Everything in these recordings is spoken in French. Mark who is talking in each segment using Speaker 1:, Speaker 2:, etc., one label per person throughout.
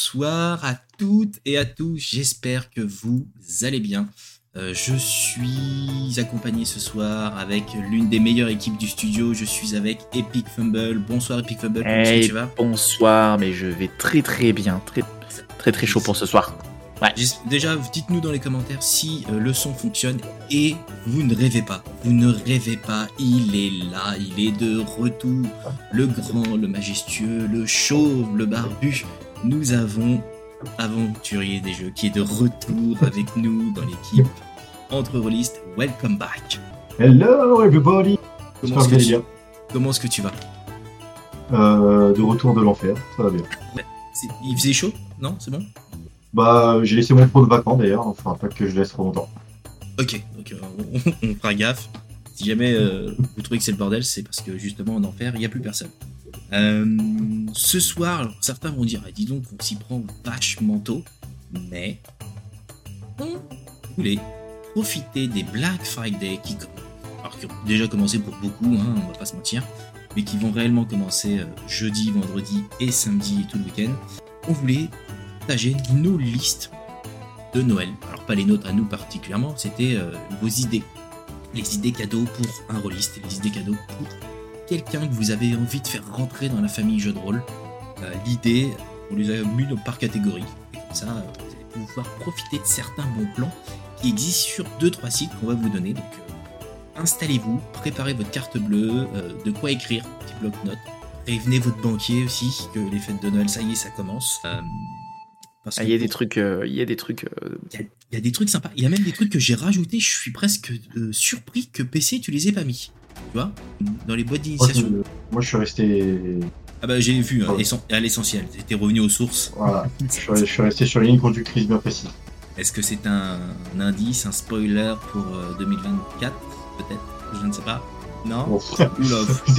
Speaker 1: bonsoir à toutes et à tous. J'espère que vous allez bien. Euh, je suis accompagné ce soir avec l'une des meilleures équipes du studio. Je suis avec Epic Fumble. Bonsoir Epic Fumble.
Speaker 2: Hey,
Speaker 1: tu vas
Speaker 2: bonsoir, mais je vais très très bien, très très très chaud pour ce soir.
Speaker 1: Déjà, dites-nous dans les commentaires si euh, le son fonctionne et vous ne rêvez pas. Vous ne rêvez pas. Il est là. Il est de retour. Le grand, le majestueux, le chauve, le barbu. Nous avons Aventurier des jeux qui est de retour avec nous dans l'équipe entre rôlistes. Welcome back.
Speaker 3: Hello everybody
Speaker 1: Comment est-ce
Speaker 3: que
Speaker 1: tu... Comment est-ce que tu vas?
Speaker 3: Euh, de retour de l'enfer, ça va bien.
Speaker 1: Il faisait chaud? Non C'est bon?
Speaker 3: Bah, j'ai laissé mon pro de vacances d'ailleurs, il faudra pas que je laisse trop longtemps.
Speaker 1: Ok, donc euh, on, on fera gaffe. Si jamais euh, vous trouvez que c'est le bordel, c'est parce que justement en enfer, il n'y a plus personne. Euh, ce soir, certains vont dire, Ah, dis donc, on s'y prend vachement tôt, mais on voulait profiter des Black Friday qui, ont déjà commencé pour beaucoup, hein, on va pas se mentir, mais qui vont réellement commencer euh, jeudi, vendredi et samedi et tout le week-end. On voulait partager nos listes de Noël. Alors pas les nôtres à nous particulièrement, c'était euh, vos idées. Les idées cadeaux pour un rôliste les idées cadeaux pour quelqu'un que vous avez envie de faire rentrer dans la famille jeu de rôle. Euh, L'idée, on les a mis par catégorie. Et comme ça, euh, vous allez pouvoir profiter de certains bons plans qui existent sur 2-3 sites qu'on va vous donner. Donc euh, installez-vous, préparez votre carte bleue, euh, de quoi écrire, petit bloc-notes. Prévenez votre banquier aussi que les fêtes de Noël, ça y est, ça commence. Parce
Speaker 2: Ah, Il y a des trucs, euh, il y a des trucs. euh,
Speaker 1: il y, a- il y a des trucs sympas. Il y a même des trucs que j'ai rajoutés. Je suis presque euh, surpris que PC tu les aies pas mis. Tu vois Dans les boîtes d'initiation.
Speaker 3: moi, je suis resté.
Speaker 1: Ah bah j'ai vu, hein,
Speaker 3: Ouais.
Speaker 1: à l'essentiel. T'es revenu aux sources.
Speaker 3: Voilà. je, suis, je suis resté sur les lignes conductrices bien précises.
Speaker 1: Est-ce que c'est un, un indice, un spoiler pour euh, 2024 Peut-être? Je ne sais pas. Non?
Speaker 3: Bon,
Speaker 1: Oula.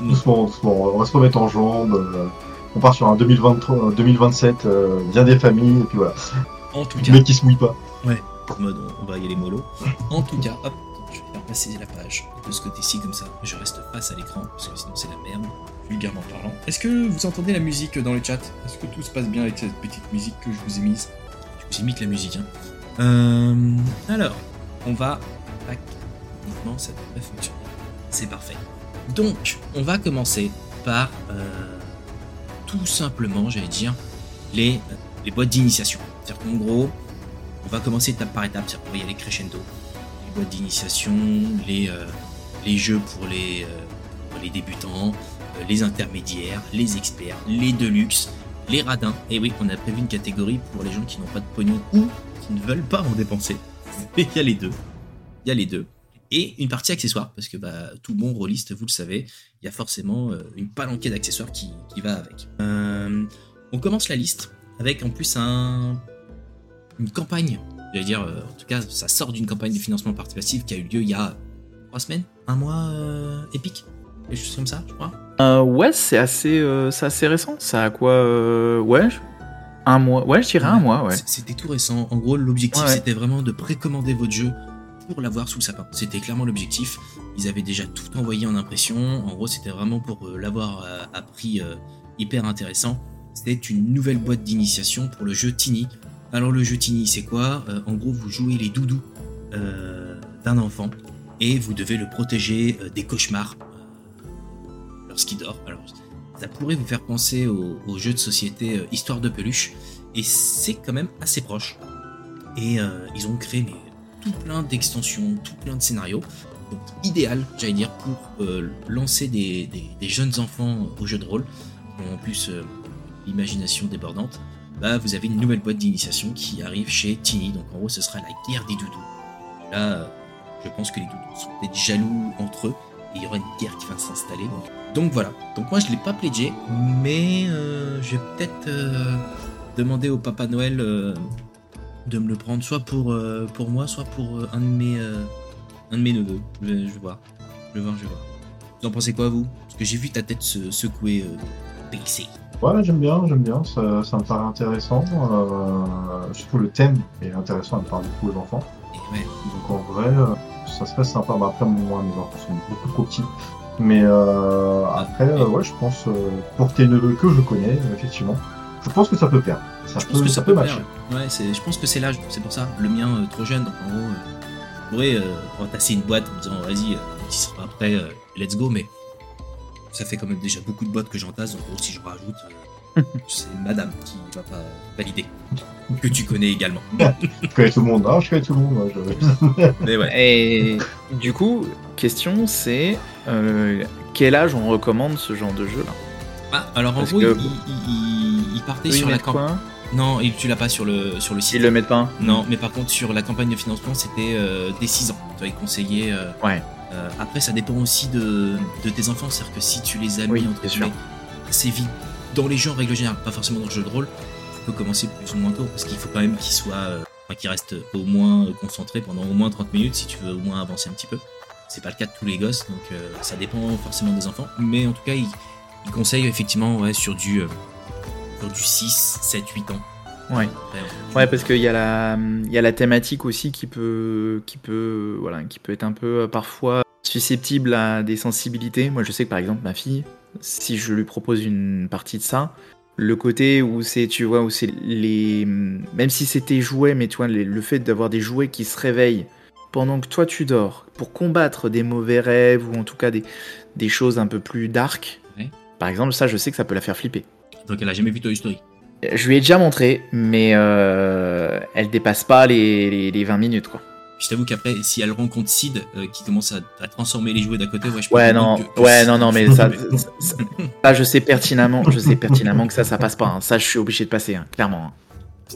Speaker 3: doucement, doucement, on va se remettre en jambes. euh, On part sur un 2023, un 2027, euh, bien des familles, et puis voilà.
Speaker 1: En tout
Speaker 3: Le
Speaker 1: cas,
Speaker 3: mec qui se mouille pas.
Speaker 1: en mode on, on va y aller mollo. En tout cas, hop, passer la page de ce côté-ci comme ça. Je reste face à l'écran parce que sinon c'est la merde, vulgairement parlant. Est-ce que vous entendez la musique dans le chat? Est-ce que tout se passe bien avec cette petite musique que je vous ai mise? Je vous imite la musique. Hein. Euh, alors, on va. Tac. Uniquement, ça devrait fonctionner. C'est parfait. Donc, on va commencer par euh, tout simplement, j'allais dire, les, les boîtes d'initiation. C'est-à-dire qu'en gros, on va commencer étape par étape, c'est-à-dire qu'on va y aller crescendo. Boîtes d'initiation, les, euh, les jeux pour les, euh, pour les débutants, euh, les intermédiaires, les experts, les deluxe, les radins. Et oui, on a prévu une catégorie pour les gens qui n'ont pas de pognon ou qui ne veulent pas en dépenser. Il y a les deux. Il y a les deux. Et une partie accessoire, parce que bah, tout bon rôliste, vous le savez, il y a forcément une palanquée d'accessoires qui, qui va avec. On commence la liste avec en plus un, une campagne. Je veux dire, euh, en tout cas, ça sort d'une campagne de financement participatif qui a eu lieu il y a trois semaines, un mois euh, épique, quelque chose comme ça, je crois.
Speaker 2: euh, ouais, c'est assez, euh, assez récent. Ça a quoi euh, Ouais, je- un mois. Ouais, je dirais un mois. Ouais.
Speaker 1: C'était tout récent. En gros, l'objectif
Speaker 2: Ouais, ouais.
Speaker 1: c'était vraiment de précommander votre jeu pour l'avoir sous le sapin. C'était clairement l'objectif. Ils avaient déjà tout envoyé en impression. En gros, c'était vraiment pour l'avoir à prix hyper intéressant. C'était une nouvelle boîte d'initiation pour le jeu Tiny. Alors le jeu Tiny, c'est quoi? Euh, En gros, vous jouez les doudous euh, d'un enfant et vous devez le protéger euh, des cauchemars lorsqu'il dort. Alors, ça pourrait vous faire penser au, jeu de société Histoire de peluche et c'est quand même assez proche. Et ils ont créé tout plein d'extensions, tout plein de scénarios. Donc idéal, j'allais dire, pour lancer des, jeunes enfants au jeu de rôle, qui ont en plus l'imagination débordante. Bah, vous avez une nouvelle boîte d'initiation qui arrive chez Tiny. Donc en gros, ce sera la guerre des doudous. Là, je pense que les doudous sont peut-être jaloux entre eux et il y aura une guerre qui va s'installer. Donc, voilà. Donc moi, je l'ai pas pledgé, mais euh, je vais peut-être euh, demander au Papa Noël euh, de me le prendre soit pour, moi, soit pour un, de mes, un de mes neveux. Je vais, voir. Je vais voir, je vais voir. Vous en pensez quoi, vous? Parce que j'ai vu ta tête se secouer PC.
Speaker 3: Ouais, j'aime bien, j'aime bien, ça, ça me paraît intéressant. Euh, surtout le thème est intéressant, il parle beaucoup aux enfants.
Speaker 1: Ouais,
Speaker 3: Donc en vrai, euh, ça serait sympa. Mais après, moi, mes enfants sont beaucoup trop petits. Mais euh, après, euh, ouais, je pense, pour tes neveux que je connais, effectivement, je pense que ça peut plaire. Ça
Speaker 1: je pense que ça, peut,
Speaker 3: matcher.
Speaker 1: plaire. Ouais, je pense que c'est l'âge, c'est pour ça. Le mien, euh, trop jeune, donc en gros, je pourrais tasser une boîte en disant, vas-y, tu seras prêt, euh, let's go, mais ça fait quand même déjà beaucoup de boîtes que j'entasse, donc en gros, si je rajoute, euh, c'est madame qui va pas valider. Que tu connais également.
Speaker 3: Je connais tout le monde. Ah, je connais tout le monde. moi, je-
Speaker 1: Mais ouais.
Speaker 2: Et du coup, question c'est euh, quel âge on recommande ce genre de jeu là
Speaker 1: Ah, alors en
Speaker 2: Parce
Speaker 1: gros,
Speaker 2: que-
Speaker 1: il, il- il- il partait
Speaker 2: Eux,
Speaker 1: sur la campagne. Non, il- tu l'as pas sur le, sur le site.
Speaker 2: Ils le mettent pas?
Speaker 1: Non, mais par contre, sur la campagne de financement, c'était euh, dès 6 ans. Tu conseillaient. euh,
Speaker 2: Ouais.
Speaker 1: Euh, après, ça dépend aussi de, de tes enfants. C'est-à-dire que si tu les as mis
Speaker 2: Oui,
Speaker 1: entre guillemets, assez vite dans les jeux en règle générale, pas forcément dans le jeu de rôle, tu peux commencer plus ou moins tôt parce qu'il faut quand même qu'ils soient. euh, enfin, qu'ils restent au moins concentrés pendant au moins 30 minutes si tu veux au moins avancer un petit peu. C'est pas le cas de tous les gosses, donc euh, ça dépend forcément des enfants. Mais en tout cas, ils, ils conseillent effectivement ouais, sur du. sur du 6, 7, 8 ans.
Speaker 2: Ouais. Ouais, parce qu'il y, a la- il y a la thématique aussi qui peut, qui peut, voilà, qui peut être un peu euh, parfois susceptible à des sensibilités. Moi, je sais que par exemple, ma fille, si je lui propose une partie de ça, le côté où c'est, tu vois, où c'est les. Même si c'était jouets, mais tu vois, le fait d'avoir des jouets qui se réveillent pendant que toi tu dors pour combattre des mauvais rêves ou en tout cas des, des choses un peu plus dark.
Speaker 1: Ouais.
Speaker 2: Par exemple, ça, je sais que ça peut la faire flipper.
Speaker 1: Donc elle a jamais vu Toy Story.
Speaker 2: Je lui ai déjà montré, mais euh, elle dépasse pas les, les, les 20 minutes, quoi.
Speaker 1: Je t'avoue qu'après, si elle rencontre Sid euh, qui commence à, à transformer les jouets d'à côté, ouais, je
Speaker 2: Ouais, non,
Speaker 1: que- que
Speaker 2: ouais, non, non, mais ça, ça, ça- ça, je sais pertinemment, je sais pertinemment que ça, ça passe pas. hein. Ça, je suis obligé de passer, hein, clairement. hein.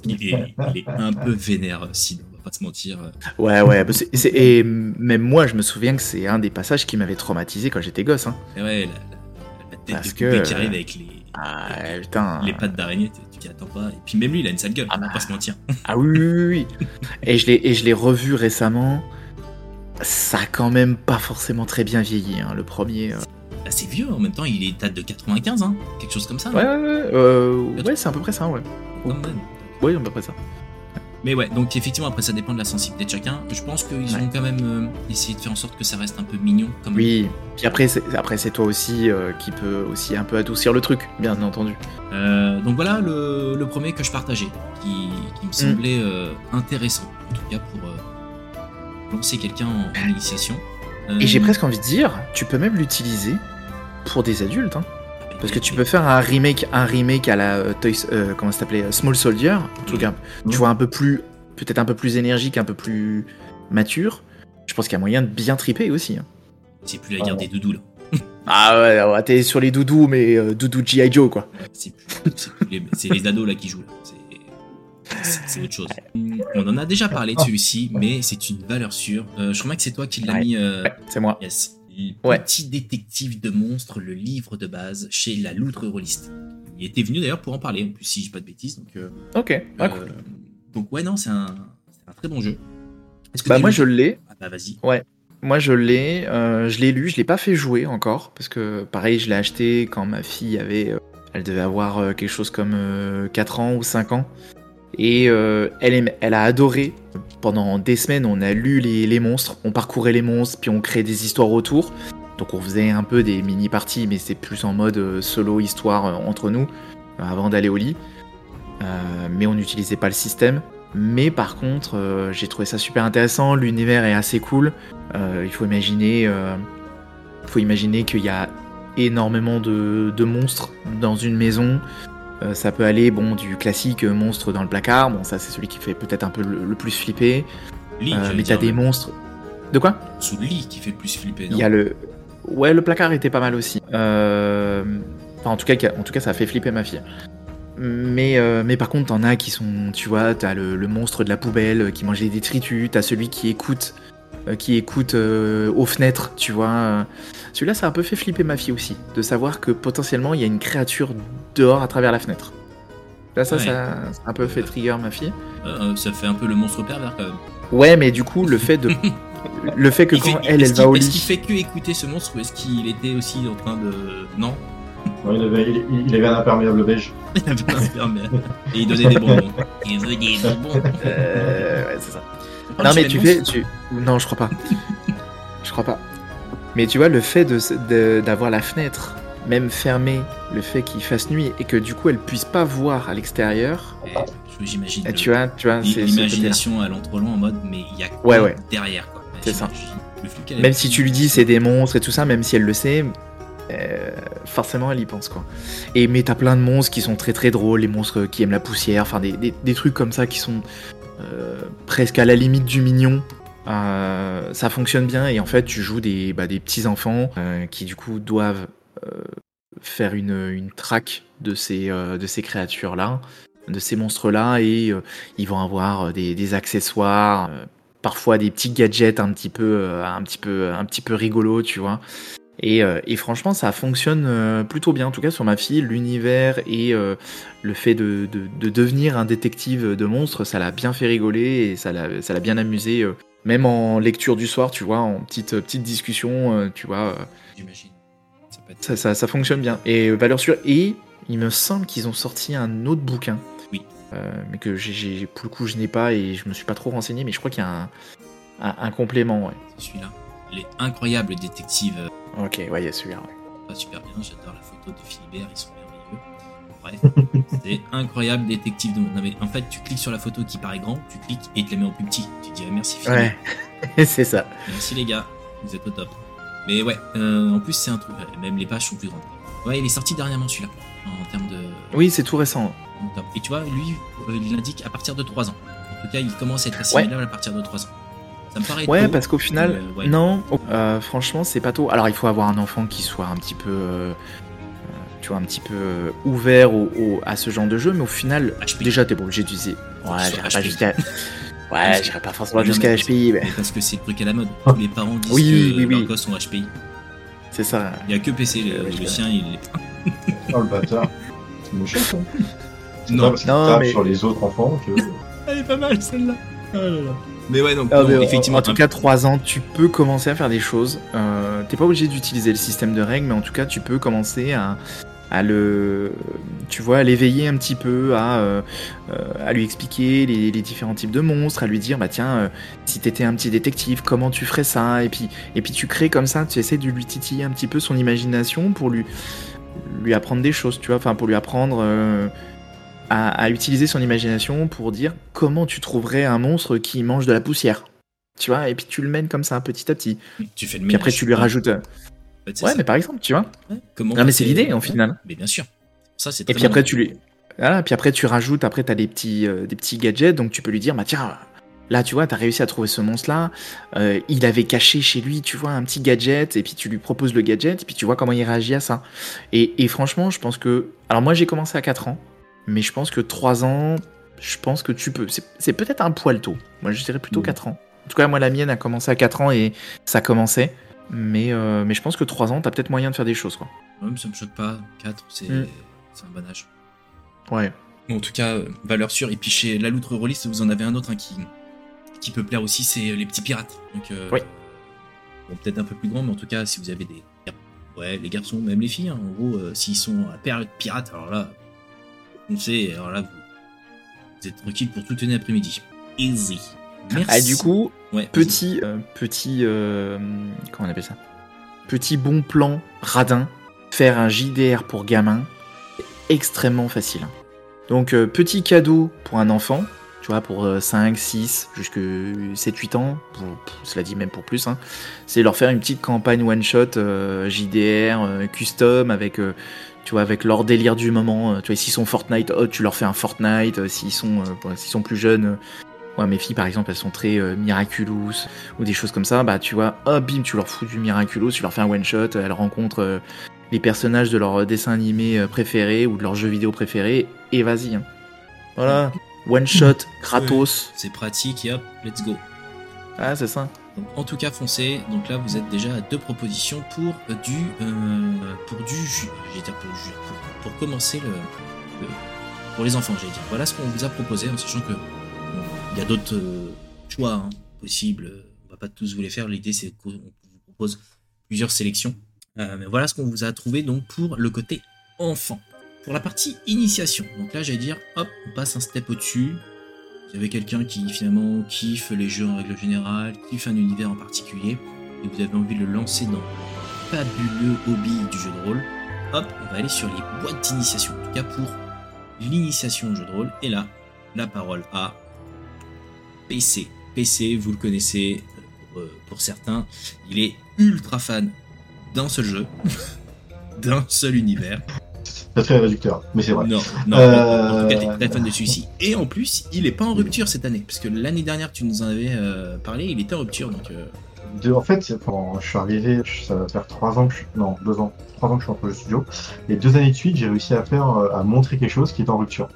Speaker 1: il, est, il est un peu vénère, Sid, on va pas se mentir.
Speaker 2: Ouais, ouais. bah, c'est- c'est- et même moi, je me souviens que c'est un des passages qui m'avait traumatisé quand j'étais gosse. Hein.
Speaker 1: Et ouais, la, la- la tête
Speaker 2: Parce
Speaker 1: de
Speaker 2: que,
Speaker 1: qui
Speaker 2: euh,
Speaker 1: arrive avec les,
Speaker 2: Ah, putain.
Speaker 1: les pattes d'araignée, tu t'y attends pas. Et puis même lui, il a une sale gueule,
Speaker 2: Ah
Speaker 1: on va
Speaker 2: bah.
Speaker 1: pas se mentir.
Speaker 2: Ah oui, oui, oui. Et je l'ai, et je l'ai revu récemment. Ça a quand même pas forcément très bien vieilli, hein, le premier. euh.
Speaker 1: Assez vieux, en même temps, il est date de 95, hein, quelque chose comme ça.
Speaker 2: Ouais, ouais, ouais. euh, ouais, c'est à peu près ça, ouais.
Speaker 1: Même.
Speaker 2: Oui, à peu près ça.
Speaker 1: Mais ouais, donc effectivement, après, ça dépend de la sensibilité de chacun. Je pense qu'ils
Speaker 2: Ouais.
Speaker 1: ont quand même euh, essayé de faire en sorte que ça reste un peu mignon. Comme
Speaker 2: Oui, puis après, c'est, après, c'est toi aussi euh, qui peut aussi un peu adoucir le truc, bien entendu.
Speaker 1: Euh, donc voilà le, le premier que je partageais, qui,
Speaker 2: Mm.
Speaker 1: qui me semblait euh, intéressant, en tout cas pour lancer quelqu'un en, en initiation.
Speaker 2: Et j'ai presque envie de dire, tu peux même l'utiliser pour des adultes, hein. Parce que tu peux faire un remake, un remake à la euh, Toys, euh, comment ça s'appelait, euh, Small Soldier, un truc un- tu vois un peu plus, peut-être un peu plus énergique, un peu plus mature. Je pense qu'il y a moyen de bien triper aussi. hein.
Speaker 1: C'est plus la guerre des doudous là.
Speaker 2: Ah ouais, ouais, t'es sur les doudous, mais euh, doudou G.I. Joe quoi.
Speaker 1: C'est les, ados là qui jouent là. C'est- autre chose. On en a déjà parlé de celui-ci, mais c'est une valeur sûre. Euh, je crois que c'est toi qui l'as
Speaker 2: Ouais.
Speaker 1: mis.
Speaker 2: Ouais, c'est moi.
Speaker 1: Yes.
Speaker 2: Ouais.
Speaker 1: Petit détective de monstres, le livre de base chez la Loutre Rôliste. Il était venu d'ailleurs pour en parler, en plus, si j'ai pas de bêtises. Donc, euh,
Speaker 2: Ok, ah,
Speaker 1: euh,
Speaker 2: cool.
Speaker 1: donc ouais, non, c'est un, très bon jeu. Que
Speaker 2: Bah moi je l'ai,
Speaker 1: Ah bah vas-y.
Speaker 2: Moi, je l'ai, euh, je l'ai lu, je l'ai pas fait jouer encore, parce que pareil, je l'ai acheté quand ma fille avait, euh, elle devait avoir quelque chose comme euh, 4 ans ou 5 ans, et euh, elle, a adoré. Pendant des semaines, on a lu les, monstres, on parcourait les monstres, puis on créait des histoires autour. Donc on faisait un peu des mini-parties, mais c'est plus en mode euh, solo histoire euh, entre nous, avant d'aller au lit. Mais on n'utilisait pas le système. Mais par contre, j'ai trouvé ça super intéressant, l'univers est assez cool. Il faut imaginer, qu'il y a énormément de monstres dans une maison. Euh, ça peut aller, bon, du classique euh, monstre dans le placard. Bon, ça c'est celui qui fait peut-être un peu le, le plus flipper.
Speaker 1: Lit,
Speaker 2: Euh, mais t'as des
Speaker 1: même.
Speaker 2: monstres. De quoi?
Speaker 1: Sous le lit qui fait le plus flipper.
Speaker 2: Il y a le, ouais, le placard était pas mal aussi. Euh, Enfin, en tout cas, en tout cas, ça a fait flipper ma fille. Mais, mais par contre, t'en as qui sont, tu vois, t'as le, le monstre de la poubelle qui mange des détritus, t'as celui qui écoute, qui écoute euh, aux fenêtres, tu vois. Celui-là, ça a un peu fait flipper ma fille aussi, de savoir que potentiellement il y a une créature dehors à travers la fenêtre. Là, ça,
Speaker 1: Ouais.
Speaker 2: ça, ça a un peu fait trigger ma fille.
Speaker 1: Euh, ça fait un peu le monstre pervers quand même.
Speaker 2: Ouais, mais du coup, le fait de, le fait que
Speaker 1: Il
Speaker 2: quand
Speaker 1: fait-
Speaker 2: elle, elle va au
Speaker 1: Est-ce qu'il
Speaker 2: lit,
Speaker 1: fait que écouter ce monstre ou est-ce qu'il était aussi en train de. Non
Speaker 3: Ouais, il, avait, il, il avait un imperméable beige.
Speaker 1: Il avait un pervers. Et il donnait des bonbons. Il veut des bonbons.
Speaker 2: euh, ouais, c'est ça.
Speaker 1: Oh,
Speaker 2: Non
Speaker 1: tu
Speaker 2: mais tu fais, tu... non je crois pas. je crois pas. Mais tu vois le fait de, de- d'avoir la fenêtre même fermer le fait qu'il fasse nuit et que du coup elle puisse pas voir à l'extérieur.
Speaker 1: Je- J'imagine. Le-
Speaker 2: tu vois, tu vois.
Speaker 1: L'imagination elle entre loin en mode, mais il y a quoi
Speaker 2: Ouais, ouais.
Speaker 1: derrière quoi?
Speaker 2: C'est ça.
Speaker 1: Le
Speaker 2: Même si tu lui dis c'est des monstres et tout ça, même si elle le sait, euh, forcément elle y pense quoi. Et mais t'as plein de monstres qui sont très très drôles, les monstres qui aiment la poussière, enfin des, des- des trucs comme ça qui sont euh, presque à la limite du mignon. Euh, ça fonctionne bien et en fait tu joues des, bah, des petits enfants qui du coup doivent faire une, traque de ces, euh, de ces créatures là, de ces monstres là et euh, ils vont avoir des, des accessoires, euh, parfois des petits gadgets un petit peu, euh, un petit peu, un petit peu rigolo, tu vois. Et, euh, franchement, ça fonctionne euh, plutôt bien. En tout cas, sur ma fille, l'univers et euh, le fait de, de, de devenir un détective de monstres, ça l'a bien fait rigoler et ça l'a, bien amusé. euh, même en lecture du soir, tu vois, en petite, discussion, euh, tu vois, euh,
Speaker 1: J'imagine. Ça peut être-
Speaker 2: ça, ça, ça fonctionne bien. Et valeur sûre. Et il me semble qu'ils ont sorti un autre bouquin.
Speaker 1: Oui.
Speaker 2: Euh, mais que j'ai, pour le coup, je n'ai pas et je me suis pas trop renseigné, mais je crois qu'il y a un, un, un complément, ouais.
Speaker 1: C'est celui-là. Les incroyables détectives.
Speaker 2: Ok, ouais, il y a celui-là, ouais.
Speaker 1: pas super bien, j'adore la photo de Philibert, ils sont merveilleux. Bref, c'est incroyable détective de monde. Non, mais en fait, tu cliques sur la photo qui paraît grand, tu cliques et te la met en plus petit. Tu dis ah, merci Philibert.
Speaker 2: Ouais, c'est ça.
Speaker 1: Merci les gars, vous êtes au top. Mais ouais, euh, en plus c'est un truc, ouais, même les pages sont plus grandes. Ouais, il est sorti dernièrement celui-là, en termes de...
Speaker 2: Oui, c'est tout récent.
Speaker 1: Et tu vois, lui, euh, il indique à partir de 3 ans. En tout cas, il commence à être assimilable à partir de 3 ans. Ça me paraît
Speaker 2: Ouais,
Speaker 1: tôt,
Speaker 2: parce qu'au final,
Speaker 1: euh, ouais.
Speaker 2: non, euh, franchement, c'est pas tôt. Alors, il faut avoir un enfant qui soit un petit peu, euh, euh, tu vois, un petit peu euh, ouvert au, au- à ce genre de jeu, mais au final, déjà, t'es pas obligé d'utiliser. Ouais, j'irai pas. Ouais, j'irai pas forcément jusqu'à HPI, mais
Speaker 1: mais parce que c'est le truc à la mode. Tous les parents disent
Speaker 2: Oui,
Speaker 1: que
Speaker 2: oui,
Speaker 1: leurs
Speaker 2: oui.
Speaker 1: gosses sont HPI.
Speaker 2: c'est ça.
Speaker 1: Il y a que PC, le, sien, il pas.
Speaker 3: Oh le bâtard. C'est méchant ça.
Speaker 1: Non.
Speaker 3: pas parce qu'il
Speaker 2: Non,
Speaker 3: tape
Speaker 2: mais-
Speaker 3: sur les autres enfants que.
Speaker 1: Elle est pas mal celle-là. Mais ouais, donc,
Speaker 2: Ah,
Speaker 1: non,
Speaker 2: mais en-
Speaker 1: effectivement,
Speaker 2: en tout cas, 3 ans, tu peux commencer à faire des choses. Euh, T'es pas obligé d'utiliser le système de règles, mais en tout cas, tu peux commencer à, à le, tu vois, à l'éveiller un petit peu, à, euh, euh, à lui expliquer les, les différents types de monstres, à lui dire, bah tiens, euh, si t'étais un petit détective, comment tu ferais ça? Et puis, et puis tu crées comme ça, tu essaies de lui titiller un petit peu son imagination pour lui, lui apprendre des choses, tu vois, enfin pour lui apprendre. euh, à, à utiliser son imagination pour dire comment tu trouverais un monstre qui mange de la poussière. Tu vois, et puis tu le mènes comme ça petit à petit.
Speaker 1: tu fais le
Speaker 2: Puis après tu lui rajoutes.
Speaker 1: En fait, c'est
Speaker 2: Ouais,
Speaker 1: ça.
Speaker 2: mais par exemple, tu vois.
Speaker 1: Ouais, Comment
Speaker 2: Non, mais c'est l'idée, en final.
Speaker 1: Mais bien sûr. Ça, c'est
Speaker 2: Et puis après tu lui. Voilà, puis après tu rajoutes, après t'as des petits, euh, des petits gadgets, donc tu peux lui dire, bah tiens, là tu vois, t'as réussi à trouver ce monstre-là, euh, il avait caché chez lui, tu vois, un petit gadget, et puis tu lui proposes le gadget, et puis tu vois comment il réagit à ça. Et, et franchement, je pense que. Alors moi j'ai commencé à 4 ans, mais je pense que 3 ans, je pense que tu peux. C'est peut-être un poil tôt. Moi je dirais plutôt
Speaker 3: Mhm.
Speaker 2: 4 ans. En tout cas, moi la mienne a commencé à 4 ans et ça commençait. Mais, euh, mais je pense que 3 ans, t'as peut-être moyen de faire des choses, quoi.
Speaker 1: Mais ça me choque pas. 4, c'est
Speaker 2: Mm.
Speaker 1: c'est un bon âge.
Speaker 2: Ouais.
Speaker 1: Bon, en tout cas, euh, valeur sûre. Et puis chez la Loutre Release, vous en avez un autre hein, qui, qui peut plaire aussi, c'est les petits pirates. Donc, euh,
Speaker 2: Oui.
Speaker 1: Bon, peut-être un peu plus grand, mais en tout cas, si vous avez des. Ouais, les garçons, même les filles, hein, en gros, euh, s'ils sont à période pirate, alors là, foncez, alors là, vous, vous êtes tranquille pour toute une après-midi. Easy. Merci.
Speaker 2: Ah, du coup,
Speaker 1: ouais,
Speaker 2: petit, euh, petit, euh, comment on appelle ça? Petit bon plan radin, faire un JDR pour gamin, extrêmement facile. Donc euh, petit cadeau pour un enfant, tu vois, pour euh, 5, 6, jusque 7, 8 ans, pour, pour- cela dit même pour plus, hein, c'est leur faire une petite campagne one-shot euh, JDR, euh, custom, avec, euh, tu vois, avec leur délire du moment. euh, tu vois, s'ils sont Fortnite, oh, tu leur fais un Fortnite, euh, s'ils sont, euh, s'ils sont plus jeunes, euh, Ouais, mes filles, par exemple, elles sont très euh, Miraculous ou des choses comme ça. Bah, tu vois, hop, bim, tu leur fous du Miraculous, tu leur fais un one-shot, elles rencontrent euh, les personnages de leur euh, dessin animé préféré ou de leur jeu vidéo préféré, et vas-y. hein. Voilà, one-shot, gratos.
Speaker 1: C'est pratique et hop, let's go.
Speaker 2: Ah, c'est ça.
Speaker 1: Donc, en tout cas, foncez. Donc là, vous êtes déjà à deux propositions pour du, euh, pour du jus. J'allais dire pour, pour, pour commencer le, le- pour les enfants. J'allais dire. Voilà ce qu'on vous a proposé, en sachant que il y a d'autres euh, choix hein, possibles. On va pas tous vous les faire. L'idée, c'est qu'on vous propose plusieurs sélections. Euh, mais voilà ce qu'on vous a trouvé donc pour le côté enfant. Pour la partie initiation. Donc là, j'allais dire, hop, on passe un step au-dessus. Vous avez quelqu'un qui finalement kiffe les jeux en règle générale, kiffe un univers en particulier, et vous avez envie de le lancer dans le fabuleux hobby du jeu de rôle, hop, on va aller sur les boîtes d'initiation, en tout cas pour l'initiation au jeu de rôle. Et là, la parole à PC. PC, vous le connaissez pour, euh, pour certains, il est ultra fan d'un seul jeu, d'un seul univers.
Speaker 3: C'est très réducteur, mais c'est vrai.
Speaker 1: Non, non,
Speaker 3: Euh,
Speaker 1: en tout cas, t'es très fan de celui-ci. Et en plus, il est pas en rupture cette année, parce que l'année dernière, tu nous en avais euh, parlé, il était en rupture, donc euh,
Speaker 3: De- en fait, quand je suis arrivé, ça va faire trois ans que je suis, non, deux ans, trois ans que je suis en projet studio. Et deux années de suite, j'ai réussi à faire, euh, à montrer quelque chose qui est en rupture.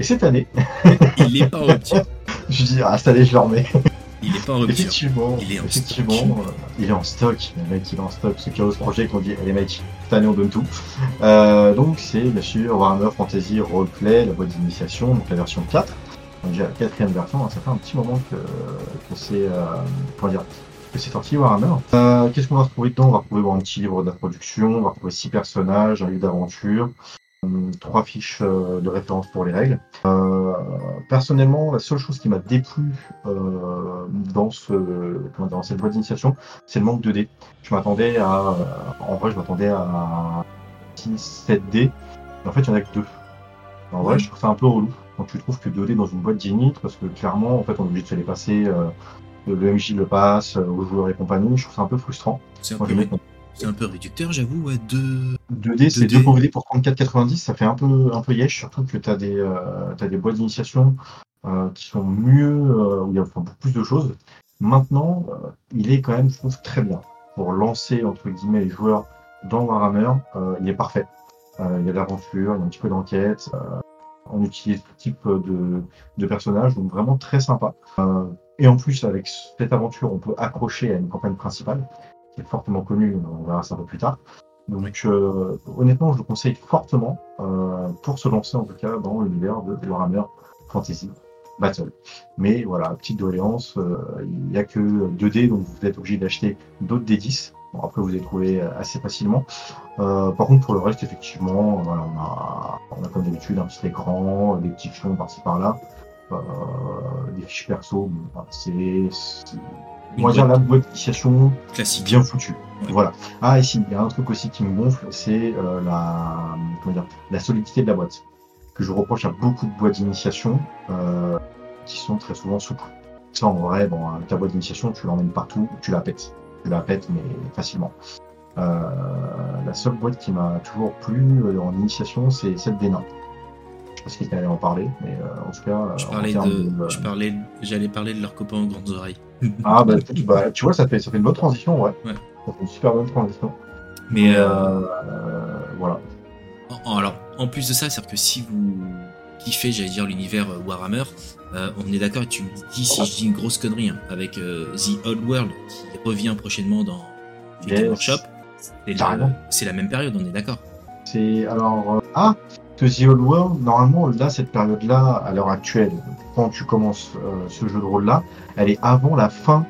Speaker 3: Et cette année,
Speaker 1: il est pas en rupture.
Speaker 3: je dis, ah, cette année, je le remets.
Speaker 1: Il est pas en rupture.
Speaker 3: Effectivement,
Speaker 1: Il est en
Speaker 3: effectivement,
Speaker 1: stock.
Speaker 3: euh, il est en stock. Le mec, il est en stock. Ce Chaos Project, on dit, allez mec, cette année, on donne tout. Euh, donc, c'est bien sûr Warhammer Fantasy Roleplay, la boîte d'initiation, donc la version 4. Donc, déjà la quatrième version, hein, ça fait un petit moment que, que c'est, euh, comment dire, que c'est sorti Warhammer. Euh, Qu'est-ce qu'on va retrouver dedans? On va retrouver bon, un petit livre d'introduction, on va retrouver six personnages, un livre d'aventure, trois fiches euh, de référence pour les règles. Euh, personnellement, la seule chose qui m'a déplu euh, dans, ce, cette boîte d'initiation, c'est le manque de dés. Je m'attendais à, en vrai, je m'attendais à 6, 7 dés. En fait, il y en a que deux. En vrai, je trouve ça un peu relou quand tu trouves que 2 dés dans une boîte d'init, parce que clairement, en fait, on est obligé de se les passer. euh, le MJ le passe aux joueurs et compagnie. Je trouve ça un peu frustrant.
Speaker 1: C'est un, peu, c'est un peu réducteur, j'avoue, ouais, de...
Speaker 3: 2D, c'est
Speaker 1: 2D.
Speaker 3: 2 pauvres dés pour 34,90, ça fait un peu, un peu yesh, surtout que tu as des, euh, t'as des boîtes d'initiation euh, qui sont mieux, euh, où il y a enfin, beaucoup plus de choses. Maintenant, il est quand même, je trouve, très bien. Pour lancer, entre guillemets, les joueurs dans Warhammer, il est parfait. Il y a de l'aventure, il y a un petit peu d'enquête, on utilise tout type de, de personnages, donc vraiment très sympa. Et en plus, avec cette aventure, on peut accrocher à une campagne principale, qui est fortement connue, on verra ça un peu plus tard. Donc euh, honnêtement, je le conseille fortement euh, pour se lancer en tout cas dans l'univers de Warhammer Fantasy Battle. Mais voilà, petite doléance, euh, il n'y a que 2 dés, donc vous êtes obligé d'acheter d'autres D10. Bon, après, vous les trouvez assez facilement. Par contre, pour le reste, effectivement, voilà, on, a, on a comme d'habitude un petit écran, des petits fions par-ci par-là, des fiches perso. bon, c'est- on va dire la boîte d'initiation
Speaker 1: classique.
Speaker 3: bien foutu.
Speaker 1: Ouais.
Speaker 3: Voilà. Ah, et si, il y a un truc aussi qui me gonfle, c'est euh, la, comment dire, la solidité de la boîte. Que je reproche à beaucoup de boîtes d'initiation euh, qui sont très souvent souples. Ça, en vrai, bon, avec ta boîte d'initiation, tu l'emmènes partout, tu la pètes. Tu la pètes, mais facilement. Euh, la seule boîte qui m'a toujours plu en initiation, c'est celle des nains. Sais pas si tu allais en parler, mais euh, en tout cas.
Speaker 1: Je
Speaker 3: en
Speaker 1: parlais
Speaker 3: termes
Speaker 1: de,
Speaker 3: euh,
Speaker 1: je parlais, j'allais parler de leurs copains aux grandes oreilles.
Speaker 3: Ah, bah, bah, tu vois, ça fait, ça fait une bonne transition, ouais.
Speaker 1: Ouais.
Speaker 3: Ça fait une super bonne transition.
Speaker 1: Mais euh,
Speaker 3: euh, voilà.
Speaker 1: en- alors, en plus de ça, c'est-à-dire que si vous kiffez, j'allais dire l'univers euh, Warhammer, euh, on est d'accord. Tu me dis si je dis une grosse connerie hein, avec euh, The Old World qui revient prochainement dans
Speaker 3: Yes.
Speaker 1: Workshop. C'est la même période, on est d'accord.
Speaker 3: C'est alors euh, ah que The Old World normalement là cette période là à l'heure actuelle quand tu commences euh, ce jeu de rôle là elle est avant la fin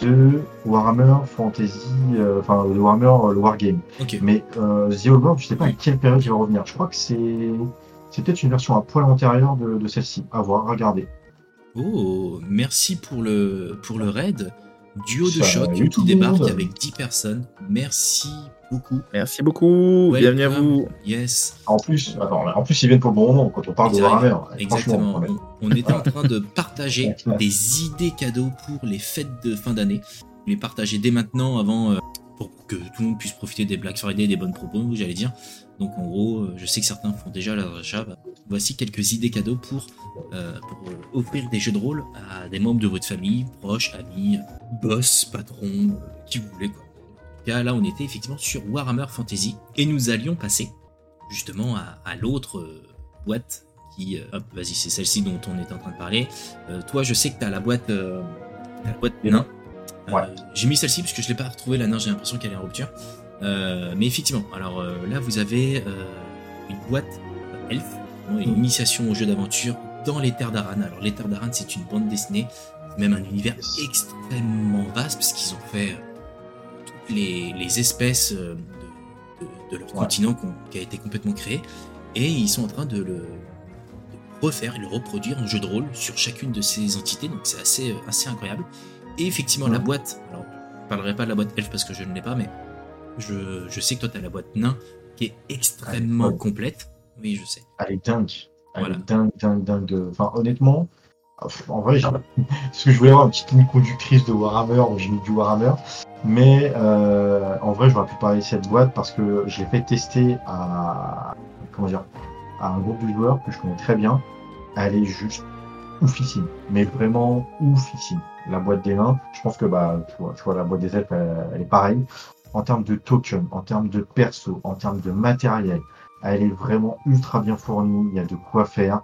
Speaker 3: de Warhammer Fantasy euh, enfin de Warhammer euh, le Wargame. Mais The Old World je sais pas à quelle période il va revenir. Je crois que c'est c'est peut-être une version à poil antérieure de, de celle-ci. À voir regarder.
Speaker 1: Oh, merci pour le pour le raid. Duo de choc qui débarque avec 10 personnes. Merci beaucoup.
Speaker 2: Merci beaucoup.
Speaker 1: Welcome.
Speaker 2: Bienvenue à vous.
Speaker 1: Yes.
Speaker 3: en plus attends en plus ils viennent pour le bon moment quand on parle de. Warhammer
Speaker 1: Exactement.
Speaker 3: Franchement, ouais.
Speaker 1: On, on était en train de partager des idées cadeaux pour les fêtes de fin d'année. Les partager dès maintenant avant euh, pour que tout le monde puisse profiter des Black Friday, des bonnes propos, j'allais dire. Donc en gros, euh, je sais que certains font déjà leur achat. Bah, voici quelques idées cadeaux pour, euh, pour offrir des jeux de rôle à des membres de votre famille, proches, amis, boss, patron, euh, qui vous voulez quoi. Cas, là, on était effectivement sur Warhammer Fantasy et nous allions passer justement à, à l'autre euh, boîte qui, euh, hop, vas-y, c'est celle-ci dont on est en train de parler. Euh, toi, je sais que tu as la boîte, la boîte
Speaker 3: Ouais.
Speaker 1: J'ai mis celle-ci parce que je l'ai pas retrouvée la nain, j'ai l'impression qu'elle est en rupture. Mais effectivement, alors là, vous avez une boîte euh, elfe, hein, une initiation au jeu d'aventure dans les terres d'Aran. Alors, les terres d'Aran, c'est une bande dessinée, même un univers extrêmement vaste parce qu'ils ont fait les, les espèces euh, de, de- de leur
Speaker 3: Ouais.
Speaker 1: continent qui a été complètement créé et ils sont en train de le refaire et le reproduire en jeu de rôle sur chacune de ces entités donc c'est assez euh, assez incroyable et effectivement la boîte alors je parlerai pas de la boîte elfe parce que je ne l'ai pas mais je, je sais que toi tu as la boîte nain qui est extrêmement
Speaker 3: Ouais.
Speaker 1: complète. Oui, je sais.
Speaker 3: Elle est dingue. Elle
Speaker 1: Voilà.
Speaker 3: est dingue, dingue, dingue. Enfin, honnêtement, en vrai, parce que je voulais avoir une petite ligne conductrice de Warhammer, j'ai mis du Warhammer. Mais euh, en vrai, j'aurais pu parler de cette boîte parce que je l'ai fait tester à, comment dire, à un groupe de joueurs que je connais très bien. Elle est juste oufissime, mais vraiment oufissime. La boîte des nains, je pense que bah, tu vois, tu vois la boîte des elfes, elle, elle est pareille. En termes de tokens, en termes de perso, en termes de matériel, elle est vraiment ultra bien fournie. Il y a de quoi faire.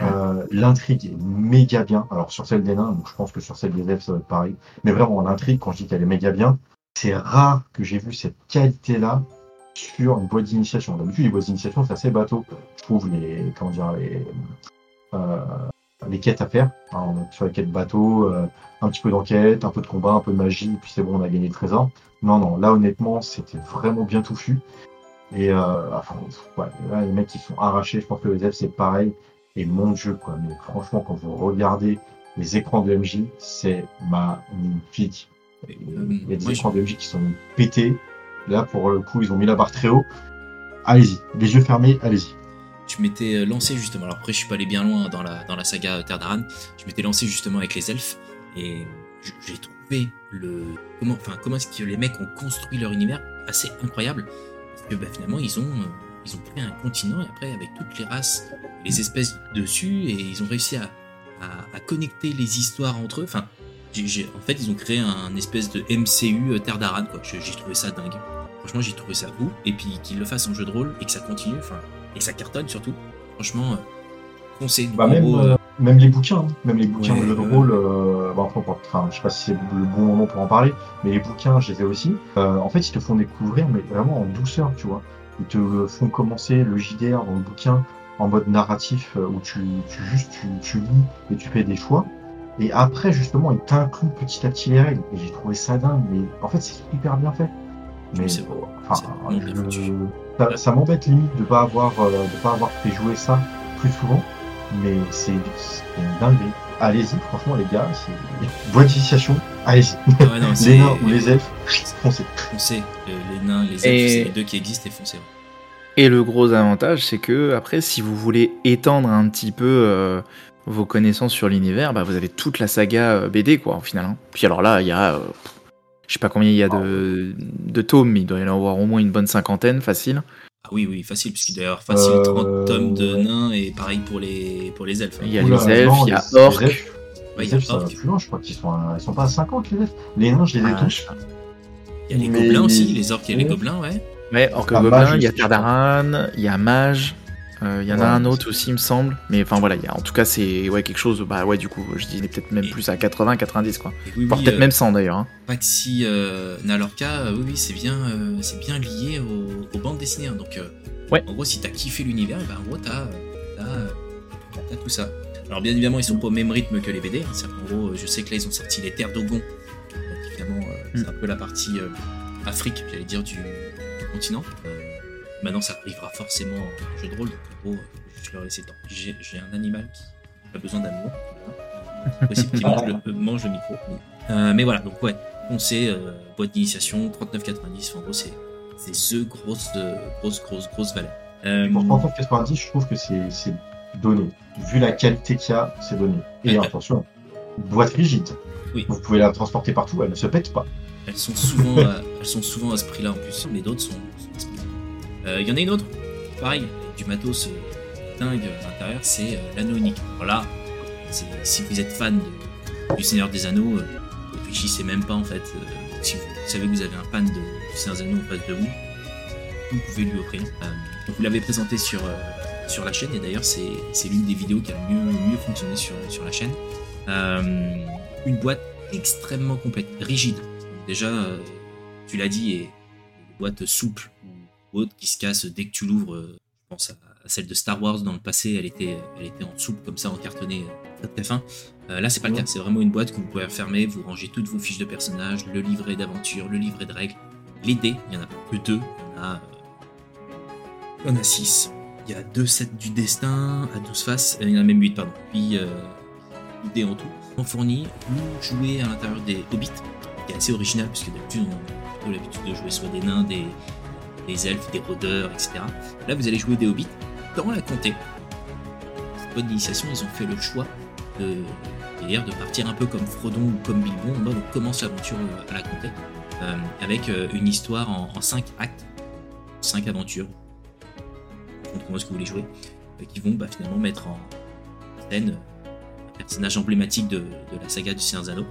Speaker 3: Euh, l'intrigue est méga bien. Alors sur celle des nains, je pense que sur celle des elfes ça va être pareil. Mais vraiment l'intrigue, quand je dis qu'elle est méga bien, c'est rare que j'ai vu cette qualité-là sur une boîte d'initiation. D'habitude les boîtes d'initiation c'est assez bateau. Je trouve les comment dire les euh, les quêtes à faire. Hein, sur les quêtes bateau, euh, un petit peu d'enquête, un peu de combat, un peu de magie, puis c'est bon on a gagné le trésor. Non non, là honnêtement c'était vraiment bien touffu. Et euh, enfin, ouais, les mecs ils sont arrachés. Je pense que les elfes c'est pareil. Et mon dieu, quoi. Mais franchement, quand vous regardez les écrans de MJ, c'est magnifique. Il y a des
Speaker 1: je-
Speaker 3: écrans de MJ qui sont pétés. Là, pour le coup, ils ont mis la barre très haut. Allez-y. Les yeux fermés, allez-y.
Speaker 1: je m'étais euh, lancé justement. Alors après, je suis pas allé bien loin dans la, dans la saga Terre d'Aran. Je m'étais lancé justement avec les elfes et j'ai trouvé le comment, enfin comment est-ce que les mecs ont construit leur univers assez incroyable parce que bah, finalement ils ont euh, ils ont pris un continent et après avec toutes les races, les espèces dessus et ils ont réussi à, à, à connecter les histoires entre eux. Enfin, j'ai- en fait ils ont créé un espèce de MCU euh, Terre d'Aran quoi. J'ai trouvé ça dingue. Franchement, j'ai trouvé ça fou. Et puis qu'ils le fassent en jeu de rôle et que ça continue, enfin, et que ça cartonne surtout. Franchement, euh, foncez.
Speaker 3: Bah,
Speaker 1: En
Speaker 3: même,
Speaker 1: gros,
Speaker 3: euh, même les bouquins, hein. même les bouquins
Speaker 1: Ouais,
Speaker 3: de jeux de rôle, euh, bah, enfin, je sais pas si c'est le bon moment pour en parler, mais les bouquins, je les ai aussi. Euh, en fait, ils te font découvrir, mais vraiment en douceur, tu vois. Ils te font commencer le JDR dans le bouquin en mode narratif euh, où tu, tu juste tu, tu lis et tu fais des choix. Et après, justement, ils t'incluent petit à petit les règles. Et j'ai trouvé ça dingue. Mais en fait, c'est super bien fait. Mais
Speaker 1: C'est-
Speaker 3: enfin, je-
Speaker 1: foutu.
Speaker 3: ça, ça m'embête limite de pas avoir euh, de pas avoir fait jouer ça plus souvent. Mais c'est une dinguerie. Allez-y, franchement les gars, c'est boîte d'initiation, allez-y.
Speaker 1: ouais,
Speaker 3: Les nains ou les elfes, foncez.
Speaker 1: Foncez. Euh, les
Speaker 2: Et-
Speaker 1: c'est les deux qui existent et foncez. ouais.
Speaker 2: Et le gros avantage, c'est que après, si vous voulez étendre un petit peu euh, vos connaissances sur l'univers, bah, vous avez toute la saga euh, BD, quoi, au final. hein. Puis alors là, il y a, euh, je sais pas combien il y a de, de tomes, mais il doit y en avoir au moins une bonne cinquantaine, facile.
Speaker 1: Ah oui, oui, facile, puisqu'il doit y avoir facile
Speaker 3: Euh,
Speaker 1: 30 tomes de nains et pareil pour les, pour les elfes. hein.
Speaker 2: Il y a
Speaker 3: Oula,
Speaker 2: les elfes,
Speaker 3: non,
Speaker 2: il y a
Speaker 3: les-
Speaker 2: orques.
Speaker 3: les elfes,
Speaker 1: Ouais, il y a
Speaker 3: va
Speaker 1: orques.
Speaker 3: plus loin, je crois qu'ils sont, à- ils sont pas à 50 les elfes. Les nains, je les ai
Speaker 2: Ah,
Speaker 3: tous.
Speaker 1: Il y a les
Speaker 3: Mais
Speaker 1: gobelins
Speaker 3: les-
Speaker 1: aussi, les orques et les gobelins, ouais.
Speaker 2: Ouais, Orque
Speaker 3: Ah,
Speaker 2: Gobelin,
Speaker 3: Mage
Speaker 2: il y a
Speaker 3: aussi,
Speaker 2: Terre
Speaker 3: je crois.
Speaker 2: d'Aran, il y a Mage, euh, il y en a un autre aussi, il me semble. Mais enfin voilà, il y a, en tout cas, c'est ouais, quelque chose, bah ouais, du coup, je disais peut-être même
Speaker 1: Et-
Speaker 2: plus à 80, 90, quoi.
Speaker 1: Oui,
Speaker 2: Voire
Speaker 1: oui,
Speaker 2: peut-être
Speaker 1: euh,
Speaker 2: même 100 d'ailleurs. hein.
Speaker 1: Paxi euh, Nalorca, euh, oui, oui, c'est bien, euh, c'est bien lié aux, aux bandes dessinées. hein. Donc, euh,
Speaker 2: Ouais.
Speaker 1: en gros, si t'as kiffé l'univers, eh ben, en gros, t'as, tout ça. Alors, bien évidemment, ils sont pas au même rythme que les BD. hein. C'est-à-dire qu'en gros, je sais que là, ils ont sorti les Terres d'Ogon. C'est un peu la partie euh, Afrique, j'allais dire, du, du continent. Euh, maintenant, ça arrivera forcément en jeu de rôle. Donc, en gros, euh, je leur laisse le temps. J'ai, un animal qui a besoin d'amour. Possible qu'il mange le, mange le micro. Mais, mais voilà, donc ouais, foncez, euh, boîte d'initiation, 39,90. En gros, c'est the grosse, euh, grosse, grosse, grosse valeur. Euh,
Speaker 3: Pour 39,90, je trouve que c'est donné. Vu la qualité qu'il y a, c'est donné. Et
Speaker 1: Ouais.
Speaker 3: attention, boîte rigide.
Speaker 1: Oui.
Speaker 3: Vous pouvez la transporter partout, elle ne se pète pas.
Speaker 1: Elles sont souvent, à, elles sont souvent à ce prix-là en plus, mais d'autres sont. Euh, Il y en a une autre, pareil, du matos euh, dingue à l'intérieur, c'est euh, l'anneau unique. Voilà, si vous êtes fan du Seigneur des Anneaux, euh, réfléchissez même pas en fait. si vous savez que vous avez un fan de, du Seigneur des Anneaux en face de vous, vous pouvez lui offrir. Vous l'avez présenté sur, sur la chaîne, et d'ailleurs c'est l'une des vidéos qui a mieux, mieux fonctionné sur, sur la chaîne. Une boîte extrêmement complète, rigide. Déjà, euh, tu l'as dit, et une boîte souple ou autre qui se casse dès que tu l'ouvres. euh, je pense à, celle de Star Wars dans le passé, elle était, elle était en souple comme ça, en cartonné très très fin. Euh, là, c'est pas le cas. C'est vraiment une boîte que vous pouvez refermer, vous rangez toutes vos fiches de personnages, le livret d'aventure, le livret de règles, les dés. Il y en a que deux, il y a, euh, six. Il y a deux sets du destin à 12 faces, euh, il y en a même 8, pardon. Puis euh, 8 dés en tout. En fourni, vous jouez à l'intérieur des hobbits, qui est assez original, puisque d'habitude on a l'habitude de jouer soit des nains, des, elfes, des rôdeurs, etc. Là, vous allez jouer des hobbits dans la comté. Cette boîte d'initiation, ils ont fait le choix de, de partir un peu comme Frodon ou comme Bilbon, en mode on commence l'aventure euh, à la comté, euh, avec euh, une histoire en, en 5 actes, 5 aventures, comment est-ce que vous voulez jouer, qui vont bah, finalement mettre en scène un personnage emblématique de, la saga du Seigneur Zano.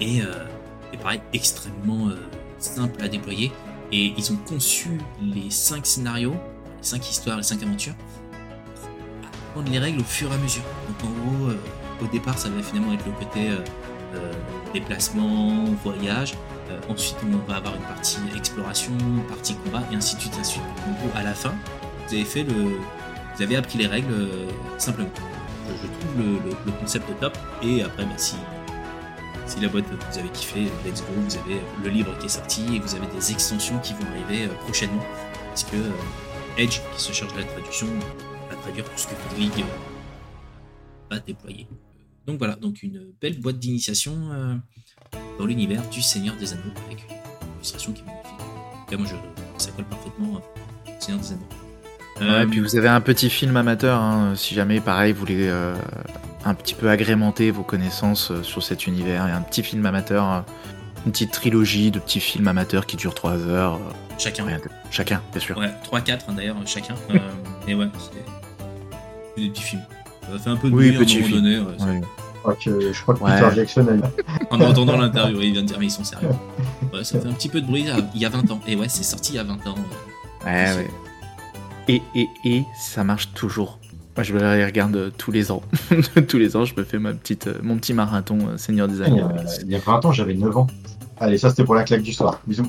Speaker 1: Et, et pareil, extrêmement simple à déployer. Et ils ont conçu les 5 scénarios, les 5 histoires, les 5 aventures, prendre les règles au fur et à mesure. Donc en gros, euh, au départ, ça va finalement être le côté euh, euh, déplacement, voyage. ensuite, on va avoir une partie exploration, partie combat, et ainsi de suite, ainsi. En gros, à la fin, vous avez appris les règles simplement. Je, trouve le, le, concept top. Et après, bah, si si la boîte vous avez kiffé, let's go, vous avez le livre qui est sorti et vous avez des extensions qui vont arriver euh, prochainement. Parce que euh, Edge, qui se charge de la traduction, va traduire tout ce que Ludwig euh, va déployer. Donc voilà, donc une belle boîte d'initiation dans l'univers du Seigneur des Anneaux avec une illustration qui est magnifique. En tout cas, moi, je, ça colle parfaitement au Seigneur des Anneaux.
Speaker 2: Ouais, puis vous avez un petit film amateur, hein, si jamais pareil vous voulez un petit peu agrémenter vos connaissances euh, sur cet univers. Il y a un petit film amateur, euh, une petite trilogie de petits films amateurs qui durent 3 heures. Euh,
Speaker 1: chacun.
Speaker 2: chacun, bien sûr.
Speaker 1: Ouais, 3-4 hein, d'ailleurs, chacun. et ouais, c'est des petits films. Ça fait un peu de
Speaker 2: oui,
Speaker 1: bruit à un moment donné. Ouais,
Speaker 3: je crois que, Peter Jackson
Speaker 1: En entendant l'interview, il vient de dire mais ils sont sérieux. Ouais, ça fait un petit peu de bruit il y a 20 ans. Et ouais, c'est sorti il y a 20 ans.
Speaker 2: Ouais, ouais. Et, et, et ça marche toujours moi, je les regarde euh, tous les ans. tous les ans, je me fais ma petite, euh, mon petit marathon euh, Seigneur des Anneaux.
Speaker 3: Il y a 20 ans, j'avais 9 ans. Allez, ça c'était pour la claque du soir. Bisous.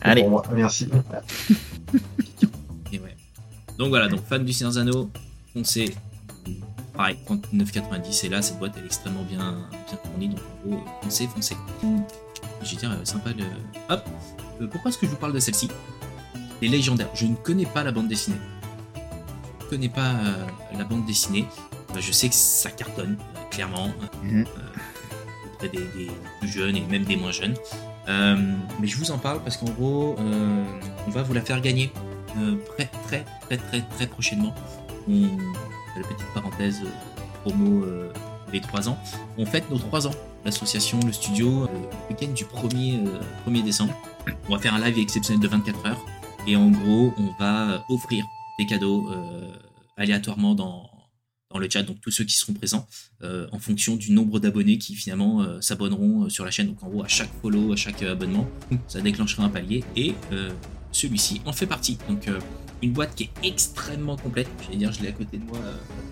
Speaker 2: Allez.
Speaker 3: Pour moi. Merci.
Speaker 1: Et ouais. Donc voilà, donc fan du Seigneur des Anneaux, foncez. Pareil, 39,90 et là cette boîte elle est extrêmement bien, bien fournie donc en gros foncez, foncez. Je vais dire sympa de. Hop Pourquoi est-ce que je vous parle de celle-ci? Les légendaires. Je ne connais pas la bande dessinée connais pas euh, la bande dessinée, bah, je sais que ça cartonne, euh, clairement, mhm. euh, auprès des, plus jeunes et même des moins jeunes. mais je vous en parle parce qu'en gros, on va vous la faire gagner très, très, très, très, très prochainement. On, la petite parenthèse promo les 3 ans. On fête nos 3 ans, l'association, le studio, le week-end du 1er, 1er décembre. On va faire un live exceptionnel de 24 heures. Et en gros, on va offrir des cadeaux euh, aléatoirement dans, dans le chat, donc tous ceux qui seront présents, euh, en fonction du nombre d'abonnés qui finalement euh, s'abonneront sur la chaîne. Donc en gros, à chaque follow, à chaque abonnement, ça déclenchera un palier et celui-ci en fait partie. Donc une boîte qui est extrêmement complète. Je vais dire, je l'ai à côté de moi.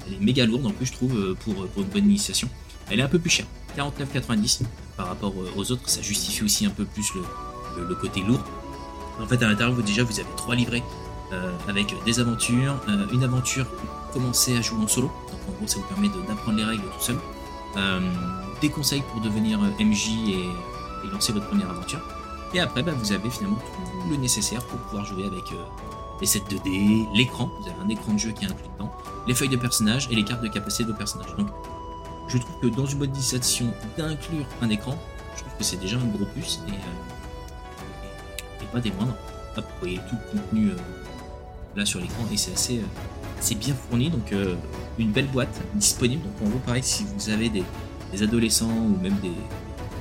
Speaker 1: elle est méga lourde en plus, je trouve, pour, pour, une bonne initiation. Elle est un peu plus chère, 49,90 par rapport aux autres. Ça justifie aussi un peu plus le, le côté lourd. En fait, à l'intérieur, vous déjà, vous avez trois livrets avec des aventures, euh, une aventure pour commencer à jouer en solo, donc en gros ça vous permet d'apprendre les règles tout seul, euh, des conseils pour devenir MJ et, lancer votre première aventure, et après bah, vous avez finalement tout le nécessaire pour pouvoir jouer avec les sets 2D, l'écran, vous avez un écran de jeu qui est inclus dedans, les feuilles de personnages et les cartes de capacité de personnages. Donc je trouve que dans une d'initiation d'inclure un écran, je trouve que c'est déjà un gros plus et, pas des moindres. vous voyez tout le contenu là sur l'écran et c'est assez, euh, bien fourni. Donc euh, une belle boîte disponible. Donc en gros pareil si vous avez des, adolescents ou même des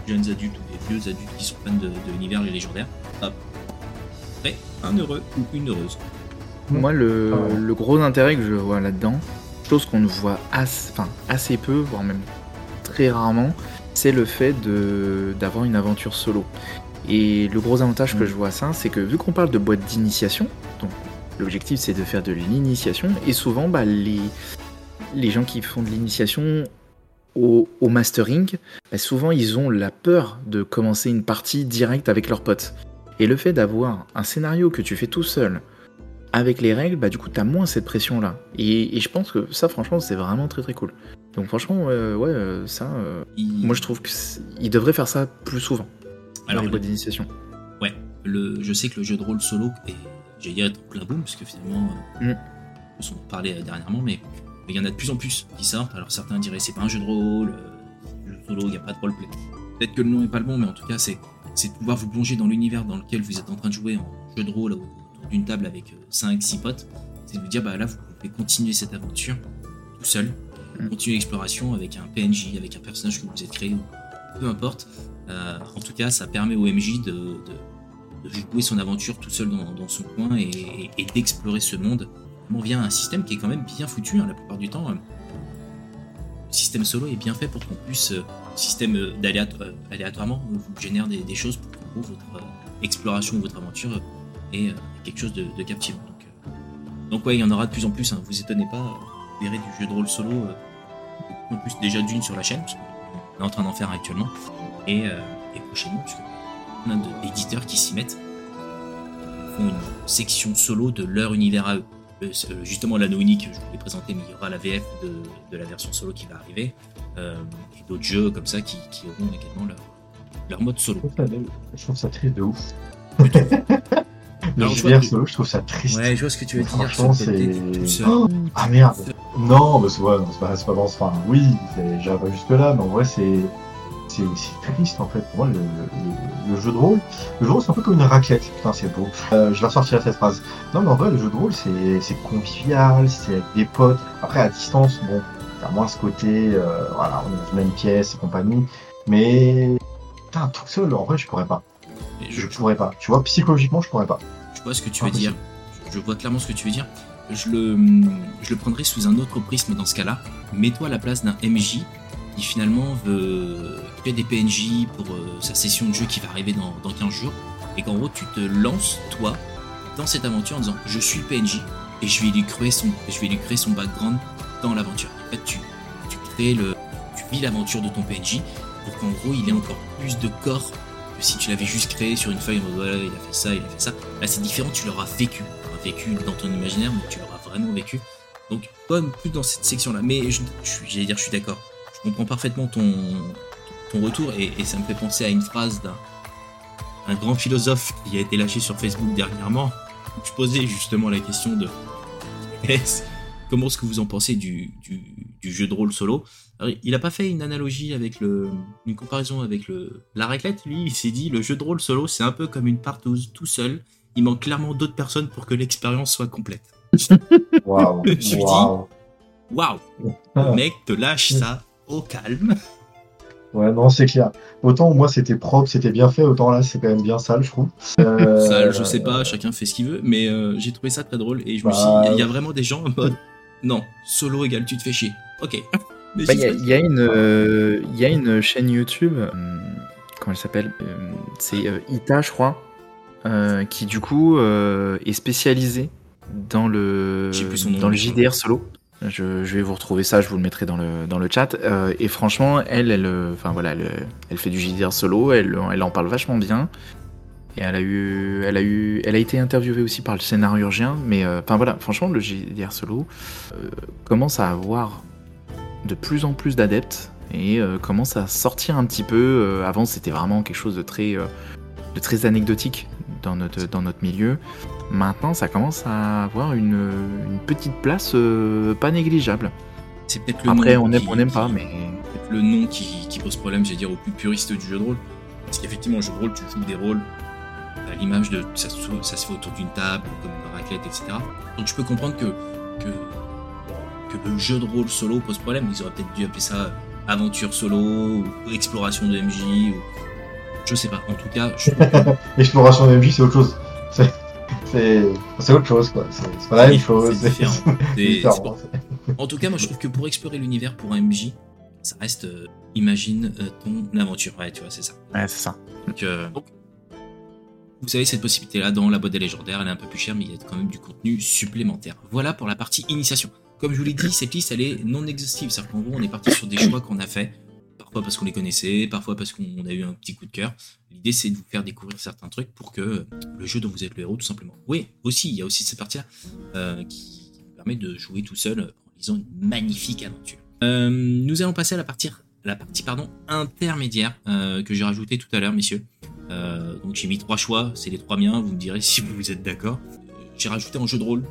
Speaker 1: jeunes adultes ou des vieux adultes qui sont fans de, l'univers les légendaires, hop, prêt, un heureux ou une heureuse.
Speaker 2: Moi le, le gros intérêt que je vois là-dedans, chose qu'on ne voit assez, enfin, assez peu, voire même très rarement, c'est le fait d'avoir une aventure solo. Et le gros avantage que mm. je vois à ça, c'est que vu qu'on parle de boîte d'initiation, L'objectif, c'est de faire de l'initiation. Et souvent, bah, les, les gens qui font de l'initiation au, mastering, bah, souvent, ils ont la peur de commencer une partie directe avec leurs potes. Et le fait d'avoir un scénario que tu fais tout seul, avec les règles, bah, du coup, tu as moins cette pression-là. Et, je pense que ça, franchement, c'est vraiment très très cool. Donc, franchement, euh, ouais, euh, ça, euh, moi, je trouve qu'il devrait faire ça plus souvent. Alors, les d'initiation.
Speaker 1: Ouais, le, je sais que le jeu de rôle solo est j'ai dire être en plein boom, parce que finalement, euh, mm. on en parlait euh, dernièrement, mais il y en a de plus en plus qui sortent. Alors certains diraient c'est pas un jeu de rôle, euh, jeu solo, il n'y a pas de roleplay. Peut-être que le nom est pas le bon, mais en tout cas, c'est de pouvoir vous plonger dans l'univers dans lequel vous êtes en train de jouer en jeu de rôle autour d'une table avec 5-6 potes, c'est de vous dire bah là vous pouvez continuer cette aventure tout seul,
Speaker 2: Mm.
Speaker 1: continuer l'exploration avec un PNJ, avec un personnage que vous êtes créé, peu importe. Euh, en tout cas, ça permet au MJ de, de, de jouer son aventure tout seul dans, son coin et, d'explorer ce monde. On vient un système qui est quand même bien foutu hein, la plupart du temps. euh, Le système solo est bien fait pour qu'on puisse, euh, système euh, euh, aléatoirement, vous génère des, choses pour que votre euh, exploration votre aventure euh, quelque chose de, captivant. Donc, donc ouais, il y en aura de plus en plus. Hein, vous étonnez pas, vous verrez du jeu de rôle solo. en plus déjà d'une sur la chaîne, parce qu'on est en train d'en faire actuellement, et, prochainement, parce de- d'éditeurs qui s'y mettent, font une section solo de leur univers à eux. Euh, c'est, euh, justement, l'anneau unique, je vous l'ai présenté, mais il y aura la VF de, de la version solo qui va arriver, euh, et d'autres jeux comme ça qui, qui auront également leur, leur mode solo.
Speaker 3: je trouve ça triste de ouf. Le
Speaker 1: Alors,
Speaker 3: solo, je trouve ça triste.
Speaker 1: Ouais, je vois ce que tu veux dire.
Speaker 3: Franchement, c'est-. Oh Ah merde Non, mais c'est ouais, pas, pas ce. Enfin, oui, j'irai pas jusque là, mais en vrai, c'est. C'est triste en fait. Pour moi, le, le- le jeu de rôle, le jeu de rôle, c'est un peu comme une raclette. Putain, c'est beau. Euh, je vais ressortir cette phrase. Non, mais en vrai, le jeu de rôle, c'est c'est convivial, c'est avec des potes. Après, à distance, bon, t'as moins ce côté, euh, voilà, on est dans une même pièce et compagnie. Mais. Putain, tout seul, en vrai, je pourrais pas. Je pourrais pas. Tu vois, psychologiquement, je pourrais pas.
Speaker 1: Je vois ce que tu veux dire. Je je vois clairement ce que tu veux dire. Je le, je le prendrai sous un autre prisme dans ce cas-là. Mets-toi à la place d'un MJ qui finalement veut créer des PNJ pour euh, sa session de jeu qui va arriver dans, dans 15 jours. Et qu'en gros, tu te lances, toi, dans cette aventure en disant Je suis PNJ et je vais lui créer son, je vais lui créer son background dans l'aventure. En fait, tu, tu crées le, tu vis l'aventure de ton PNJ pour qu'en gros, il ait encore plus de corps que si tu l'avais juste créé sur une feuille voilà, il a fait ça, il a fait ça. Là, c'est différent, tu l'auras vécu. Tu vécu dans ton imaginaire, mais tu l'auras vraiment vécu. Donc, comme plus dans cette section-là. Mais j'allais dire, je suis d'accord. Je comprends parfaitement ton, ton retour et, et ça me fait penser à une phrase d'un un grand philosophe qui a été lâché sur Facebook dernièrement. Je posais justement la question de comment est-ce que vous en pensez du, du, du jeu de rôle solo? Alors, Il n'a pas fait une analogie avec le, une comparaison avec le, la raclette? Lui, il s'est dit le jeu de rôle solo, c'est un peu comme une partouze tout seul. Il manque clairement d'autres personnes pour que l'expérience soit complète.
Speaker 3: Waouh
Speaker 1: Je me suis dit,
Speaker 3: Waouh Ah.
Speaker 1: mec te lâche ça au calme.
Speaker 3: Ouais, non, c'est clair. Autant moi c'était propre, c'était bien fait, autant là c'est quand même bien sale, je trouve. Euh,
Speaker 1: Ça, je sais pas, chacun fait ce qu'il veut, mais euh, j'ai trouvé ça très drôle et je me suis
Speaker 3: Bah,
Speaker 1: dit, il y a vraiment des gens en mode, non, solo égale tu te fais chier. Ok. Mais
Speaker 2: Bah, Il y, il y euh, il y a une chaîne YouTube, hum, comment elle s'appelle Euh, C'est euh, Ita, je crois, euh, qui du coup euh, est spécialisée dans le, dans le JDR solo. Je, vais vous retrouver ça, je vous le mettrai dans le, dans le chat. Euh, et franchement, elle, elle, euh, enfin voilà, elle, fait du JDR solo, elle, elle en parle vachement bien. Et elle a eu, elle a eu, elle a été interviewée aussi par le scénarurgien, mais euh, voilà, franchement, le JDR solo commence à avoir de plus en plus d'adeptes et commence à sortir un petit peu. avant, c'était vraiment quelque chose de très, de très anecdotique dans notre, dans notre milieu. Maintenant, ça commence à avoir une, une petite place euh, pas négligeable.
Speaker 1: C'est peut-être le
Speaker 2: Après,
Speaker 1: nom
Speaker 2: on aime,
Speaker 1: qui-
Speaker 2: on aime pas, mais
Speaker 1: peut-être le nom qui, qui pose problème, j'allais dire, aux plus puristes du jeu de rôle. Parce qu'effectivement, le jeu de rôle, tu joues des rôles à l'image de. Ça, se- ça se fait autour d'une table, comme une raclette, etc. Donc je peux comprendre que, que, que le jeu de rôle solo pose problème. Ils auraient peut-être dû appeler ça aventure solo, ou exploration de MJ, ou. Je sais pas. En tout cas, je trouve que
Speaker 3: Exploration MJ, c'est autre chose. C'est- autre chose, quoi. C'est pas la même chose.
Speaker 1: c'est différent. En tout cas, moi je trouve que pour explorer l'univers pour un MJ, ça reste euh, imagine euh, ton aventure. Ouais, tu vois, c'est ça.
Speaker 2: ouais, c'est ça.
Speaker 1: Donc, euh, donc, vous savez, cette possibilité-là dans la boîte des légendaires, elle est un peu plus chère, mais il y a quand même du contenu supplémentaire. Voilà pour la partie initiation. Comme je vous l'ai dit, cette liste, elle est non exhaustive. C'est-à-dire qu'en gros, on est parti sur des choix qu'on a fait. Parfois parce qu'on les connaissait, parfois parce qu'on a eu un petit coup de cœur. L'idée, c'est de vous faire découvrir certains trucs pour que le jeu dont vous êtes le héros, tout simplement. Oui, aussi, il y a aussi cette partie-là euh, qui, permet de jouer tout seul en lisant une magnifique aventure. Euh, nous allons passer à la partie, la partie pardon, intermédiaire euh, que j'ai rajouté tout à l'heure, messieurs. Euh, donc j'ai mis trois choix, c'est les trois miens, vous me direz si vous êtes d'accord. Euh, J'ai rajouté un jeu de rôle,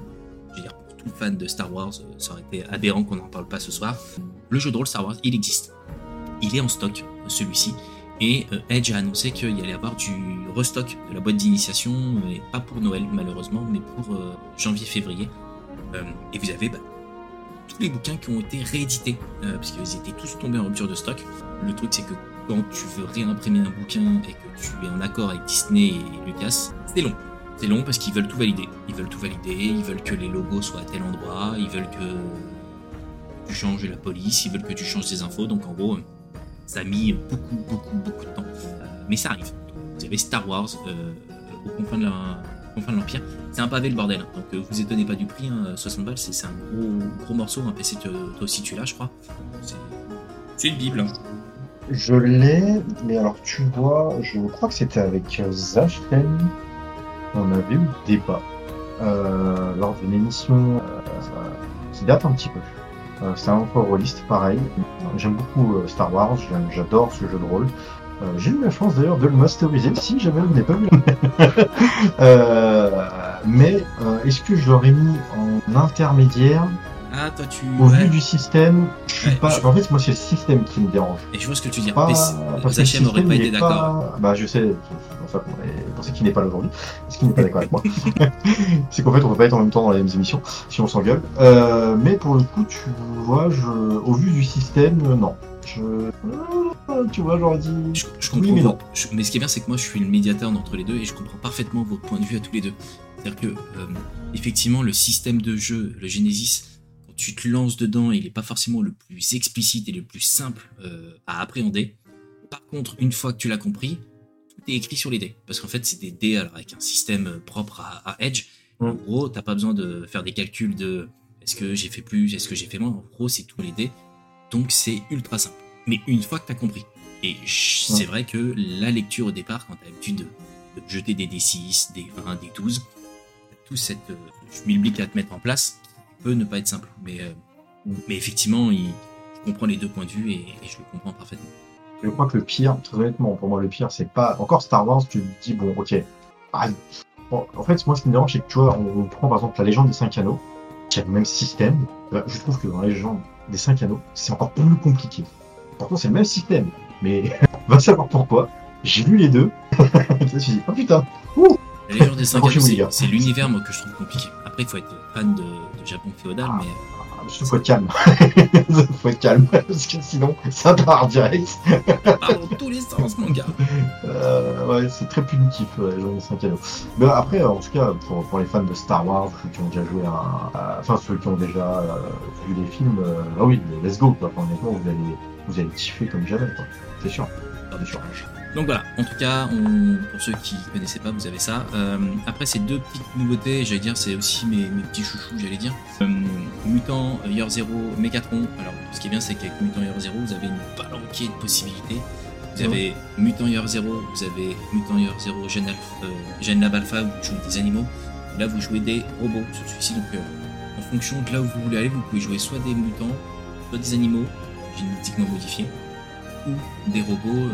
Speaker 1: je veux dire pour tout fan de Star Wars, euh, ça aurait été aberrant qu'on n'en parle pas ce soir. Le jeu de rôle Star Wars, il existe. Il est en stock, celui-ci. Et euh, Edge a annoncé qu'il allait avoir du restock de la boîte d'initiation, mais pas pour Noël malheureusement, mais pour euh, janvier-février. Euh, et vous avez bah, tous les bouquins qui ont été réédités, parce qu'ils étaient tous tombés en rupture de stock. Le truc c'est que quand tu veux réimprimer un bouquin et que tu es en accord avec Disney et Lucas, c'est long. C'est long parce qu'ils veulent tout valider. Ils veulent tout valider, ils veulent que les logos soient à tel endroit, ils veulent que tu changes la police, ils veulent que tu changes des infos. Donc en gros, ça a mis beaucoup, beaucoup, beaucoup de temps. Euh, mais ça arrive. Vous avez Star Wars euh, au confin de la- l'Empire. C'est un pavé le bordel. Donc euh, vous étonnez pas du prix. hein, 60 balles, c'est un gros, gros morceau. Un PC, toi aussi tu l'as, je crois. C'est- une Bible. hein.
Speaker 3: Je l'ai, mais alors tu vois, je crois que c'était avec euh, Zachen, on avait eu le débat euh, lors d'une émission euh, qui date un petit peu. Euh, c'est un peu rôliste, pareil. J'aime beaucoup euh, Star Wars, j'adore ce jeu de rôle. Euh, J'ai eu la chance d'ailleurs de le masteriser, si jamais je n'ai pas euh, mais euh, est-ce que je l'aurais mis en intermédiaire
Speaker 1: Ah, toi tu.
Speaker 3: au
Speaker 1: ouais.
Speaker 3: vu du système? Je suis
Speaker 1: Ouais,
Speaker 3: pas.
Speaker 1: je-
Speaker 3: En fait, moi, c'est le système qui me dérange.
Speaker 1: Et je vois ce que tu veux dire.
Speaker 3: Pas, parce que le
Speaker 1: Zachem aurait
Speaker 3: système,
Speaker 1: pas été d'accord.
Speaker 3: pas- Bah, je sais, en fait, on est- pour ceux qui n'est pas là aujourd'hui, parce qu'il n'est pas d'accord avec moi, c'est qu'en fait, on peut pas être en même temps dans les mêmes émissions, si on s'engueule. Euh, mais pour le coup, tu vois, je, au vu du système, euh, non. Je, euh, tu vois, j'aurais dit.
Speaker 1: Je, je comprends.
Speaker 3: Oui, mais
Speaker 1: vos-
Speaker 3: non.
Speaker 1: je- mais ce qui est bien, c'est que moi, je suis le médiateur entre les deux et je comprends parfaitement vos points de vue à tous les deux. C'est-à-dire que, euh, effectivement, le système de jeu, le Genesis, quand tu te lances dedans, il n'est pas forcément le plus explicite et le plus simple euh, à appréhender. Par contre, une fois que tu l'as compris, tout est écrit sur les dés. Parce qu'en fait, c'est des dés alors, avec un système euh, propre à, à Edge. En
Speaker 3: Mm.
Speaker 1: gros, t'as pas besoin de faire des calculs de est-ce que j'ai fait plus, est-ce que j'ai fait moins. En gros, c'est tous les dés. Donc, c'est ultra simple. Mais une fois que t'as compris. Et c'est vrai que la lecture au départ, quand t'as l'habitude de, de jeter des D6, des 20, des 12, t'as tout cette euh, schmilblick à te mettre en place qui peut ne pas être simple. Mais, euh, mais effectivement, il, je comprends les deux points de vue et, et je le comprends parfaitement.
Speaker 3: Je crois que le pire, très honnêtement, pour moi, le pire, c'est pas. Encore Star Wars, tu te dis, bon, ok. Ah, bon, en fait, moi, ce qui me dérange, c'est que tu vois, on, on prend par exemple la légende des 5 anneaux, qui a le même système. Bah, je trouve que dans la légende des 5 anneaux, c'est encore plus compliqué. Pourtant, c'est le même système. Mais va savoir pourquoi. J'ai lu les deux. je me suis dit, oh putain.
Speaker 1: La légende des 5
Speaker 3: Accrochez-vous, les
Speaker 1: c'est l'univers moi, que je trouve compliqué. Après, il faut être fan de, de Japon féodal,
Speaker 3: Ah.
Speaker 1: mais
Speaker 3: Il faut être calme. faut être calme. Parce que sinon, ça part direct.
Speaker 1: euh, part dans tous les sens, mon gars.
Speaker 3: Euh, ouais, c'est très punitif, ouais, les gens des 5 anneaux. Mais après, en tout cas, pour, pour les fans de Star Wars, ceux qui ont déjà joué à, à- enfin ceux qui ont déjà euh, vu les films, euh, ah oui, let's go, quoi. Honnêtement, vous allez, vous allez kiffer comme jamais, quoi. C'est sûr. C'est sûr.
Speaker 1: Donc voilà, en tout cas, on- pour ceux qui ne connaissaient pas, vous avez ça. Euh, après, ces deux petites nouveautés, j'allais dire, c'est aussi mes, mes petits chouchous, j'allais dire. Euh, Mutant Year Zero Megatron. Alors, ce qui est bien, c'est qu'avec Mutant Year Zero, vous avez une palanquée de possibilités. Vous avez Mutant Year Zero, vous avez Mutant Year Zero Gen, Alpha, euh, Gen Lab Alpha, où vous jouez des animaux. Là, vous jouez des robots sur celui-ci. Donc, en fonction de là où vous voulez aller, vous pouvez jouer soit des mutants, soit des animaux génétiquement modifiés, ou des robots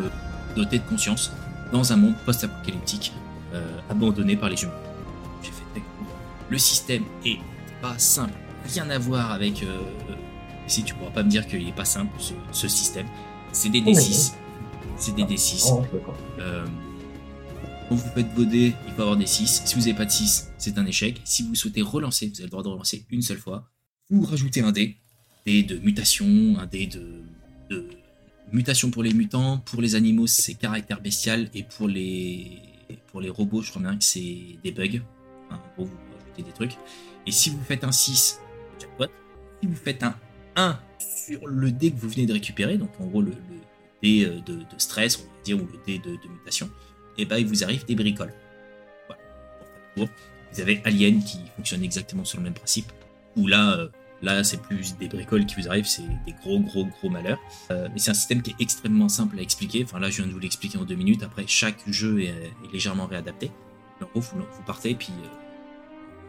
Speaker 1: dotés de conscience dans un monde post-apocalyptique euh, abandonné par les humains. J'ai fait. Le système est pas simple, rien à voir avec. euh, si tu pourras pas me dire qu'il est pas simple ce, ce système, c'est des
Speaker 3: Oh,
Speaker 1: D6, c'est des D6.
Speaker 3: Oh, d'accord.
Speaker 1: Euh, quand vous faites vos dés, il faut avoir des 6. Si vous n'avez pas de 6, c'est un échec. Si vous souhaitez relancer, vous avez le droit de relancer une seule fois. Vous rajoutez un dé, dé de mutation, un dé de, de mutation pour les mutants. Pour les animaux, c'est caractère bestial. Et pour les, pour les robots, je crois bien que c'est des bugs. Enfin, en gros, vous rajoutez des trucs. Et si vous faites un 6, jackpot. Si vous faites un 1 sur le dé que vous venez de récupérer, donc en gros le, dé euh, de, stress, on va dire, ou le dé de, mutation, et ben il vous arrive des bricoles. Vous avez Alien qui fonctionne exactement sur le même principe, où là, euh, là c'est plus des bricoles qui vous arrivent, c'est des gros gros gros malheurs. Euh, mais c'est un système qui est extrêmement simple à expliquer. Enfin là, je viens de vous l'expliquer en deux minutes. Après, chaque jeu est, légèrement réadapté. En gros, vous, partez, puis euh,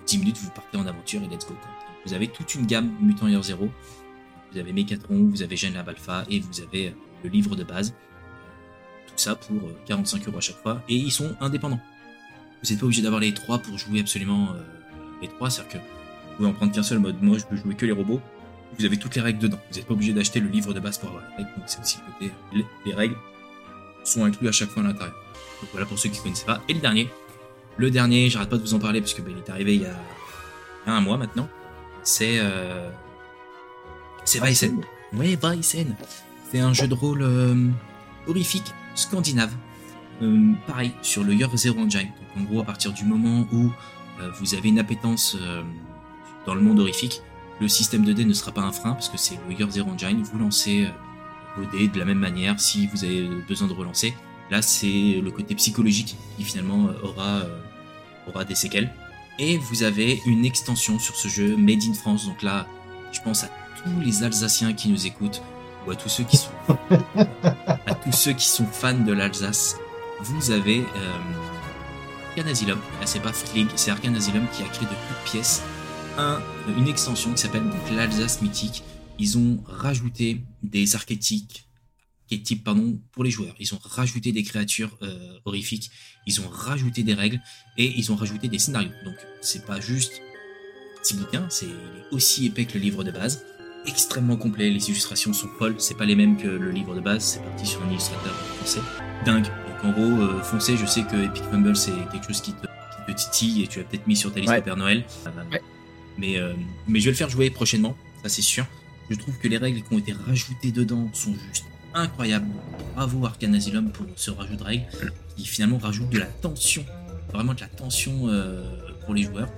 Speaker 1: 10 minutes, vous partez en aventure et let's go. Vous avez toute une gamme Mutant Year Zero. Vous avez Mechatron, vous avez Gen Lab Alpha et vous avez euh, le livre de base. Tout ça pour euh, 45 euros à chaque fois. Et ils sont indépendants. Vous n'êtes pas obligé d'avoir les trois pour jouer absolument euh, les trois. C'est-à-dire que pouvez en prendre qu'un seul mode. Moi, je peux jouer que les robots. Vous avez toutes les règles dedans. Vous n'êtes pas obligé d'acheter le livre de base pour avoir les règles. Donc c'est aussi le côté les, les règles sont inclus à chaque fois à l'intérieur. Donc voilà pour ceux qui ne connaissent pas. Et le dernier, le dernier, j'arrête pas de vous en parler parce que ben, il est arrivé il y, a, un mois maintenant. C'est euh, c'est Weissen. Oui, Weissen. C'est un jeu de rôle euh, horrifique scandinave. Euh, pareil sur le Year Zero Engine. Donc en gros, à partir du moment où euh, vous avez une appétence dans le monde horrifique, le système de dés ne sera pas un frein parce que c'est le Year Zero Engine. Vous lancez vos dés de la même manière si vous avez besoin de relancer. Là, c'est le côté psychologique qui finalement aura, aura des séquelles. Et vous avez une extension sur ce jeu Made in France. Donc là, je pense à tous les Alsaciens qui nous écoutent ou à tous ceux qui sont à tous ceux qui sont fans de l'Alsace. Vous avez euh, Asylum. Là, c'est pas Flig, c'est Arcan Asylum qui a créé de toutes pièces un, une extension qui s'appelle l'Alsace mythique. Ils ont rajouté des archétypes archétypes pardon, pour les joueurs. Ils ont rajouté des créatures euh, horrifiques, ils ont rajouté des règles et ils ont rajouté des scénarios. Donc c'est pas juste un petit bouquin, c'est aussi épais que le livre de base, extrêmement complet. Les illustrations sont folles, c'est pas les mêmes que le livre de base, c'est parti sur un illustrateur français. Dingue. Donc en gros, euh, foncez, je sais que Epic Fumble c'est quelque chose qui te, qui te, titille et tu as peut-être mis sur ta liste
Speaker 2: Ouais.
Speaker 1: de Père Noël.
Speaker 2: Ouais.
Speaker 1: Mais, euh, mais je vais le faire jouer prochainement, ça c'est sûr. Je trouve que les règles qui ont été rajoutées dedans sont juste incroyables. Bravo Arcane Asylum pour ce rajout de règles qui finalement rajoute de la tension, vraiment de la tension euh, pour les joueurs.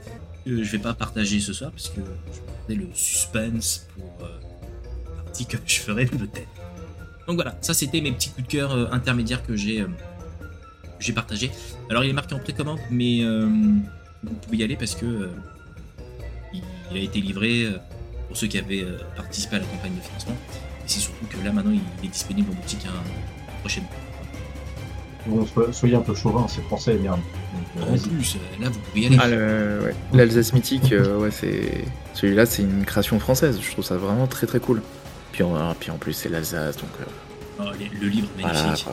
Speaker 1: Que je vais pas partager ce soir parce que je vais le suspense pour euh, la partie que je ferai peut-être. Donc voilà, ça c'était mes petits coups de cœur intermédiaires que j'ai partagé. Alors il est marqué en précommande, mais vous pouvez y aller parce que il, a été livré euh, pour ceux qui avaient euh, participé à la campagne de financement. Et c'est surtout que là maintenant il est disponible en boutique hein, prochainement.
Speaker 3: Bon, so- soyez un peu chauvin, c'est français, merde. Donc, euh,
Speaker 1: En
Speaker 3: vas-y.
Speaker 1: plus, là vous pouvez y aller.
Speaker 2: Ah, le- ouais. L'Alsace mythique, euh, ouais, c'est celui-là, c'est une création française. Je trouve ça vraiment très très cool. Puis, en- alors, puis en plus, c'est l'Alsace, donc. euh,
Speaker 1: Oh, les- le livre magnifique.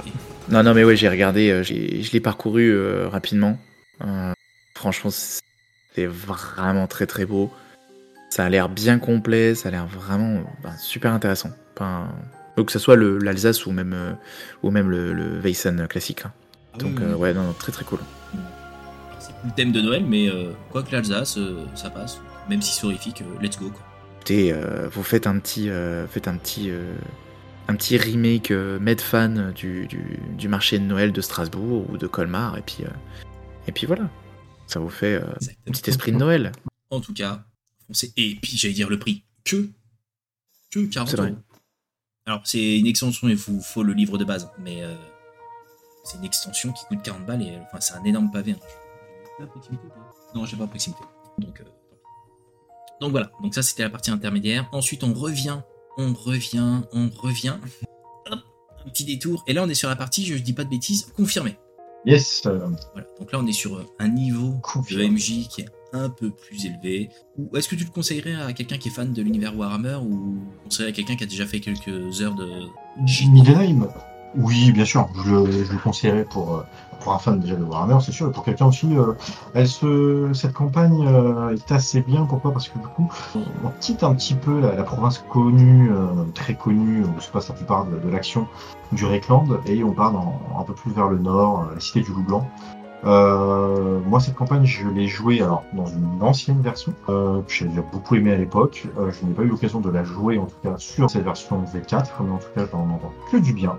Speaker 2: Non, non, mais ouais, j'ai regardé, j'ai- je l'ai parcouru euh, rapidement. Euh, franchement, c'est vraiment très très beau. Ça a l'air bien complet, ça a l'air vraiment ben, super intéressant. Enfin, que ce soit l'Alsace ou même, euh, ou même le, le Weissen classique. hein.
Speaker 1: Ah
Speaker 2: Donc,
Speaker 1: oui,
Speaker 2: euh, ouais, non, non, très très cool.
Speaker 1: C'est le thème de Noël, mais euh, quoi que l'Alsace, euh, ça passe. Même si c'est horrifique, let's go. Quoi.
Speaker 2: Écoutez, vous faites un petit, faites un petit, un petit remake made fan du, du, du marché de Noël de Strasbourg ou de Colmar, et puis, et puis voilà. Ça vous fait un petit esprit de Noël.
Speaker 1: En tout cas, foncez. Et puis j'allais dire le prix. Que Que 40
Speaker 2: C'est vrai.
Speaker 1: euros. Alors c'est une extension, il vous faut le livre de base, mais euh, c'est une extension qui coûte 40 balles et enfin c'est un énorme pavé. hein. La proximité Non, j'ai pas proximité. Donc, euh, donc voilà. Donc ça c'était la partie intermédiaire. Ensuite on revient, on revient, on revient. Hop, un petit détour. Et là on est sur la partie, je dis pas de bêtises, confirmée.
Speaker 3: Yes,
Speaker 1: Voilà. Donc là on est sur euh, un niveau de. MJ qui est un peu plus élevé. Ou est-ce que tu le conseillerais à quelqu'un qui est fan de l'univers Warhammer ou conseillerais à quelqu'un qui a déjà fait quelques heures de
Speaker 3: Middenheim Oui, bien sûr, je le, conseillerais pour, euh, pour un fan déjà de Warhammer, c'est sûr, et pour quelqu'un aussi. euh, cette campagne euh, est assez bien, pourquoi? Parce que du coup, on quitte un petit peu la, province connue, très connue, où se passe la plupart de, de l'action du Reckland, et on part dans, un peu plus vers le nord, la cité du Loup Blanc. Euh, moi, cette campagne, je l'ai jouée alors dans une ancienne version euh, que déjà beaucoup aimé à l'époque. Euh, je n'ai pas eu l'occasion de la jouer, en tout cas sur cette version V4, mais en tout cas, j'en entends que du bien.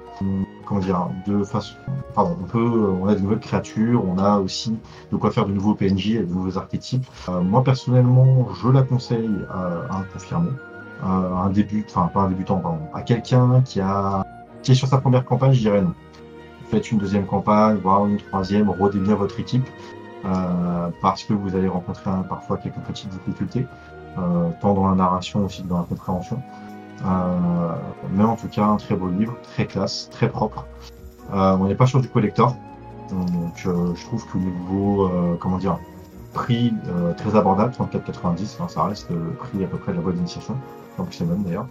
Speaker 3: Comment dire De façon, pardon, on peut, on a de nouvelles créatures, on a aussi de quoi faire de nouveaux PNJ de nouveaux archétypes. Euh, moi, personnellement, je la conseille à, à un confirmé, à un début, enfin pas un débutant, pardon, à quelqu'un qui a qui est sur sa première campagne, je dirais non faites une deuxième campagne, voire une troisième, rodez votre équipe, euh, parce que vous allez rencontrer parfois quelques petites difficultés, euh, tant dans la narration aussi que dans la compréhension. Euh, mais en tout cas, un très beau livre, très classe, très propre. Euh, on n'est pas sur du collector, donc euh, je trouve que niveau, comment dire, prix très abordable, 34,90, hein, ça reste le prix à peu près de la boîte d'initiation, en plus c'est même d'ailleurs.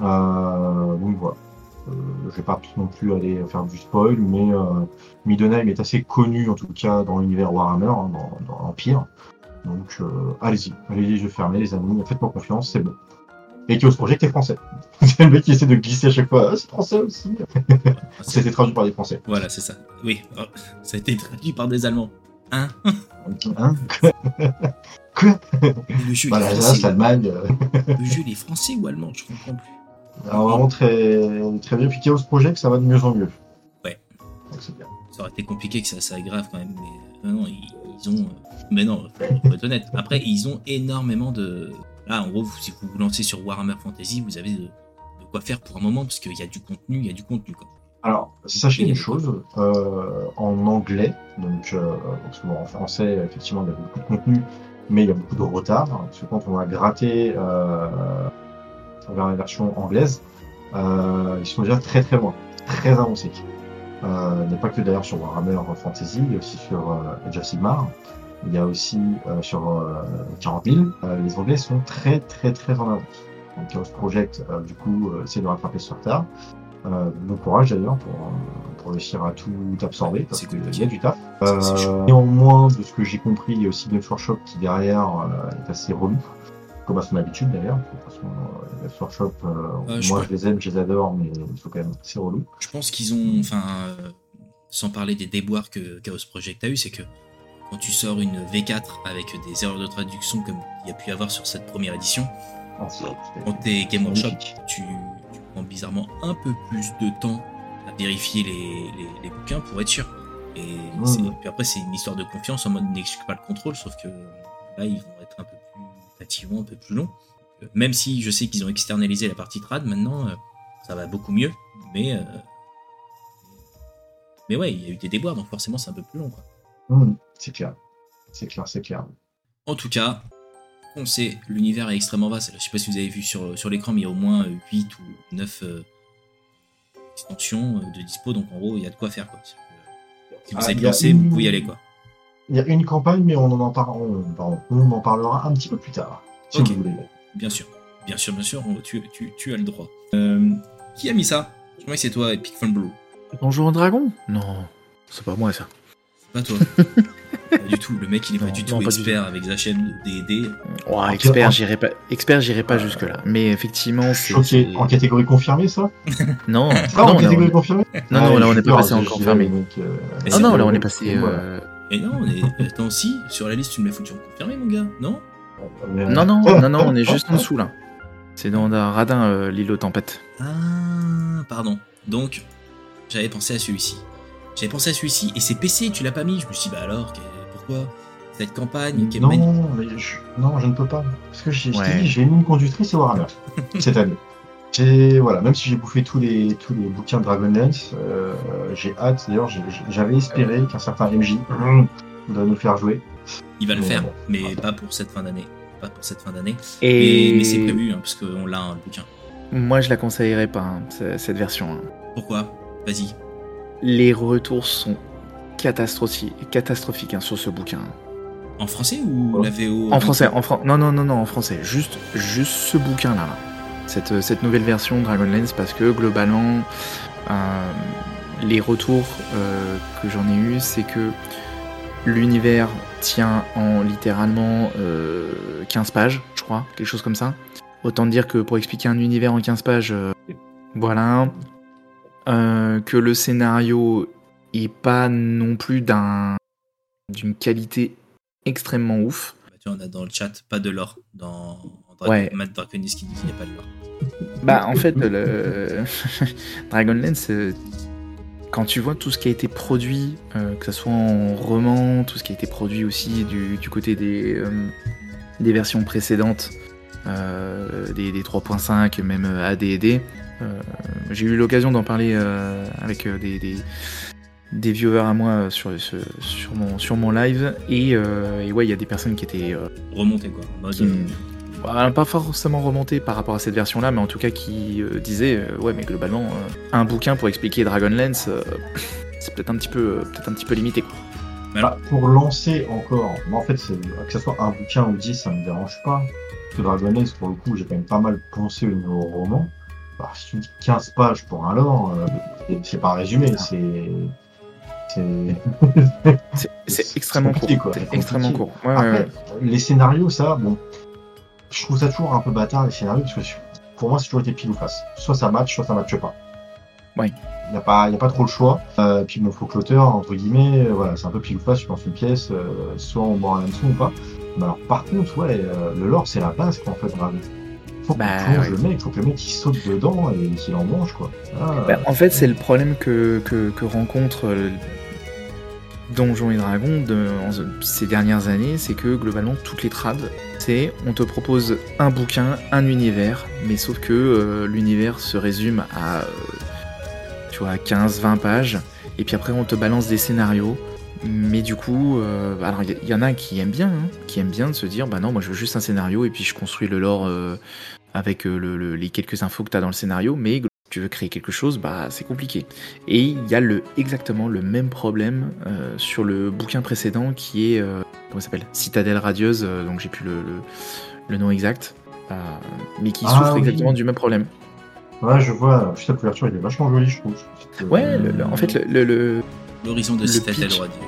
Speaker 3: Donc voilà. Euh, je vais pas non plus aller faire du spoil, mais euh, Middenheim est assez connu en tout cas dans l'univers Warhammer, hein, dans, dans l'Empire. Donc euh, allez-y, allez les yeux fermés les amis, faites-moi confiance, c'est bon. Et Chaos Project est français. C'est le mec qui essaie de glisser à chaque fois. Ah, c'est français aussi. C'était traduit par des Français.
Speaker 1: Voilà, c'est ça. Oui, oh, ça a été traduit par des Allemands. Hein
Speaker 3: Hein
Speaker 1: Et Le jeu, il
Speaker 3: Voilà, l'Allemagne.
Speaker 1: Le jeu, il est français ou allemand? Je comprends plus.
Speaker 3: Alors, vraiment très, très bien. Puis Chaos Project, ça va de mieux en mieux.
Speaker 1: Ouais.
Speaker 3: Donc, c'est bien.
Speaker 1: Ça aurait été compliqué que ça ça grave quand même, mais euh, non, ils, ils ont. euh, Mais non, faut être honnête. Après, ils ont énormément de. Là, en gros, vous- si vous vous lancez sur Warhammer Fantasy, vous avez de, de quoi faire pour un moment, parce qu'il y a du contenu, il y a du contenu. Quoi.
Speaker 3: Alors, sachez une
Speaker 1: a
Speaker 3: chose, euh, en anglais, donc, euh, parce que bon, en français, effectivement, il y a beaucoup de contenu, mais il y a beaucoup de retard, hein, parce que quand on a gratté euh, vers la version anglaise, euh, ils sont déjà très très loin, très avancés. Euh, il n'y a pas que d'ailleurs sur Warhammer Fantasy, il y a aussi sur euh, Age of Sigmar, il y a aussi sur euh, 40 000. Euh, les Anglais sont très très très en avance. Donc Chaos Project, du coup, essaie de rattraper ce retard. Euh, bon courage d'ailleurs pour, pour réussir à tout absorber parce
Speaker 1: C'est
Speaker 3: qu'il y a du taf.
Speaker 1: C'est- c'est
Speaker 3: Euh, néanmoins, de ce que j'ai compris, il y a aussi Games Workshop qui derrière euh, est assez relou, comme à son habitude d'ailleurs. De toute façon, euh, Games Workshop, euh,
Speaker 1: Euh, je
Speaker 3: moi
Speaker 1: crois-
Speaker 3: je les aime, je les adore, mais ils sont quand même assez relous.
Speaker 1: Je pense qu'ils ont. Enfin, euh, sans parler des déboires que Chaos Project a eu, c'est que quand tu sors une V4 avec des erreurs de traduction comme il y a pu y avoir sur cette première édition,
Speaker 3: Ah,
Speaker 1: quand t'es Game Workshop, tu, tu prends bizarrement un peu plus de temps à vérifier les, les, les bouquins pour être sûr. Et
Speaker 3: ouais.
Speaker 1: puis après, c'est une histoire de confiance en mode n'exclus pas le contrôle, sauf que là, ils vont être un peu fatigants, un peu plus longs. Euh, Même si je sais qu'ils ont externalisé la partie trad, maintenant, euh, ça va beaucoup mieux. Mais, euh, mais ouais, il y a eu des déboires, donc forcément, c'est un peu plus long. Quoi.
Speaker 3: Hum, c'est clair, c'est clair, c'est clair.
Speaker 1: En tout cas, on sait, l'univers est extrêmement vaste. Je sais pas si vous avez vu sur, sur l'écran, mais il y a au moins 8 ou 9 extensions de dispo, donc en gros, il y a de quoi faire. Quoi. Si vous-
Speaker 3: Ah,
Speaker 1: êtes lancé,
Speaker 3: une-
Speaker 1: vous pouvez y aller. Quoi.
Speaker 3: Il y a une campagne, mais on en, par- on, en parlera un petit peu plus tard, si vous voulez.
Speaker 1: Bien sûr, bien sûr, bien sûr, tu, tu, tu as le droit. Euh, qui a mis ça? Je crois que c'est toi, Epic Fun Blue.
Speaker 2: Bonjour Dragon? Non, c'est pas moi ça.
Speaker 1: C'est pas toi. pas du tout, le mec il est pas du
Speaker 2: non,
Speaker 1: tout
Speaker 2: du
Speaker 1: expert avec Zachem de D&D.
Speaker 2: Expert,
Speaker 3: en-
Speaker 2: j'irai pas, expert, j'irai pas jusque là. Mais effectivement, c'est.
Speaker 3: En catégorie confirmée, ça?
Speaker 2: Non,
Speaker 3: Ah,
Speaker 2: non,
Speaker 3: en
Speaker 2: non,
Speaker 3: catégorie confirmée?
Speaker 2: Non,
Speaker 3: Ah,
Speaker 2: non, là
Speaker 3: je
Speaker 2: on n'est pas passé en confirmé.
Speaker 3: euh,
Speaker 2: Ah non, là on est passé. euh,
Speaker 1: Et non, on est... attends, si, sur la liste tu me l'as foutu en confirmé mon gars, non?
Speaker 2: Non, non, non, non, on est juste en dessous là. C'est dans un radin, euh, l'île aux tempêtes.
Speaker 1: Ah, pardon. Donc, j'avais pensé à celui-ci. J'avais pensé à celui-ci et c'est PC, tu l'as pas mis. Je me suis dit, bah alors, pourquoi? Cette campagne qui est magnifique.
Speaker 3: Non, mais je, non, je ne peux pas. Parce que j'ai je t'ai
Speaker 2: Ouais.
Speaker 3: dit, j'ai une ligne conductrice et Warhammer cette année. J'ai voilà, même si j'ai bouffé tous les tous les bouquins de Dragonlance, euh, j'ai hâte. D'ailleurs, j'avais espéré qu'un certain MJ doit nous faire jouer.
Speaker 1: Il va le
Speaker 3: Mais
Speaker 1: faire,
Speaker 3: bon,
Speaker 1: mais
Speaker 3: voilà.
Speaker 1: pas pour cette fin d'année. Pas pour cette fin d'année.
Speaker 2: Et
Speaker 1: Mais, mais c'est prévu, hein, parce qu'on l'a un bouquin.
Speaker 2: moi je la conseillerais pas, hein, ce- cette version. hein.
Speaker 1: Pourquoi? Vas-y.
Speaker 2: Les retours sont catastrophiques, catastrophiques hein, sur ce bouquin.
Speaker 1: En français ou
Speaker 3: Oh.
Speaker 1: la VO
Speaker 2: En français, en fran- non, non, non, non, en français. Juste, juste ce bouquin-là. là. Cette, euh, cette nouvelle version Dragonlance, parce que globalement, euh, les retours euh, que j'en ai eu, c'est que l'univers tient en littéralement euh, 15 pages, je crois, quelque chose comme ça. Autant dire que pour expliquer un univers en 15 pages, voilà. Que le scénario est pas non plus d'un d'une qualité extrêmement ouf.
Speaker 1: Bah, on a dans le chat pas de l'or. Dans Dragon...
Speaker 2: Ouais.
Speaker 1: Matt Draconis qui dit qu'il n'y a pas de l'or.
Speaker 2: Bah en fait, le Dragonlance, euh, quand tu vois tout ce qui a été produit, euh, que ce soit en roman, tout ce qui a été produit aussi du, du côté des, euh, des versions précédentes, euh, des, des 3.5, même AD&D, j'ai eu l'occasion d'en parler avec des, des, des viewers à moi sur, mon, sur mon live, et, et ouais, il y a des personnes qui étaient...
Speaker 1: Remonter quoi.
Speaker 2: Qui- bah, pas forcément remonté par rapport à cette version-là, mais en tout cas qui euh, disait, euh, ouais, mais globalement, euh, un bouquin pour expliquer Dragonlance, c'est peut-être un petit peu, peut-être un petit peu limité. Quoi.
Speaker 3: Bah, pour lancer encore, en fait, que ce soit un bouquin ou 10, ça me dérange pas. Parce que Dragonlance, pour le coup, j'ai quand même pas mal pensé au niveau roman. Bah, si tu me dis 15 pages pour un lore, euh, c'est- pas un résumé, c'est. C'est.
Speaker 2: C'est, extrêmement court.
Speaker 3: quoi,
Speaker 2: extrêmement court. Ouais, ouais,
Speaker 3: Après,
Speaker 2: ouais.
Speaker 3: les scénarios, ça, bon. Je trouve ça toujours un peu bâtard, les scénarios, parce que pour moi, c'est toujours été pile ou face. Soit ça match, soit ça matche pas.
Speaker 2: Ouais.
Speaker 3: Il n'y a, pas- y a pas trop le choix. Euh, puis, il faut que l'auteur, entre guillemets, euh, voilà, c'est un peu pile ou face, je pense une pièce, euh, soit on mord un hameçon ou pas. Mais alors, par contre, ouais, le lore, c'est la base, quoi, en fait, vraiment. Faut
Speaker 2: Bah,
Speaker 3: plonge
Speaker 2: ouais.
Speaker 3: le mec, faut que le mec il saute dedans et qu'il en mange, quoi.
Speaker 2: Bah, en fait, c'est le problème que, que, que rencontre Donjons et Dragons de, en- ces dernières années, c'est que globalement, toutes les trades, on te propose un bouquin, un univers, mais sauf que euh, l'univers se résume à, euh, tu vois, 15-20 pages, et puis après on te balance des scénarios. Mais du coup, euh, alors il y, en a qui aiment bien, hein, qui aiment bien de se dire, bah non, moi je veux juste un scénario et puis je construis le lore avec le- le- les quelques infos que tu dans le scénario, mais tu veux créer quelque chose, bah c'est compliqué. Et il y a le, exactement le même problème euh, sur le bouquin précédent qui est, euh, comment s'appelle? Citadelle radieuse, euh, donc j'ai plus le, le- le nom exact, euh, mais qui
Speaker 3: Ah,
Speaker 2: souffre
Speaker 3: oui.
Speaker 2: exactement du même problème.
Speaker 3: Ouais, je vois, juste la couverture, il est vachement joli, je trouve. Euh,
Speaker 2: Ouais, le- le- en fait, le,
Speaker 1: L'horizon de
Speaker 2: Le
Speaker 1: Citadel
Speaker 2: pitch.
Speaker 1: radieuse.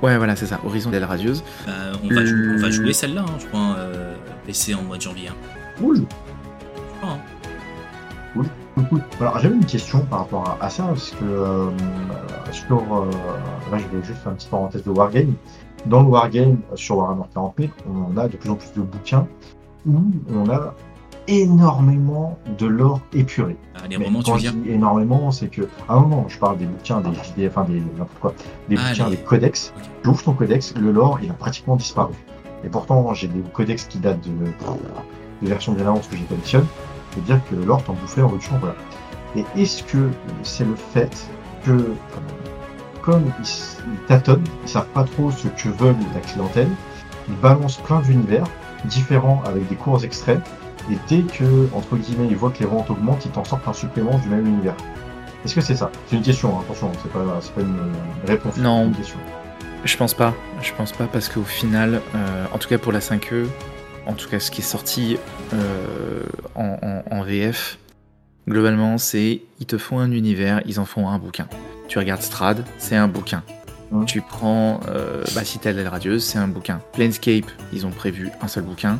Speaker 2: ouais, voilà, c'est ça, Horizon d'elle radieuse.
Speaker 1: Bah, on, va on jouer celle-là, hein, je crois, euh, PC en mois de janvier. hein.
Speaker 3: Cool. Alors j'avais une question par rapport à, à ça, parce que euh, sur, euh, là je vais juste faire une petite parenthèse de Wargame. Dans le Wargame, sur Warhammer 40 000, on a de plus en plus de bouquins où on a énormément de lore épuré.
Speaker 1: Ah, les
Speaker 3: Mais
Speaker 1: romans, tu
Speaker 3: quand je
Speaker 1: dire
Speaker 3: dis énormément, c'est que, à un moment, je parle des bouquins, des JD, enfin des n'importe quoi, des
Speaker 1: Ah,
Speaker 3: bouquins,
Speaker 1: les-
Speaker 3: des codex.
Speaker 1: Ok.
Speaker 3: Tu ouvres ton codex, le lore, il a pratiquement disparu. Et pourtant, j'ai des codex qui datent de, de versions de l'annonce que j'ai collectionne. Dire que le lore t'en bouffait en rupture, voilà. Et est-ce que c'est le fait que, euh, comme ils, tâtonnent, ils savent pas trop ce que veulent la clientèle, ils balancent plein d'univers différents avec des courts extraits, et dès que, entre guillemets, ils voient que les ventes augmentent, ils t'en sortent un supplément du même univers. Est-ce que c'est ça? C'est une question, hein, attention, c'est pas, pas une réponse.
Speaker 2: Non.
Speaker 3: c'est une question.
Speaker 2: Je pense pas, je pense pas parce qu'au final, euh, en tout cas pour la 5e, en tout cas ce qui est sorti euh, en, en- en VF, globalement c'est ils te font un univers, ils en font un bouquin. Tu regardes Strad, c'est un bouquin. Tu prends euh, bah, Citadel Radieuse, c'est un bouquin. Planescape, ils ont prévu un seul bouquin.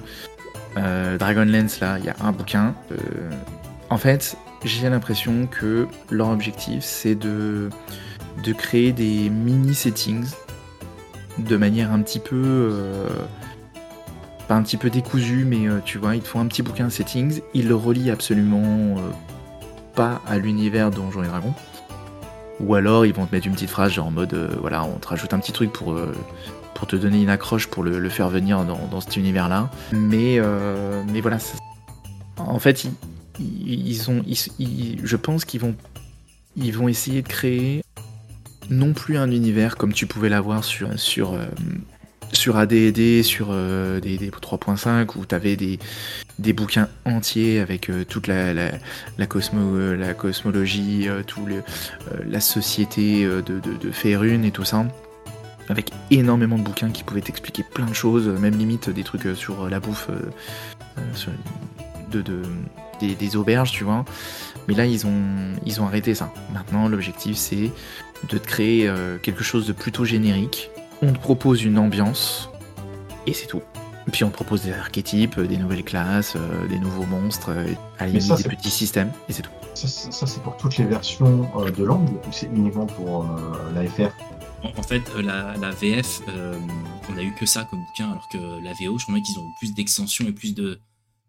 Speaker 2: Euh, Dragonlance, là, il y a un bouquin. Euh, en fait, j'ai l'impression que leur objectif, c'est de, de créer des mini-settings de manière un petit peu. Pas un petit peu décousue, mais euh, tu vois, ils te font un petit bouquin settings, ils le relient absolument euh, pas à l'univers Donjons et Dragons. Ou alors ils vont te mettre une petite phrase genre en mode euh, voilà, on te rajoute un petit truc pour, te donner une accroche pour le, faire venir dans, cet univers-là. Mais, euh, mais voilà, en fait, ils, ils- ont, je pense qu'ils vont, ils vont essayer de créer non plus un univers comme tu pouvais l'avoir sur, sur, sur AD&D, sur euh, des, des 3.5, où tu avais des, des bouquins entiers avec euh, toute la, la, la, euh, la cosmologie, euh, la société de, de, et tout ça. Avec énormément de bouquins qui pouvaient t'expliquer plein de choses, même limite des trucs sur la bouffe, de, de- des, des auberges, tu vois. Mais là, ils ont, ils ont arrêté ça. Maintenant, l'objectif, c'est de te créer quelque chose de plutôt générique. On te propose une ambiance, et c'est tout. Puis on te propose des archétypes, euh, des nouvelles classes, euh, des nouveaux monstres, euh, à la
Speaker 3: Mais
Speaker 2: limite
Speaker 3: ça,
Speaker 2: des petits systèmes, et c'est tout.
Speaker 3: Ça, c'est- ça, c'est pour toutes les versions euh, de langue ou c'est uniquement pour euh, la FR
Speaker 1: En, en fait, la, la VF, euh, on a eu que ça comme bouquin, alors que la VO, je crois qu'ils ont eu plus d'extensions et plus de,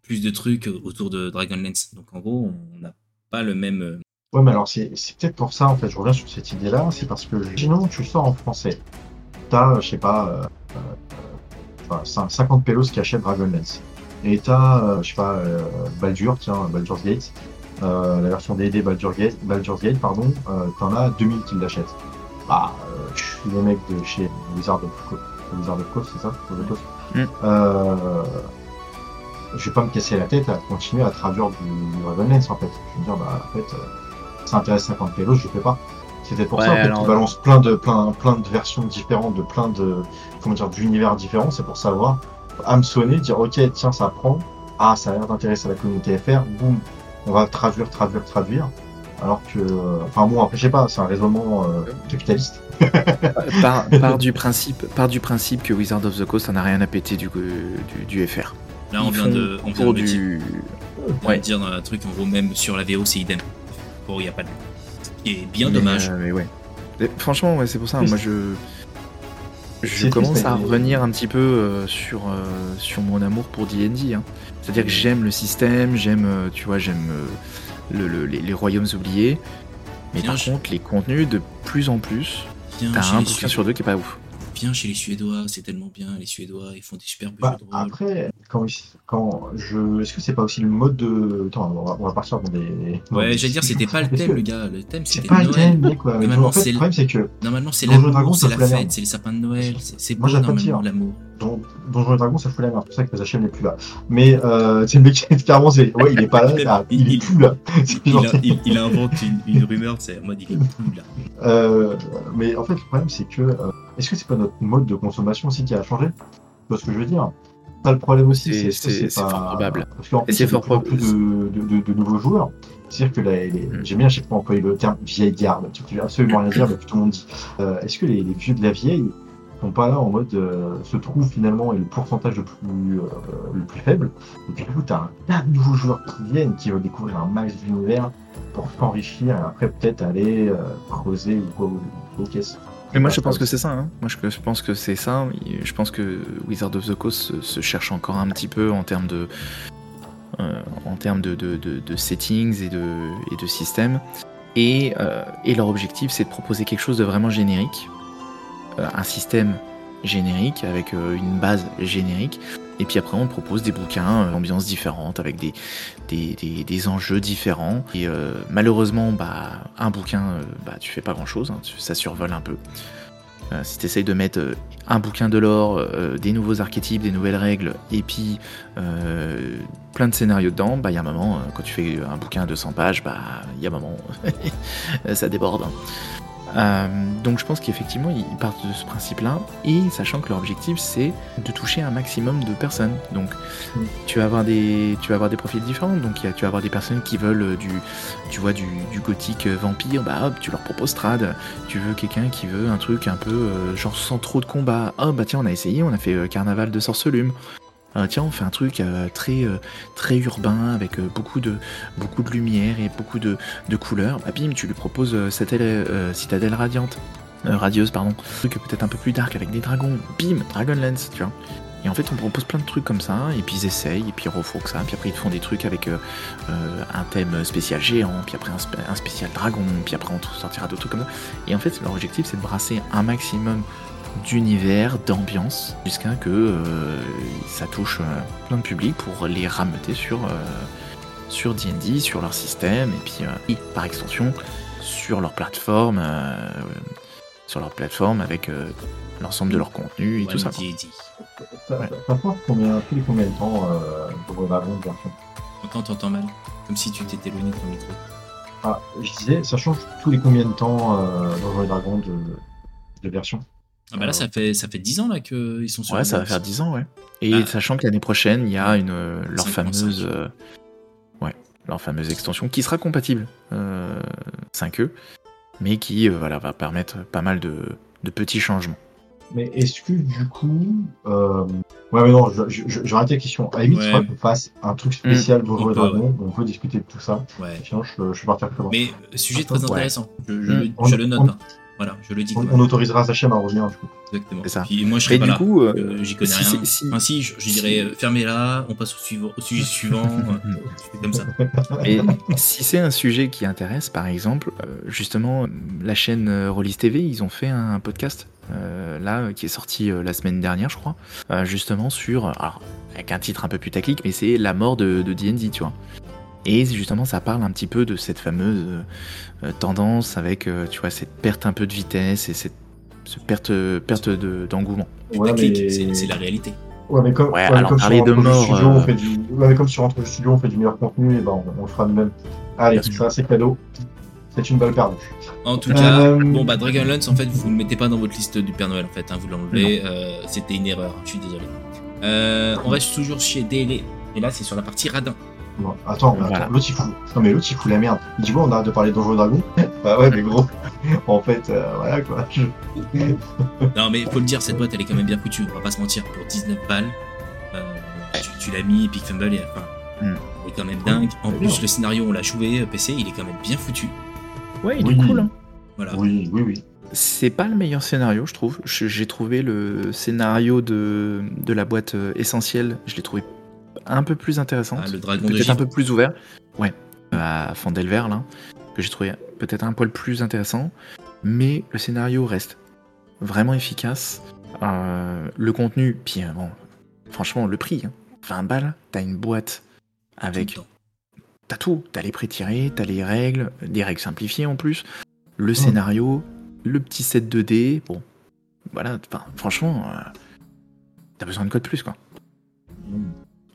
Speaker 1: plus de trucs autour de Dragonlance. Donc en gros, on n'a pas le même.
Speaker 3: Ouais, mais alors c'est c'est peut-être pour ça, en fait, je reviens sur cette idée-là, c'est parce que, sinon, tu sors en français. T'as, euh, je sais pas, euh, euh, enfin, cin- 50 pélos qui achètent Dragonlance. Et t'as, euh, je sais pas, euh, Baldur, tiens, Baldur's Gate, euh, la version D&D Baldur's Gate, Baldur's Gate, pardon, euh, t'en as 2000 qui l'achètent. Bah, euh, je suis le mec de chez Wizard of Coast, Wizard of Coast, c'est ça Wizard of Coast
Speaker 2: Mm.
Speaker 3: Euh, je vais pas me casser la tête à continuer à traduire du, du Dragonlance, en fait. Je veux dire, bah, en fait, euh, ça intéresse 50 pélos, je fais pas. C'était pour
Speaker 2: Ouais,
Speaker 3: ça en fait,
Speaker 2: alors-
Speaker 3: qu'ils balancent plein de, plein, plein de versions différentes, de plein de, comment dire, d'univers différents. C'est pour savoir, hameçonner, dire, ok, tiens, ça prend. Ah, ça a l'air d'intéresser la communauté FR. Boum, on va traduire, traduire, traduire. Alors que, euh, enfin bon, après, je sais pas, c'est un raisonnement euh, capitaliste.
Speaker 2: Par, par du principe, par du principe que Wizard of the Coast, ça n'a rien à péter du, du, du FR.
Speaker 1: Là, on
Speaker 2: Ils
Speaker 1: vient de. On vient de
Speaker 2: du... Ouais.
Speaker 1: dire dans un truc, en gros, même sur la VO, c'est idem. Bon, il n'y a pas de. Est bien
Speaker 2: Mais,
Speaker 1: dommage.
Speaker 2: euh, mais ouais. Et franchement, ouais, c'est pour ça.
Speaker 3: Triste.
Speaker 2: Moi, je. Commence à revenir un petit peu euh, sur, euh, sur mon amour pour D&D. hein. C'est-à-dire que j'aime le système, j'aime, tu vois, j'aime euh, le- le- les, les royaumes oubliés. Mais
Speaker 1: Bien,
Speaker 2: par
Speaker 1: je-
Speaker 2: contre, les contenus, de plus en plus, t'as un bouquin sur deux qui est pas ouf.
Speaker 1: Chez les Suédois, c'est tellement bien. Les Suédois, ils font des superbes
Speaker 3: Bah,
Speaker 1: jeux de rôle.
Speaker 3: après, quand, quand je. Est-ce que c'est pas aussi le mode de. Attends, on va, on va partir dans des. dans
Speaker 1: Ouais,
Speaker 3: des-
Speaker 1: j'allais dire, c'était pas le thème, le gars. Le thème,
Speaker 3: C'est
Speaker 1: c'était
Speaker 3: pas le thème, mec, quoi. Mais
Speaker 1: Normalement,
Speaker 3: en fait,
Speaker 1: c'est
Speaker 3: le problème, c'est que
Speaker 1: Normalement, c'est l'amour, c'est la fête, c'est les sapins de Noël. C'est c'est beau, normalement, l'amour.
Speaker 3: Don- Donjons et Dragons, ça fout la merde. C'est pour ça que les HM n'est plus là. Mais, euh, sais, le mec, clairement, c'est. Ouais, il est pas là,
Speaker 1: Il-
Speaker 3: ça- il,
Speaker 1: il-
Speaker 3: est plus là. C'est
Speaker 1: Il,
Speaker 3: genre-
Speaker 1: a- il- il invente une, une rumeur, c'est en mode il est plus là.
Speaker 3: Euh, mais en fait, le problème, c'est que. euh, Est-ce que c'est pas notre mode de consommation aussi qui a changé Tu vois ce que je veux dire Ça, le problème aussi,
Speaker 2: C'est-
Speaker 3: c'est est-ce que
Speaker 2: c'est- c'est
Speaker 3: pas-
Speaker 2: fort probable.
Speaker 3: Parce qu'en il y a
Speaker 2: fort
Speaker 3: plus de, de, de- de nouveaux joueurs. C'est-à-dire que là, les-
Speaker 2: Mm.
Speaker 3: j'aime bien à chaque fois employer le terme vieille garde, tu veux absolument rien dire, mais tout le monde dit. Euh, Est-ce que les, les vieux de la vieille sont pas là en mode euh, se trouvent finalement et le pourcentage le plus, euh, le plus faible Et puis du coup, tu as un tas de nouveaux joueurs qui viennent, qui veulent découvrir un max d'univers pour s'enrichir et après peut-être aller euh, creuser ou quoi aux, aux caisses.
Speaker 2: Mais moi,
Speaker 3: Ouais,
Speaker 2: je pense que c'est ça. hein. Moi, je, je pense que c'est ça. Je pense que Wizard of the Coast se, se cherche encore un petit peu en termes de, euh, en termes de, de- de- de settings et de, et de systèmes. Et, euh, et leur objectif, c'est de proposer quelque chose de vraiment générique, Euh, un système générique avec une base générique. Et puis après, on propose des bouquins, euh, ambiances différentes, avec des, des, des- des enjeux différents. Et euh, malheureusement, bah, un bouquin, euh, bah, tu fais pas grand chose, ça survole un peu. Si tu essayes de mettre un bouquin de euh, des nouveaux archétypes, des nouvelles règles, et puis plein de scénarios dedans, bah il y a un moment, quand tu fais un bouquin à 200 pages, bah il y a un moment, ça déborde. hein. Euh, donc je pense qu'effectivement ils partent de ce principe-là, et sachant que leur objectif c'est de toucher un maximum de personnes. Donc tu vas avoir des, tu vas avoir des profils différents. Donc tu vas avoir des personnes qui veulent euh, du, tu vois du, gothique euh, vampire, bah hop, tu leur proposes trad. Tu veux quelqu'un qui veut un truc un peu genre sans trop de combat. Oh bah tiens, on a essayé, on a fait Carnaval de Sorcelume. Euh, tiens, on fait un truc euh, très euh, très urbain avec beaucoup de beaucoup de lumière et beaucoup de, de couleurs. Bah bim, tu lui proposes euh, Citadelle, radiante, radieuse pardon. Un truc peut-être un peu plus dark avec des dragons. Bim, Dragonlance, tu vois. Et en fait, on propose plein de trucs comme ça, et puis ils essayent, et puis ils refourquent ça, puis après ils te font des trucs avec un thème spécial géant, puis après un, spé- un spécial dragon, puis après on sortira d'autres trucs comme ça. Et en fait, leur objectif, c'est de brasser un maximum d'univers, d'ambiance, jusqu'à que euh, ça touche euh, plein de public pour les rameuter sur euh, sur D&D, sur leur système, et puis euh, et par extension sur leur plateforme, euh, sur leur plateforme avec euh, l'ensemble de leur contenu et tout ça.
Speaker 1: D&D.
Speaker 3: Ça,
Speaker 2: Ouais.
Speaker 3: ça, ça change combien, tous les combien de temps euh, pour grande version?
Speaker 1: Quand t'entends mal, comme si tu t'étais éloigné de ton micro.
Speaker 3: Ah, je disais, ça change tous les combien de temps euh, dans les dragons de, de version?
Speaker 1: Ah bah là, ça fait, ça fait 10 ans là qu'ils sont sur
Speaker 2: Ouais, ça va faire 10 ans, ouais. Et
Speaker 1: Ah.
Speaker 2: sachant que l'année prochaine, il y a une, euh, leur
Speaker 1: 5.5.
Speaker 2: fameuse, euh, ouais, leur fameuse extension qui sera compatible euh, 5e, mais qui euh, voilà, va permettre pas mal de, de petits changements.
Speaker 3: Mais est-ce que du coup. Euh... Ouais, mais non, je, je, je, je arrête la question. À la limite, qu'on fasse un truc spécial Donjons
Speaker 1: On
Speaker 3: et
Speaker 1: peut,
Speaker 3: Dragons, où on peut discuter de tout ça.
Speaker 1: Ouais.
Speaker 3: Sinon, je, je suis parti loin.
Speaker 1: Mais euh, sujet très
Speaker 3: Ouais.
Speaker 1: intéressant. Je, je le,
Speaker 3: On-
Speaker 1: je le note.
Speaker 3: on-
Speaker 1: hein. Voilà, je le dis.
Speaker 3: On, on autorisera Zachem à revenir, du coup.
Speaker 1: Exactement.
Speaker 2: Ça.
Speaker 1: Puis moi, je serai
Speaker 2: Et
Speaker 1: pas
Speaker 2: du
Speaker 1: là.
Speaker 2: coup, euh,
Speaker 1: Euh, J'y connais
Speaker 2: si
Speaker 1: rien.
Speaker 2: c'est- si-
Speaker 1: Enfin, si, je, je dirais euh, fermez-la, on passe au, suivant, au sujet suivant. euh, comme ça.
Speaker 2: Et si c'est un sujet qui intéresse, par exemple, justement, la chaîne Rollis TV, ils ont fait un podcast euh, là euh, qui est sorti euh, la semaine dernière, je crois, euh, justement sur, alors avec un titre un peu putaclic, mais c'est la mort de de D&D, tu vois. Et justement, ça parle un petit peu de cette fameuse euh, euh, tendance avec, euh, tu vois, cette perte un peu de vitesse et cette, cette perte, perte de- d'engouement.
Speaker 3: Ouais, mais-
Speaker 1: c'est la réalité.
Speaker 3: Ouais, mais comme,
Speaker 2: Ouais,
Speaker 3: ouais, mais
Speaker 2: alors
Speaker 3: comme
Speaker 2: parler de mort, euh,
Speaker 3: on fait du... ouais, mais comme sur Entre deux Studios, on fait du meilleur contenu, et ben on, on le fera nous-mêmes. Allez,
Speaker 2: Bien sûr.
Speaker 3: ça c'est cadeau. C'est une balle perdue.
Speaker 1: En tout cas,
Speaker 3: Euh,
Speaker 1: bon bah Dragonlance, en fait, vous ne le mettez pas dans votre liste du Père Noël, en fait, hein, vous l'enlevez. euh, C'était une erreur, je suis désolé. Euh, on reste toujours chez DLE. Et là, c'est sur la partie radin.
Speaker 3: Non, attends, mais
Speaker 2: Voilà.
Speaker 3: attends, l'autre il fout. Non mais l'autre il fout la merde. Il dit bon on arrête de parler de Donjons et Dragons. bah ouais mais gros. en fait, euh, voilà quoi. Je-
Speaker 1: Non, mais faut le dire, cette boîte, elle est quand même bien foutue. On va pas se mentir. Pour 19 balles, euh, tu, tu l'as mis, Epic Fumble, et enfin,
Speaker 2: Mm.
Speaker 1: est quand même dingue. En plus,
Speaker 3: bien.
Speaker 1: le scénario, on l'a joué PC, il est quand même bien foutu.
Speaker 2: Ouais, il
Speaker 3: Oui.
Speaker 2: est cool. hein.
Speaker 1: Voilà.
Speaker 3: Oui, oui, oui.
Speaker 2: C'est pas le meilleur scénario, je trouve. J'ai trouvé le scénario de, de la boîte euh, essentielle, je l'ai trouvé un peu plus intéressant.
Speaker 1: Ah, le dragon de
Speaker 2: peut-être un peu plus ouvert. Ouais, à Fandelver, là, que j'ai trouvé peut-être un poil plus intéressant. Mais le scénario reste vraiment efficace. Euh, le contenu, puis euh, bon, franchement, le prix, hein. 20 balles, t'as une boîte avec. T'as tout, t'as les pré-tirés, t'as les règles, des règles simplifiées en plus, le scénario, le petit set 2D, bon, voilà, enfin, franchement, euh, t'as besoin de quoi de plus quoi.
Speaker 3: Non,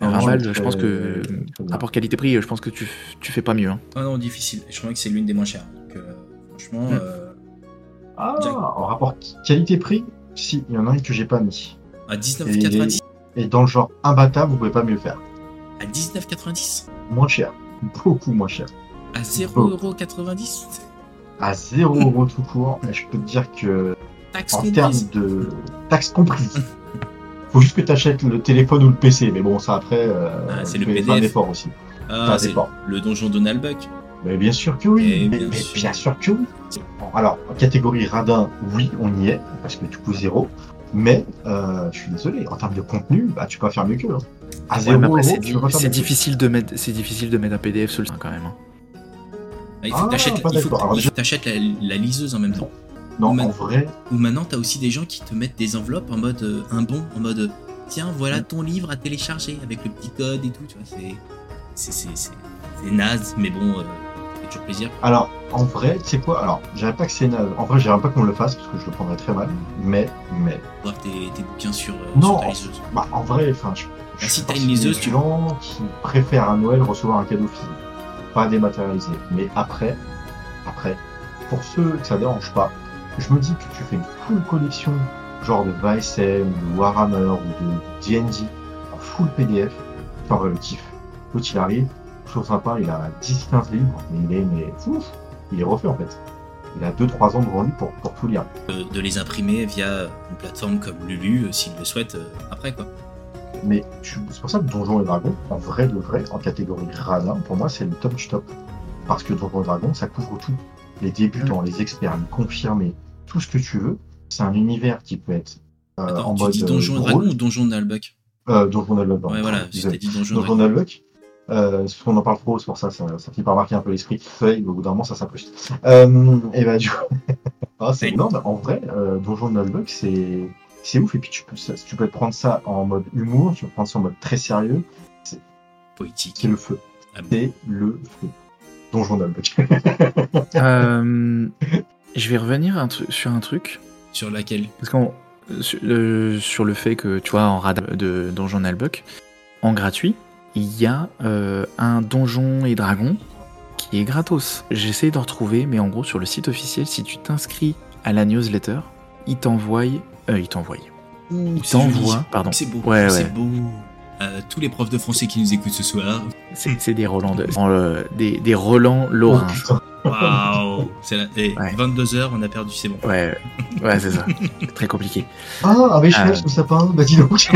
Speaker 2: 20
Speaker 3: non,
Speaker 2: balles,
Speaker 3: très-
Speaker 2: je pense que,
Speaker 3: très bien.
Speaker 2: rapport qualité-prix, je pense que tu, tu fais pas mieux. Hein.
Speaker 1: Ah non, difficile. Je crois que c'est l'une des moins chères. Donc, euh, franchement,
Speaker 2: Mm.
Speaker 1: euh,
Speaker 3: Ah,
Speaker 1: Jack.
Speaker 3: en rapport qualité-prix, si, il y en a un que j'ai pas mis.
Speaker 1: à 19,90.
Speaker 3: Et dans le genre imbattable, vous pouvez pas mieux faire.
Speaker 1: À 19,90.
Speaker 3: Moins cher. Beaucoup moins cher.
Speaker 1: À 0,90€.
Speaker 3: À 0 euros tout court, et je peux te dire que
Speaker 1: Taxe
Speaker 3: en
Speaker 1: comprise.
Speaker 3: termes de taxes comprises, faut juste que tu achètes le téléphone ou le PC. Mais bon, ça après, euh,
Speaker 1: Ah, c'est
Speaker 3: tu
Speaker 1: le PDF.
Speaker 3: un effort aussi.
Speaker 1: Ah, c'est le donjon Donald Buck.
Speaker 3: Mais bien sûr que oui.
Speaker 1: Eh
Speaker 3: mais,
Speaker 1: bien
Speaker 3: mais
Speaker 1: sûr.
Speaker 3: bien sûr que oui. Bon, alors, en catégorie radin, oui, on y est, parce que tu coûtes zéro. Mais, euh, je suis désolé, en termes de contenu, bah, tu peux pas faire mieux qu'eux. hein. À
Speaker 2: Ouais,
Speaker 3: zéro
Speaker 2: c'est
Speaker 3: tu
Speaker 2: difficile de mettre, c'est difficile de mettre un PDF sur le site quand même. hein.
Speaker 1: Ah, il faut
Speaker 3: Ah,
Speaker 1: que que- faut que t'achètes la, la liseuse en même temps.
Speaker 3: Non,
Speaker 1: Mais-
Speaker 3: en vrai,
Speaker 1: Ou maintenant, t'as aussi des gens qui te mettent des enveloppes en mode euh, un bon, en mode euh, tiens, voilà ton livre à télécharger avec le petit code et tout. Tu vois, c'est c'est c'est c'est c'est naze, mais bon, euh, fait toujours plaisir.
Speaker 3: alors, en vrai, tu sais quoi? Alors, je pas que c'est naze. En vrai, je dirais pas qu'on le fasse, parce que je le prendrais très mal. Mais, mais,
Speaker 1: Voir tes, tes bouquins sur, euh,
Speaker 3: Non.
Speaker 1: sur ta liseuse.
Speaker 3: bah, en vrai, enfin, je. je
Speaker 1: Ah, si t'as une liseuse, tu-
Speaker 3: gens qui préfèrent à Noël recevoir un cadeau physique, pas dématérialisé. Mais après, après, pour ceux que ça dérange pas, je me dis que tu fais une full collection, genre de VSM, de Warhammer ou de D&D, en full PDF, vrai, le kiff. L'autre, il arrive, chose sympa, il a 10-15 livres, mais il est, mais, ouf, il est refait en fait. Il a 2-3 ans devant lui pour, pour tout lire.
Speaker 1: Euh, de les imprimer via une plateforme comme Lulu, euh, s'ils le souhaitent, euh, après quoi.
Speaker 3: Mais c'est pour ça que Donjons et Dragons, en vrai de vrai, en catégorie radin, pour moi, c'est le top du top. Parce que Donjons et Dragons, ça couvre tout. Les débutants, les experts, les confirmés, tout ce que tu veux. C'est un univers qui peut être euh,
Speaker 1: Attends,
Speaker 3: en
Speaker 1: tu
Speaker 3: mode
Speaker 1: dis Donjon et
Speaker 3: euh,
Speaker 1: Dragon
Speaker 3: rôle.
Speaker 1: ou Donjon d'Albuck
Speaker 3: Euh, Donjon Dragons.
Speaker 1: Ouais, voilà, t'ai dit Donjon
Speaker 3: Donjon
Speaker 1: Dragon.
Speaker 3: Nalbuck. Euh, parce qu'on en parle trop, c'est pour ça, ça, ça finit par marquer un peu l'esprit. Feuille, au bout d'un moment, ça s'incruste. Euh, et bah, du coup, ah, c'est mais en vrai, euh, Donjon Nalbuck, c'est, c'est ouf. Et puis, tu peux, ça- tu peux prendre ça en mode humour, tu peux prendre ça en mode très sérieux.
Speaker 1: Poétique.
Speaker 3: C'est le feu.
Speaker 1: Ah bon.
Speaker 3: C'est le feu. Donjon Nalbuck.
Speaker 2: Euh, je vais revenir un sur un truc.
Speaker 1: Sur laquelle
Speaker 2: Parce qu'on sur le, sur le fait que tu vois en radar de Donjon Nalbuck, en gratuit, il y a euh, un donjon et dragon qui est gratos. J'essaie de retrouver, mais en gros sur le site officiel, si tu t'inscris à la newsletter, il t'envoie, euh, il t'envoie, il t'envoie, pardon.
Speaker 1: C'est beau.
Speaker 2: Ouais,
Speaker 1: c'est
Speaker 2: ouais.
Speaker 1: beau. Euh, tous les profs de français qui nous écoutent ce soir.
Speaker 2: C'est des Roland, de- euh, des, des Roland Lorrain.
Speaker 3: Oh.
Speaker 1: Waouh C'est la... eh,
Speaker 2: Ouais.
Speaker 1: 22h, on a perdu, c'est bon.
Speaker 2: Ouais, ouais, c'est ça. Très compliqué.
Speaker 3: Ah, un bécherel
Speaker 2: Euh.
Speaker 3: le sapin, bah dis donc.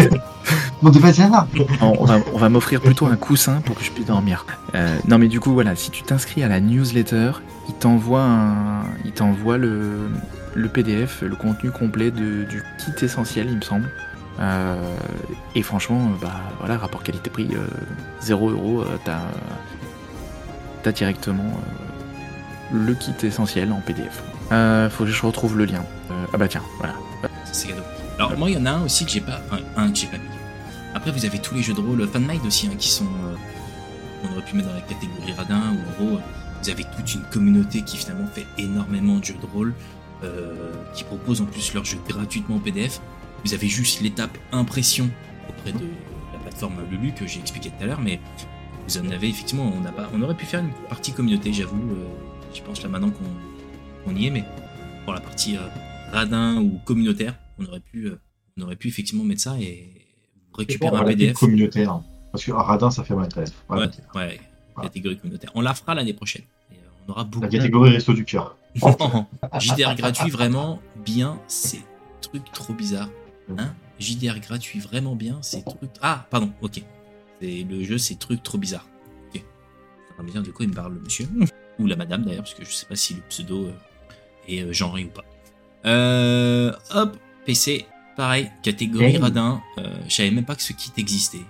Speaker 3: bon, de bazar.
Speaker 2: On, on va, on va m'offrir plutôt un coussin pour que je puisse dormir. Euh, non, mais du coup, voilà, si tu t'inscris à la newsletter, il t'envoie un, il t'envoie le, le PDF, le contenu complet de- du kit essentiel, il me semble. Euh, et franchement, bah voilà, rapport qualité-prix, euh, 0 euros, euh, t'as, t'as directement euh, le kit essentiel en PDF. Euh, faut que je retrouve le lien. Euh, ah bah tiens, voilà.
Speaker 1: C'est cadeau. Alors, moi, il y en a un aussi que j'ai pas. Un que j'ai pas mis. Après, vous avez tous les jeux de rôle fan-made aussi, hein, qui sont. euh, on aurait pu mettre dans la catégorie radin, où en gros, vous avez toute une communauté qui finalement fait énormément de jeux de rôle, euh, qui propose en plus leurs jeux gratuitement en PDF. Vous avez juste l'étape impression auprès de la plateforme Lulu que j'ai expliqué tout à l'heure, mais vous en avez effectivement, on, n'a pas, on aurait pu faire une partie communauté, j'avoue. Je pense là maintenant qu'on y est, mais pour la partie euh, radin ou communautaire, on aurait pu, euh, on aurait pu effectivement mettre ça et récupérer un PDF.
Speaker 3: communautaire. hein. Parce que Radin, ça fait mal très.
Speaker 1: Ouais, ouais, catégorie communautaire. On la fera l'année prochaine. Et, euh, on aura beaucoup.
Speaker 3: La catégorie resto du cœur.
Speaker 1: JDR gratuit vraiment bien, c'est truc trop bizarre. Hein JDR gratuit vraiment bien, c'est truc. Ah, pardon, ok. C'est le jeu, c'est truc trop bizarre. Ok, On va dire de quoi il me parle le monsieur. Ou la madame d'ailleurs, parce que je sais pas si le pseudo euh, est euh, genré ou pas. Euh, hop, PC, pareil, catégorie
Speaker 3: Hey.
Speaker 1: radin. Je savais même pas que ce kit existait.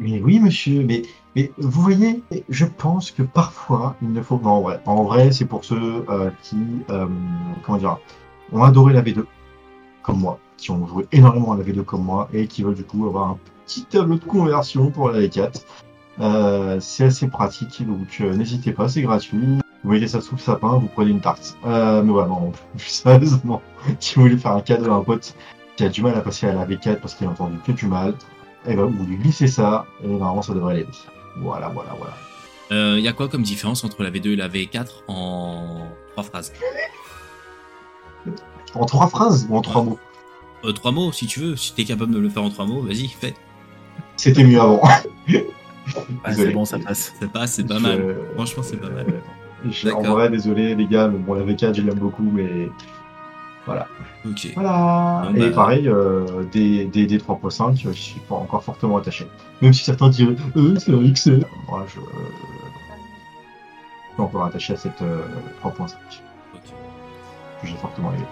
Speaker 3: Mais oui, monsieur, mais, mais vous voyez, je pense que parfois, il ne faut. Non, en vrai, en vrai c'est pour ceux euh, qui, euh, comment dire, ont adoré la V2, comme moi, qui ont joué énormément à la V2 comme moi, et qui veulent du coup avoir un petit tableau de conversion pour la V4. Euh, c'est assez pratique, donc n'hésitez pas, c'est gratuit. Vous mettez ça sous le sapin, vous prenez une tarte. Euh, mais voilà, non, plus sérieusement, si vous voulez faire un cadeau à un pote qui a du mal à passer à la V4 parce qu'il a entendu que du mal, et ben vous lui glissez ça, et normalement ça devrait l'aider. Voilà, voilà, voilà.
Speaker 1: Il y a quoi comme différence entre la V2 et la V4 en trois phrases
Speaker 3: En trois phrases ou en trois mots
Speaker 1: euh, Trois mots, si tu veux. Si t'es capable de le faire en trois mots, vas-y, fais.
Speaker 3: C'était mieux avant.
Speaker 2: Ah, c'est bon, ça passe.
Speaker 1: Ça passe, c'est pas mal. Franchement, c'est pas mal.
Speaker 3: Je- en vrai, désolé les gars, mais bon, la V4, je l'aime beaucoup, mais
Speaker 1: Ok.
Speaker 3: voilà.
Speaker 1: Bon,
Speaker 3: Et
Speaker 1: bah.
Speaker 3: pareil, euh, des, des, des 3.5, je suis pas encore fortement attaché. Même si certains diraient, euh, c'est un XL. Moi, je, je suis encore attaché à cette euh, 3.5,
Speaker 1: ok.
Speaker 3: que j'ai fortement aimé.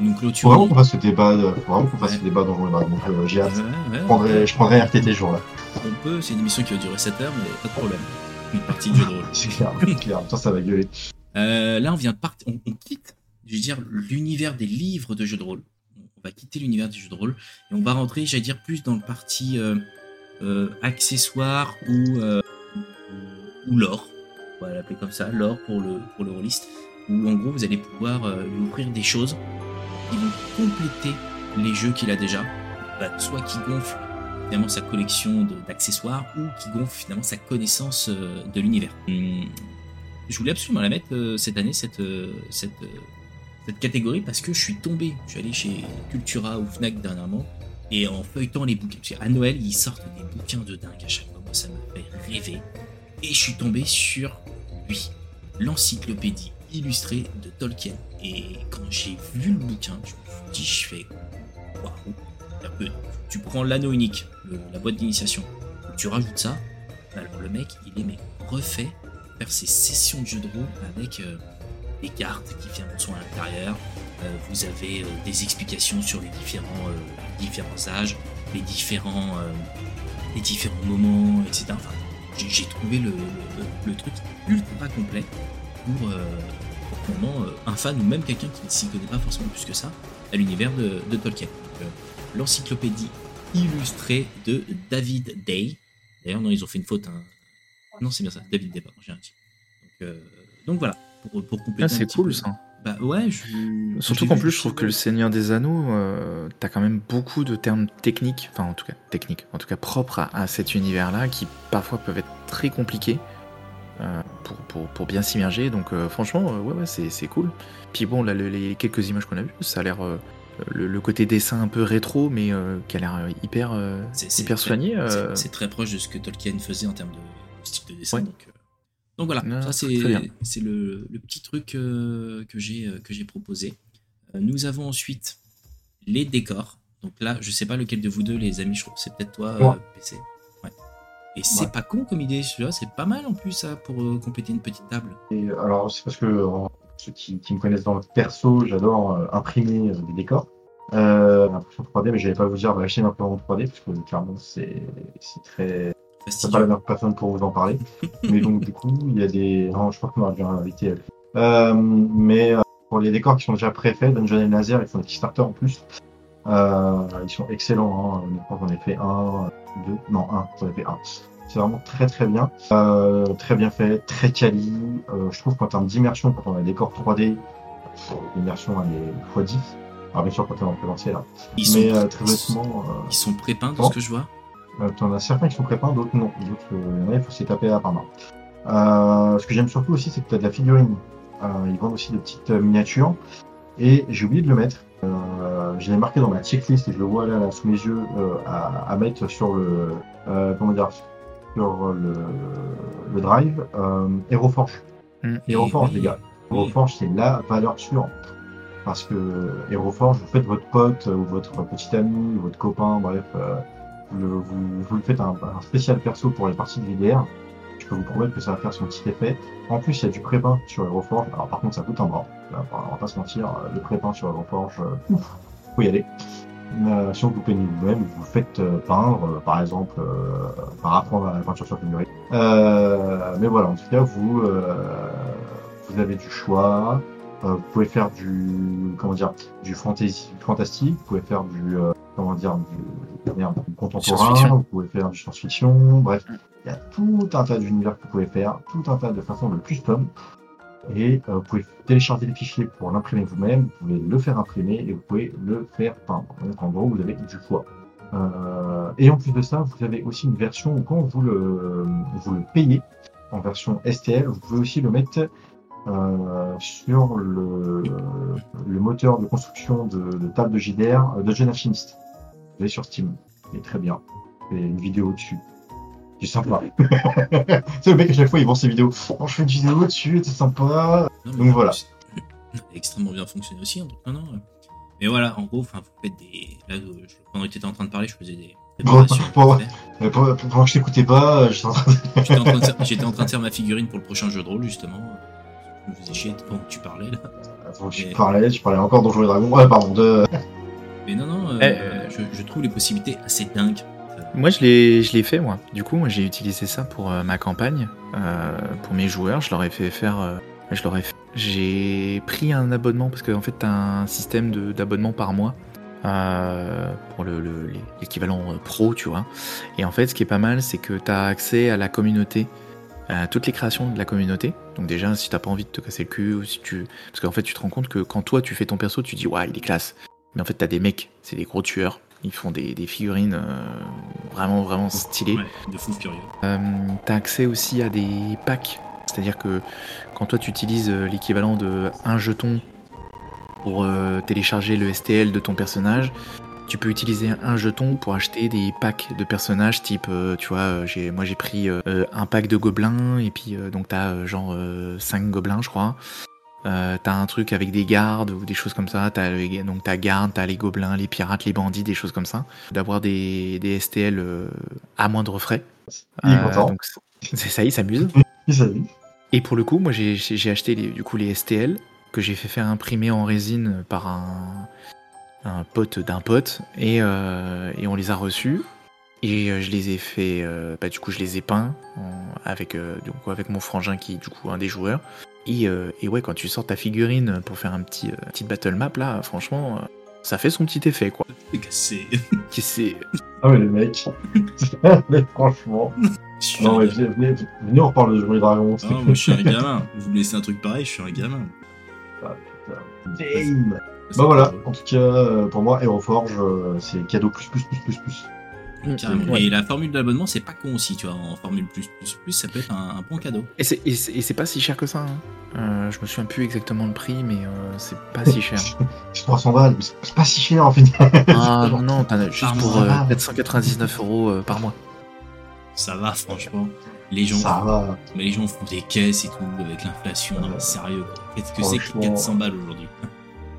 Speaker 1: Nous
Speaker 3: Faut
Speaker 1: clôturons.
Speaker 3: vraiment qu'on fasse ce débat, euh, faut vraiment qu'on fasse
Speaker 1: Ouais.
Speaker 3: ce débat dans le donc euh, j'ai hâte.
Speaker 1: Ouais, ouais,
Speaker 3: Je prendrai, je prendrai RTT ce jour-là.
Speaker 1: On peut, c'est une émission qui va durer 7 heures, mais pas de problème. Une partie de jeu de rôle.
Speaker 3: C'est clair, c'est clair. Ça va gueuler.
Speaker 1: Euh, là, on vient de partir, on, on quitte, je veux dire, l'univers des livres de jeux de rôle. On va quitter l'univers des jeux de rôle et on va rentrer, j'allais dire, plus dans le parti euh, euh, accessoire ou euh, ou lore. On va l'appeler comme ça, lore pour le pour le rôliste. Où en gros, vous allez pouvoir lui offrir des choses qui vont compléter les jeux qu'il a déjà. Bah, soit qui gonflent finalement sa collection d'accessoires ou qui gonflent finalement sa connaissance euh, de l'univers. Hum, je voulais absolument la mettre euh, cette année, cette, euh, cette, catégorie, parce que je suis tombé. Je suis allé chez Cultura ou Fnac dernièrement, et en feuilletant les bouquins, parce qu'à Noël, ils sortent des bouquins de dingue à chaque fois. Ça me fait rêver. Et je suis tombé sur lui, l'encyclopédie illustrée de Tolkien. Et quand j'ai vu le bouquin, je me suis dit, je fais waouh. Tu prends l'anneau unique, la boîte d'initiation, tu rajoutes ça, alors le mec, il est mais refait faire ses sessions de jeu de rôle avec euh, des cartes qui viennent sont à l'intérieur. Euh, vous avez euh, des explications sur les différents, différents âges, les différents, les différents moments, etc. Enfin, j'ai, trouvé le, truc ultra complet pour, un fan ou même quelqu'un qui ne s'y connaît pas forcément plus que ça à l'univers de, Tolkien. L'encyclopédie illustrée de David Day. D'ailleurs, non, ils ont fait une faute. hein. Non, c'est bien ça, David Day, pardon, j'ai un petit. Donc, euh, donc voilà, pour, pour compléter.
Speaker 2: Ah, c'est cool
Speaker 1: peu.
Speaker 2: ça.
Speaker 1: Bah ouais, je.
Speaker 2: Surtout qu'en plus,
Speaker 1: je
Speaker 2: trouve que le. Seigneur des Anneaux, euh, t'as quand même beaucoup de termes techniques, enfin en tout cas techniques, en tout cas propres à, à cet univers-là, qui parfois peuvent être très compliqués euh, pour, pour, pour bien s'immerger. Donc euh, franchement, ouais, ouais, c'est cool. Puis bon, là, le- les quelques images qu'on a vues, ça a l'air le, le côté dessin un peu rétro, mais euh, qui a l'air euh, hyper, euh, hyper soigné.
Speaker 1: c'est-
Speaker 2: euh,
Speaker 1: C'est très proche de ce que Tolkien faisait en termes de, de style de dessin.
Speaker 2: Ouais.
Speaker 1: Donc, euh, donc voilà,
Speaker 2: Non,
Speaker 1: ça c'est c'est le, le petit truc euh, que j'ai euh, que j'ai proposé. Euh, nous avons ensuite les décors. Donc là, je sais pas lequel de vous deux, les amis, je crois que c'est peut-être toi, euh. PC. Ouais. Et c'est
Speaker 3: Ouais.
Speaker 1: pas con comme idée, celui-là, c'est pas mal en plus ça pour euh, compléter une petite table.
Speaker 3: Et, alors, c'est parce que euh, ceux qui, qui me connaissent dans le perso, j'adore euh, imprimer euh, des décors. Euh, l'impression 3D, mais je vais pas vous dire d'acheter une imprimante 3D parce que clairement c'est très. C'est pas la meilleure personne pour vous en parler. mais donc du coup, il y a des. Non, je crois qu'on aurait bien invité. elle. Euh, mais euh, pour les décors qui sont déjà préfaits, Dungeon and Laser, ils font des Kickstarter en plus. Euh, ils sont excellents. Hein. Je crois qu'on en a fait un, deux, non un, j'en ai fait un. C'est vraiment très très bien, euh, très bien fait, très quali. Euh, je trouve qu'en termes d'immersion, quand on a des décors 3D, l'immersion elle est x10. Alors bien sûr quand en présentiel, hein.
Speaker 1: Ils sont,
Speaker 3: mais euh, très
Speaker 1: ils sont-
Speaker 3: honnêtement, euh,
Speaker 1: ils sont prépeints
Speaker 3: Bon.
Speaker 1: ce que je vois?
Speaker 3: euh, T'en as certains qui sont prépeints, d'autres non. D'autres, il y en a, il faut s'y taper à part main. Euh, ce que j'aime surtout aussi, c'est que tu as de la figurine. Euh, ils vendent aussi des petites miniatures. Et j'ai oublié de le mettre. Euh, je l'ai marqué dans ma checklist et je le vois là, là sous mes yeux à, à mettre sur le comment dire sur le, le drive. Euh, Aeroforge.
Speaker 2: Mm.
Speaker 3: Aeroforge,
Speaker 1: oui.
Speaker 3: les gars.
Speaker 1: Oui.
Speaker 3: Aeroforge, c'est la valeur sûre. Parce que Aeroforge, vous faites votre pote ou votre petit ami, ou votre copain, bref, euh, le- vous, vous le faites un, un spécial perso pour les parties de VDR. je peux vous promettre que ça va faire son petit effet. En plus, il y a du pré-peint sur Aeroforge. Alors par contre, ça coûte un bras. Là, on va pas se mentir, le pré-peint sur Aeroforge, euh, ouf, faut y aller. Euh, si vous peignez vous-même, vous faites euh, peindre, euh, par exemple, euh, par apprendre à la peinture sur figurine. Euh, mais voilà, en tout cas, vous, euh, vous avez du choix. Euh, vous pouvez faire du, comment dire, du fantasy, fantastique. Vous pouvez faire du, euh, comment dire, du, merde, du contemporain. Vous pouvez faire du science-fiction. Bref, il y a tout un tas d'univers que vous pouvez faire, tout un tas de façons de custom. Et euh, vous pouvez télécharger les fichiers pour l'imprimer vous-même, vous pouvez le faire imprimer et vous pouvez le faire peindre. Donc en gros, vous avez du choix. Euh, et en plus de ça, vous avez aussi une version où quand vous le, vous le payez en version STL, vous pouvez aussi le mettre euh, sur le, le moteur de construction de, de table de JDR de John Alchemist. Vous avez sur Steam. Il est très bien. Il y a une vidéo dessus. C'est sympa. c'est le mec à chaque fois il vend ses vidéos. Oh, je fais une vidéo dessus, c'est sympa.
Speaker 1: Non,
Speaker 3: Donc voilà.
Speaker 1: Extrêmement bien fonctionné aussi, hein, donc non, non. Mais voilà, en gros, vous faites des. Là, euh, je- pendant que tu étais en train de parler, je faisais des.
Speaker 3: Bon, Euh, Pendant que je t'écoutais pas, euh, j'étais en train de...
Speaker 1: J'étais en, train de faire- j'étais en train de faire ma figurine pour le prochain jeu de rôle, justement. Je me faisais chier pendant que tu parlais, là.
Speaker 3: Attends, je parlais, je parlais encore Donjons et Dragons. Ouais, pardon, de...
Speaker 1: Mais non, non, euh,
Speaker 2: Eh, euh,
Speaker 1: je, je trouve les possibilités assez dingues.
Speaker 2: Moi, je l'ai, je l'ai fait, moi. Du coup, moi, j'ai utilisé ça pour euh, ma campagne, euh, pour mes joueurs. Je leur ai fait faire. euh, je leur ai fait- J'ai pris un abonnement parce qu'en fait, t'as un système de, d'abonnement par mois euh, pour le, l'équivalent pro, tu vois. Et en fait, ce qui est pas mal, c'est que t'as accès à la communauté, à toutes les créations de la communauté. Donc déjà, si t'as pas envie de te casser le cul, ou si tu, parce qu'en fait, tu te rends compte que quand toi tu fais ton perso, tu dis ouais, il est classe. Mais en fait, t'as des mecs, c'est des gros tueurs. Ils font des, des figurines euh, vraiment vraiment stylées.
Speaker 1: Ouais, de fou furieux.
Speaker 2: Euh, t'as accès aussi à des packs. C'est-à-dire que quand toi tu utilises euh, l'équivalent de un jeton pour euh, télécharger le STL de ton personnage, tu peux utiliser un jeton pour acheter des packs de personnages type, euh, tu vois, euh, j'ai, moi j'ai pris euh, un pack de gobelins et puis donc t'as genre 5 gobelins je crois. T'as un truc avec des gardes ou des choses comme ça. T'as donc t'as garde, t'as les gobelins, les pirates, les bandits, des choses comme ça. D'avoir des, des STL à moindre frais.
Speaker 3: Il est content.
Speaker 2: donc c'est ça, il s'amuse.
Speaker 3: Il s'amuse.
Speaker 2: Et pour le coup, moi j'ai j'ai j'ai acheté les, du coup les STL que j'ai fait faire imprimer en résine par un, un pote d'un pote et, euh, et on les a reçus. Et euh, je les ai fait, euh, bah, du coup je les ai peints en- avec, euh, du coup, avec mon frangin qui est du coup un des joueurs. Et, euh, et ouais, quand tu sors ta figurine pour faire un petit euh, petite battle map là, franchement, euh, ça fait son petit effet quoi.
Speaker 1: C'est cassé.
Speaker 2: C'est
Speaker 3: Ah mais les mecs, mais franchement. Non mais venez, venez, venez, on reparle de Donjons et Dragons.
Speaker 1: Ah, moi, je suis un gamin. Vous me laissez un truc pareil, je suis un gamin.
Speaker 3: Damn.
Speaker 1: C'est
Speaker 3: Bah voilà, en tout cas, euh, pour moi, Aeroforge, euh, c'est cadeau plus plus plus plus plus.
Speaker 1: Carrément.
Speaker 2: Ouais.
Speaker 1: Et la formule d'abonnement, c'est pas con aussi, tu vois. En formule plus plus plus, ça peut être un, un bon cadeau.
Speaker 2: Et c'est- pas si cher que ça. hein. Euh, je me souviens plus exactement le prix, mais euh, c'est pas si cher.
Speaker 3: C'est 300 balles, mais c'est- pas si cher en final.
Speaker 2: Ah non, non, t'en as juste pour
Speaker 3: ça
Speaker 2: euh,
Speaker 3: va.
Speaker 2: 499 euros par mois.
Speaker 1: Ça va, franchement. Les gens,
Speaker 3: Ça va.
Speaker 1: mais les gens font des caisses et tout avec l'inflation. Non, mais sérieux. Qu'est-ce que c'est que
Speaker 3: Franchement.
Speaker 1: 400 balles aujourd'hui?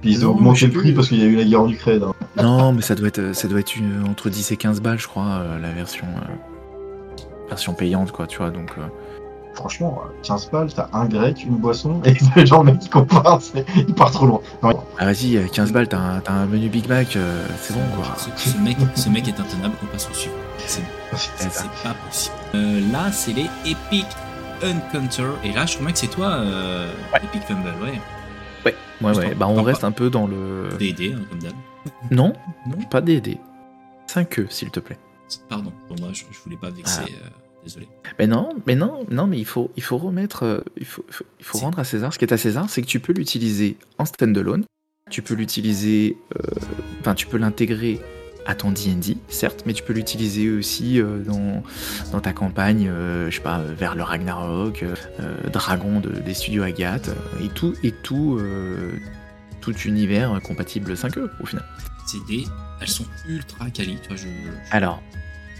Speaker 3: Puis ils
Speaker 2: Non,
Speaker 3: ont augmenté le prix parce qu'il y a eu la guerre en Ukraine. hein.
Speaker 2: Non, mais ça doit être, ça doit être une- entre 10 et 15 balles, je crois, euh, la version, euh, version payante, quoi, tu vois. Donc, euh,
Speaker 3: Franchement, euh, 15 balles, t'as un grec, une boisson, et les gens, le mec, qui compare, c'est- il part trop loin. Non,
Speaker 2: ah vas-y, euh, 15 balles, t'as un, t'as un menu Big Mac, euh, c'est bon, quoi.
Speaker 1: Ce, ce mec, ce mec est intenable, on passe au suivant. C'est
Speaker 3: c'est-
Speaker 1: c'est- c'est pas possible. Euh, là, c'est les Epic Encounter. Et là, je crois que c'est toi, euh, Epic Fumble, ouais.
Speaker 2: Ouais, ouais, ouais. Bah, on
Speaker 1: Pas-
Speaker 2: reste un peu dans le.
Speaker 1: D&D, hein, comme d'hab.
Speaker 2: Non,
Speaker 1: Non
Speaker 2: pas DD. 5 e s'il te plaît.
Speaker 1: Pardon, pour moi, je, je voulais pas vexer.
Speaker 2: Ah.
Speaker 1: euh, désolé.
Speaker 2: Mais non, mais non, non, mais il faut, il faut remettre, euh, il faut, il faut, il faut rendre à César ce qui est à César, c'est que tu peux l'utiliser en standalone, tu peux l'utiliser, euh, enfin, tu peux l'intégrer à ton D&D, certes, mais tu peux l'utiliser aussi euh, dans, dans ta campagne, euh, je sais pas, euh, vers le Ragnarok, Dragon de- des studios Agathe, et tout, et tout, tout univers compatible 5e au final.
Speaker 1: C'est des. Elles sont ultra quali, tu vois, je. je-
Speaker 2: Alors,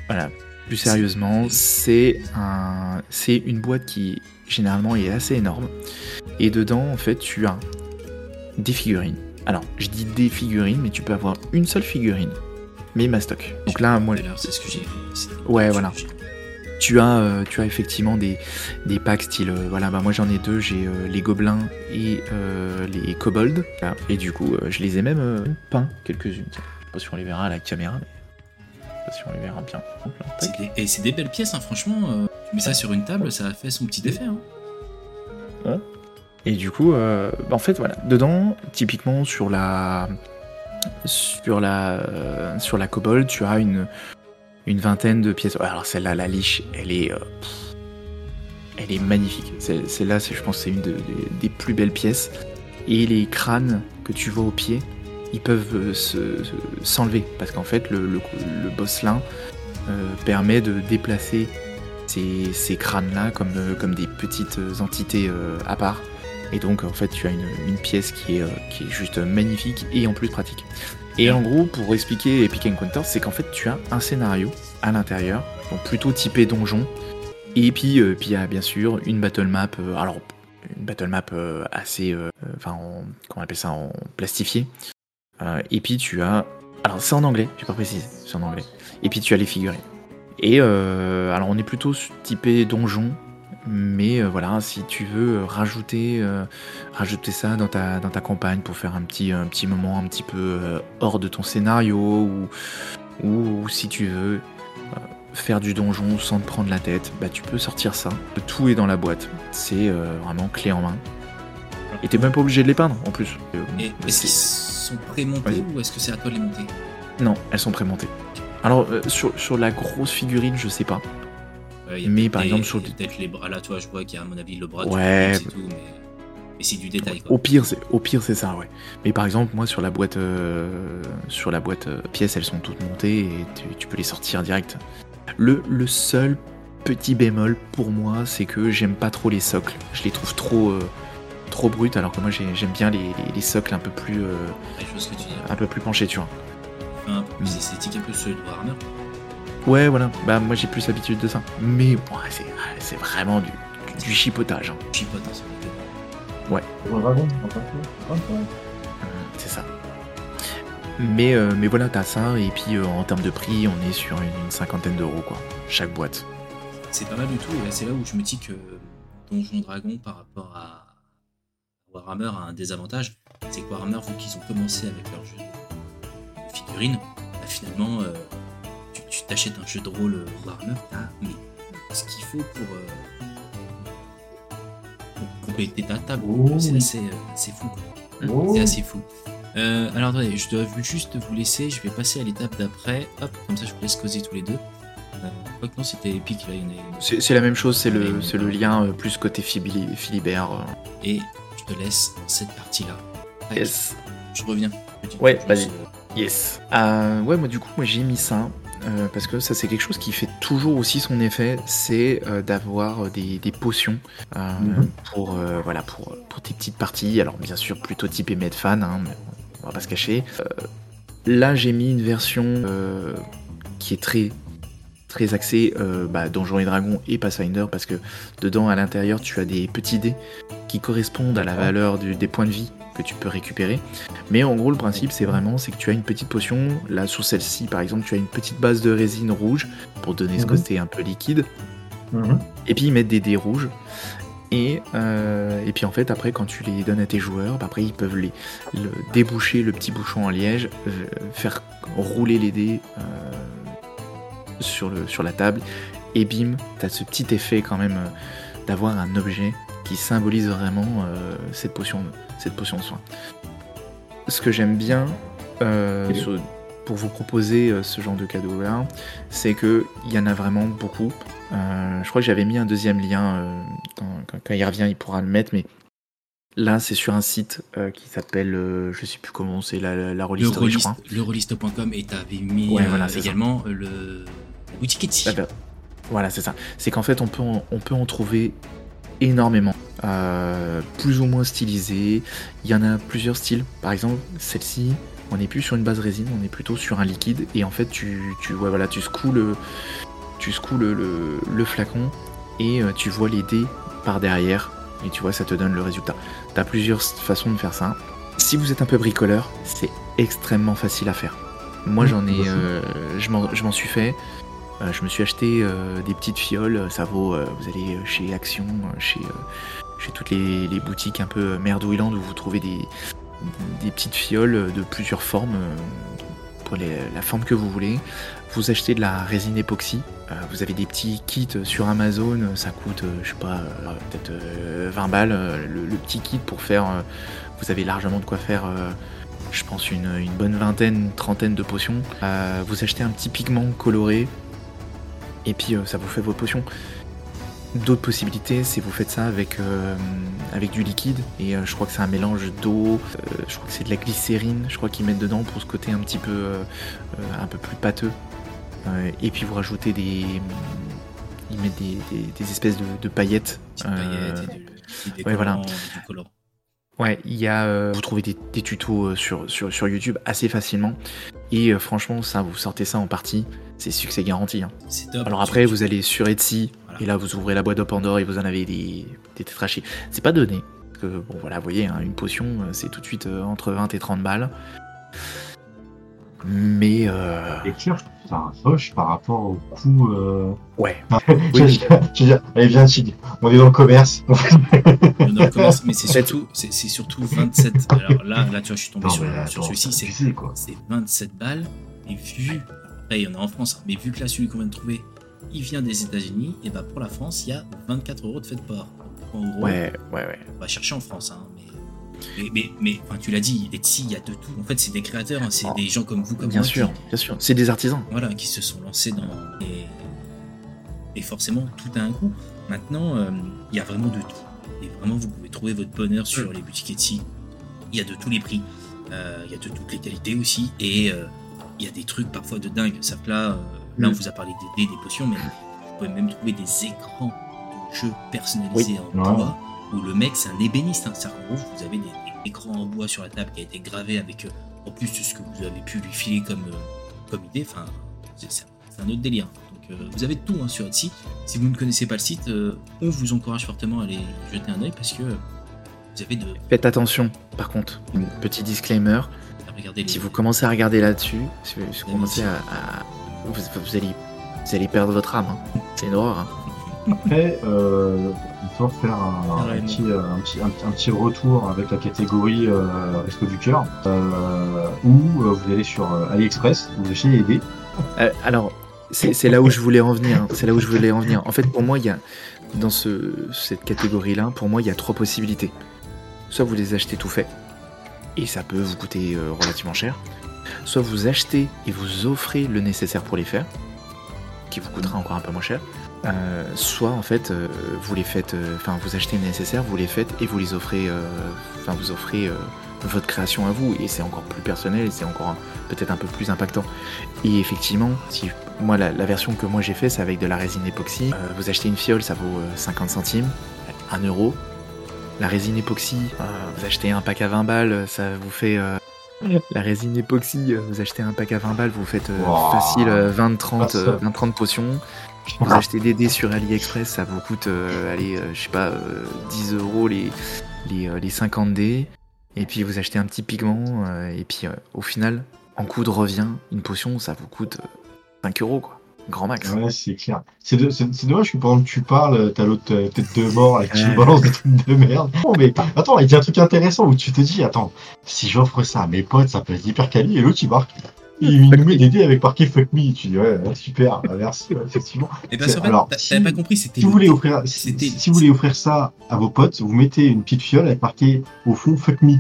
Speaker 2: voilà, plus sérieusement, c'est un, c'est une boîte qui généralement est assez énorme. Et dedans, en fait, tu as des figurines. Alors, je dis des figurines, mais tu peux avoir une seule figurine, mais mastoc. Donc là, moi,
Speaker 1: c'est ce que j'ai.
Speaker 2: Ouais, voilà. Tu as, euh, tu as effectivement des, des packs style, euh, voilà, bah moi j'en ai deux, j'ai euh, les gobelins et les kobolds. Et du coup, je les ai même peints quelques-unes. Je sais pas si on les verra à la caméra, mais je sais pas si on les verra bien.
Speaker 1: Des- Et c'est des belles pièces, hein, franchement. euh, tu mets ça sur une table, ça fait son petit effet. Hein.
Speaker 2: Et du coup, euh, bah, en fait, voilà, dedans, typiquement sur la sur la euh, sur la tu as une vingtaine de pièces. Alors celle-là, la liche, elle est euh, magnifique. Celle-là, je pense, c'est une de- des- plus belles pièces. Et les crânes que tu vois au pied, ils peuvent euh, se- se- s'enlever parce qu'en fait, le, le, bosselin euh, permet de déplacer ces, crânes-là comme, des petites entités à part. Et donc, en fait, tu as une, pièce qui est, euh, qui est juste magnifique et en plus pratique. Et en gros, pour expliquer Epic Encounters, c'est qu'en fait, tu as un scénario à l'intérieur, donc plutôt typé donjon. Et puis, euh, puis il y a bien sûr une battle map. euh, alors, une battle map assez, enfin, en- comment on appelle ça, en plastifié. Et puis tu as, alors c'est en anglais, j'ai pas précisé, c'est en anglais. Et puis tu as les figurines. Et alors on est plutôt typé donjon, mais euh, voilà, si tu veux euh, rajouter, euh, rajouter ça dans ta, dans ta campagne pour faire un petit, un petit moment un petit peu euh, hors de ton scénario, ou, ou, si tu veux faire du donjon sans te prendre la tête, bah tu peux sortir ça. Tout est dans la boîte, c'est vraiment clé en main. Et t'es même pas obligé de les peindre en plus.
Speaker 1: Et est-ce qu'ils sont pré-montés ou est-ce que c'est à toi de les monter?
Speaker 2: Non, elles sont prémontées. Alors sur, sur la grosse figurine, je sais pas.
Speaker 1: Ouais, a
Speaker 2: Mais par exemple, sur
Speaker 1: peut-être les bras là, toi, je vois qu'il y a à mon avis le bras.
Speaker 2: Ouais.
Speaker 1: du tout, mais, mais c'est du détail. Quoi.
Speaker 2: Au pire, c'est au pire c'est ça, ouais. Mais par exemple, moi sur la boîte euh, sur la boîte euh, pièces, elles sont toutes montées et tu, tu peux les sortir direct. Le, le seul petit bémol pour moi, c'est que j'aime pas trop les socles. Je les trouve trop euh, trop bruts, alors que moi j'ai- j'aime bien les, les- les socles un peu plus euh,
Speaker 1: Ouais, je vois ce que tu dis.
Speaker 2: un peu plus penchés, tu vois.
Speaker 1: Un peu plus esthétique, un peu celui de.
Speaker 2: Ouais, voilà. Bah moi j'ai plus l'habitude de ça. Mais bon, c'est c'est vraiment du, du, du chipotage. hein.
Speaker 3: Fait. Ouais.
Speaker 2: Euh, C'est ça. Mais, euh, mais voilà, t'as ça, et puis euh, en termes de prix, on est sur une, une cinquantaine d'euros, quoi. Chaque boîte.
Speaker 1: C'est pas mal du tout, et c'est là où je me dis que Donjon Dragon par rapport à Warhammer a un désavantage. C'est que Warhammer, vu qu'ils ont commencé avec leur jeu de figurines, bah, finalement, euh, tu t'achètes un jeu de rôle euh, Warhammer, t'as mais ce qu'il faut pour, euh, pour compléter ta table.
Speaker 3: Oh.
Speaker 1: C'est assez, euh, assez fou. quoi.
Speaker 3: Oh.
Speaker 1: C'est assez fou. Euh, alors attendez, je dois juste vous laisser, je vais passer à l'étape d'après. Hop, comme ça je vous laisse causer tous les deux. Euh, quoi que non, c'était épique là,
Speaker 2: C'est c'est la même chose, c'est le,
Speaker 1: Ouais,
Speaker 2: c'est le lien plus côté Phili- Philibert.
Speaker 1: Et je te laisse cette partie-là.
Speaker 2: Yes.
Speaker 1: Je reviens.
Speaker 2: Ouais, vas-y. Yes. Euh, ouais, moi du coup, moi j'ai mis ça. Euh, parce que ça c'est quelque chose qui fait toujours aussi son effet, c'est euh, d'avoir des, des potions euh,
Speaker 3: Mhm.
Speaker 2: pour euh, voilà pour, pour tes petites parties. Alors bien sûr plutôt typé Medfan, hein, mais on va pas se cacher. Euh, là j'ai mis une version euh, qui est très très axée euh, bah, Donjons et Dragons et Pathfinder parce que dedans à l'intérieur tu as des petits dés qui correspondent à la valeur du- des points de vie que tu peux récupérer. Mais en gros, le principe, c'est vraiment c'est que tu as une petite potion. Là, sur celle-ci, par exemple, tu as une petite base de résine rouge pour donner ce
Speaker 3: Mhm.
Speaker 2: côté un peu liquide.
Speaker 3: Mhm.
Speaker 2: Et puis, ils mettent des dés rouges. Et, euh, et puis, en fait, après, quand tu les donnes à tes joueurs, bah, après, ils peuvent les, le- déboucher le petit bouchon en liège, euh, faire rouler les dés euh, sur, le, sur la table. Et bim, tu as ce petit effet quand même d'avoir un objet qui symbolise vraiment cette, potion, cette potion de soin. Ce que j'aime bien euh, sur- pour vous proposer euh, ce genre de cadeau-là, c'est qu'il y en a vraiment beaucoup. Euh, je crois que j'avais mis un deuxième lien, quand, il revient, il pourra le mettre, mais là, c'est sur un site qui s'appelle, je sais plus comment c'est, la, la, la
Speaker 1: Le
Speaker 2: je crois.
Speaker 1: et mis
Speaker 2: Ouais, voilà, c'est ça.
Speaker 1: également le, la boutique Etsy.
Speaker 2: Voilà, c'est ça. C'est qu'en fait, on peut en, on peut en trouver énormément, euh, plus ou moins stylisés. Il y en a plusieurs styles. Par exemple, celle-ci, on n'est plus sur une base résine, on est plutôt sur un liquide. Et en fait, tu, tu, ouais, voilà, tu secoues le, tu secoues le, le- le flacon et euh, tu vois les dés par derrière. Et tu vois, ça te donne le résultat. Tu as plusieurs façons de faire ça. Si vous êtes un peu bricoleur, c'est extrêmement facile à faire. Moi, j'en ai,
Speaker 3: aussi.
Speaker 2: euh, je m'en suis fait. Euh, je me suis acheté euh, des petites fioles, ça vaut, euh, vous allez chez Action, euh, chez, euh, toutes les, boutiques un peu merdouillantes où vous trouvez des, petites fioles de plusieurs formes, euh, pour la forme que vous voulez. Vous achetez de la résine époxy, euh, vous avez des petits kits sur Amazon, ça coûte, euh, je sais pas, euh, peut-être euh, 20 balles, euh, le, petit kit pour faire, euh, vous avez largement de quoi faire euh, je pense une, bonne vingtaine, trentaine de potions. Euh, vous achetez un petit pigment coloré et puis euh, ça vous fait vos potions. D'autres possibilités, c'est vous faites ça avec, euh, avec du liquide et euh, je crois que c'est un mélange d'eau, euh, je crois que c'est de la glycérine, je crois qu'ils mettent dedans pour ce côté un petit peu, un peu plus pâteux. Et puis vous rajoutez des, ils mettent des, des- des espèces de, de paillettes.
Speaker 1: Paillettes et du,
Speaker 2: ouais, voilà. Ouais, il y a, vous trouvez des, des tutos sur, sur, sur YouTube assez facilement. Et franchement, ça, vous sortez ça en partie, c'est succès garanti. hein.
Speaker 1: C'est top.
Speaker 2: Alors après, vous allez sur Etsy,
Speaker 1: Voilà.
Speaker 2: et là, vous ouvrez la boîte de Pandore et vous en avez des, des tétrachis. C'est pas donné. Parce que, bon, voilà, vous voyez, hein, une potion, euh, c'est tout de suite euh, entre 20 et 30 balles. Mais, euh,
Speaker 3: Et un rush par rapport au coût. Euh...
Speaker 2: ouais.
Speaker 3: je,
Speaker 2: Oui.
Speaker 3: veux dire, je veux dire, allez, viens, Tig, on est dans le commerce.
Speaker 1: dans le commerce, mais c'est surtout, c'est c'est surtout 27. Alors là, là, tu vois, je suis tombé sur, sur
Speaker 3: attends,
Speaker 1: celui-ci, c'est c'est 27 balles. Et vu, après, il y en a en France, hein, mais vu que là, celui qu'on vient de trouver, il vient des États-Unis, et bah pour la France, il y a 24 euros de frais de port. Donc, En gros,
Speaker 2: Ouais, ouais, ouais.
Speaker 1: on va chercher en France, hein, mais. Mais, mais, mais, enfin, tu l'as dit, Etsy, il y a de tout. En fait, c'est des créateurs, hein, c'est
Speaker 2: Oh.
Speaker 1: des gens comme vous, comme
Speaker 2: Bien
Speaker 1: moi,
Speaker 2: sûr,
Speaker 1: qui-
Speaker 2: bien sûr. C'est des artisans.
Speaker 1: voilà, qui se sont lancés dans. Et, et forcément, tout a un coût. Maintenant, euh, il y a vraiment de tout. Et vraiment, vous pouvez trouver votre bonheur sur les boutiques Etsy. Il y a de tous les prix. Euh, il y a de toutes les qualités aussi. Et euh, il y a des trucs parfois de dingue. Ça que là, euh, là, on
Speaker 2: Mm.
Speaker 1: vous a parlé des dés, des potions, mais vous pouvez même trouver des écrans de jeux personnalisés en
Speaker 3: Ouais.
Speaker 1: bois où le mec, c'est un ébéniste. Hein. C'est-à-dire qu'en gros, vous avez des, des écrans en bois sur la table qui a été gravé avec, euh, en plus, ce que vous avez pu lui filer comme, euh, comme idée. Enfin, c'est un autre délire. Donc, euh, vous avez tout hein, sur Etsy. Si vous ne connaissez pas le site, on vous encourage fortement à aller jeter un œil parce que vous avez de.
Speaker 2: Faites attention, par contre. Petit disclaimer.
Speaker 1: Les.
Speaker 2: Si vous commencez à regarder là-dessus, si vous, si vous commencez à, à- vous, vous allez, vous allez perdre votre âme. hein. C'est une horreur. hein.
Speaker 3: Après, euh, il faut faire un, petit, euh, un, petit, un, petit- un petit retour avec la catégorie euh, Resto du Cœur, euh, où euh, vous allez sur euh, AliExpress, vous achetez les dés.
Speaker 2: Euh, alors, c'est là où je voulais en venir. hein. C'est là où je voulais en venir. En fait, pour moi, il y a dans ce, cette catégorie-là, pour moi, il y a trois possibilités. Soit vous les achetez tout fait, et ça peut vous coûter euh, relativement cher. Soit vous achetez et vous offrez le nécessaire pour les faire, qui vous coûtera encore un peu moins cher. Euh, soit en fait euh, vous les faites, enfin vous achetez le nécessaire, vous les faites et vous les offrez, enfin vous offrez votre création à vous et c'est encore plus personnel c'est encore peut-être un peu plus impactant. Et effectivement, si moi la, version que moi j'ai fait c'est avec de la résine époxy. Vous achetez une fiole, ça vaut euh, 50 centimes, 1 euro. La résine époxy, euh, vous achetez un pack à 20 balles, ça vous fait euh, la résine époxy, euh, vous achetez un pack à 20 balles, vous faites
Speaker 3: Wow.
Speaker 2: facile euh, 20-30
Speaker 3: Ah, ça.
Speaker 2: 20-30 potions. Vous achetez des dés sur AliExpress, ça vous coûte, euh, allez, euh, je sais pas, euh, 10 euros les, les, les 50 dés. Et puis vous achetez un petit pigment, et puis au final, en coût de revient, une potion, ça vous coûte euh, 5 euros, quoi. Grand max.
Speaker 3: Ouais, c'est clair. C'est de- c'est- c'est dommage que pendant que tu parles, t'as l'autre euh, tête de mort avec qui balance des trucs de merde. Non, mais attends, il dit un truc intéressant où tu te dis, attends, si j'offre ça à mes potes, ça peut être hyper quali, et l'autre il marque. Il nous met des dés avec marqué fuck me. Tu dis, ouais, super, bah, merci, ouais, effectivement.
Speaker 1: Et
Speaker 3: C'est-
Speaker 1: qu'en fait,
Speaker 3: alors,
Speaker 1: t'as-
Speaker 3: si-
Speaker 1: t'avais pas compris, c'était.
Speaker 3: Si vous,
Speaker 1: le-
Speaker 3: voulez offrir, si,
Speaker 1: C'était-
Speaker 3: si vous voulez offrir ça à vos potes, vous mettez une petite fiole avec marqué au fond fuck me.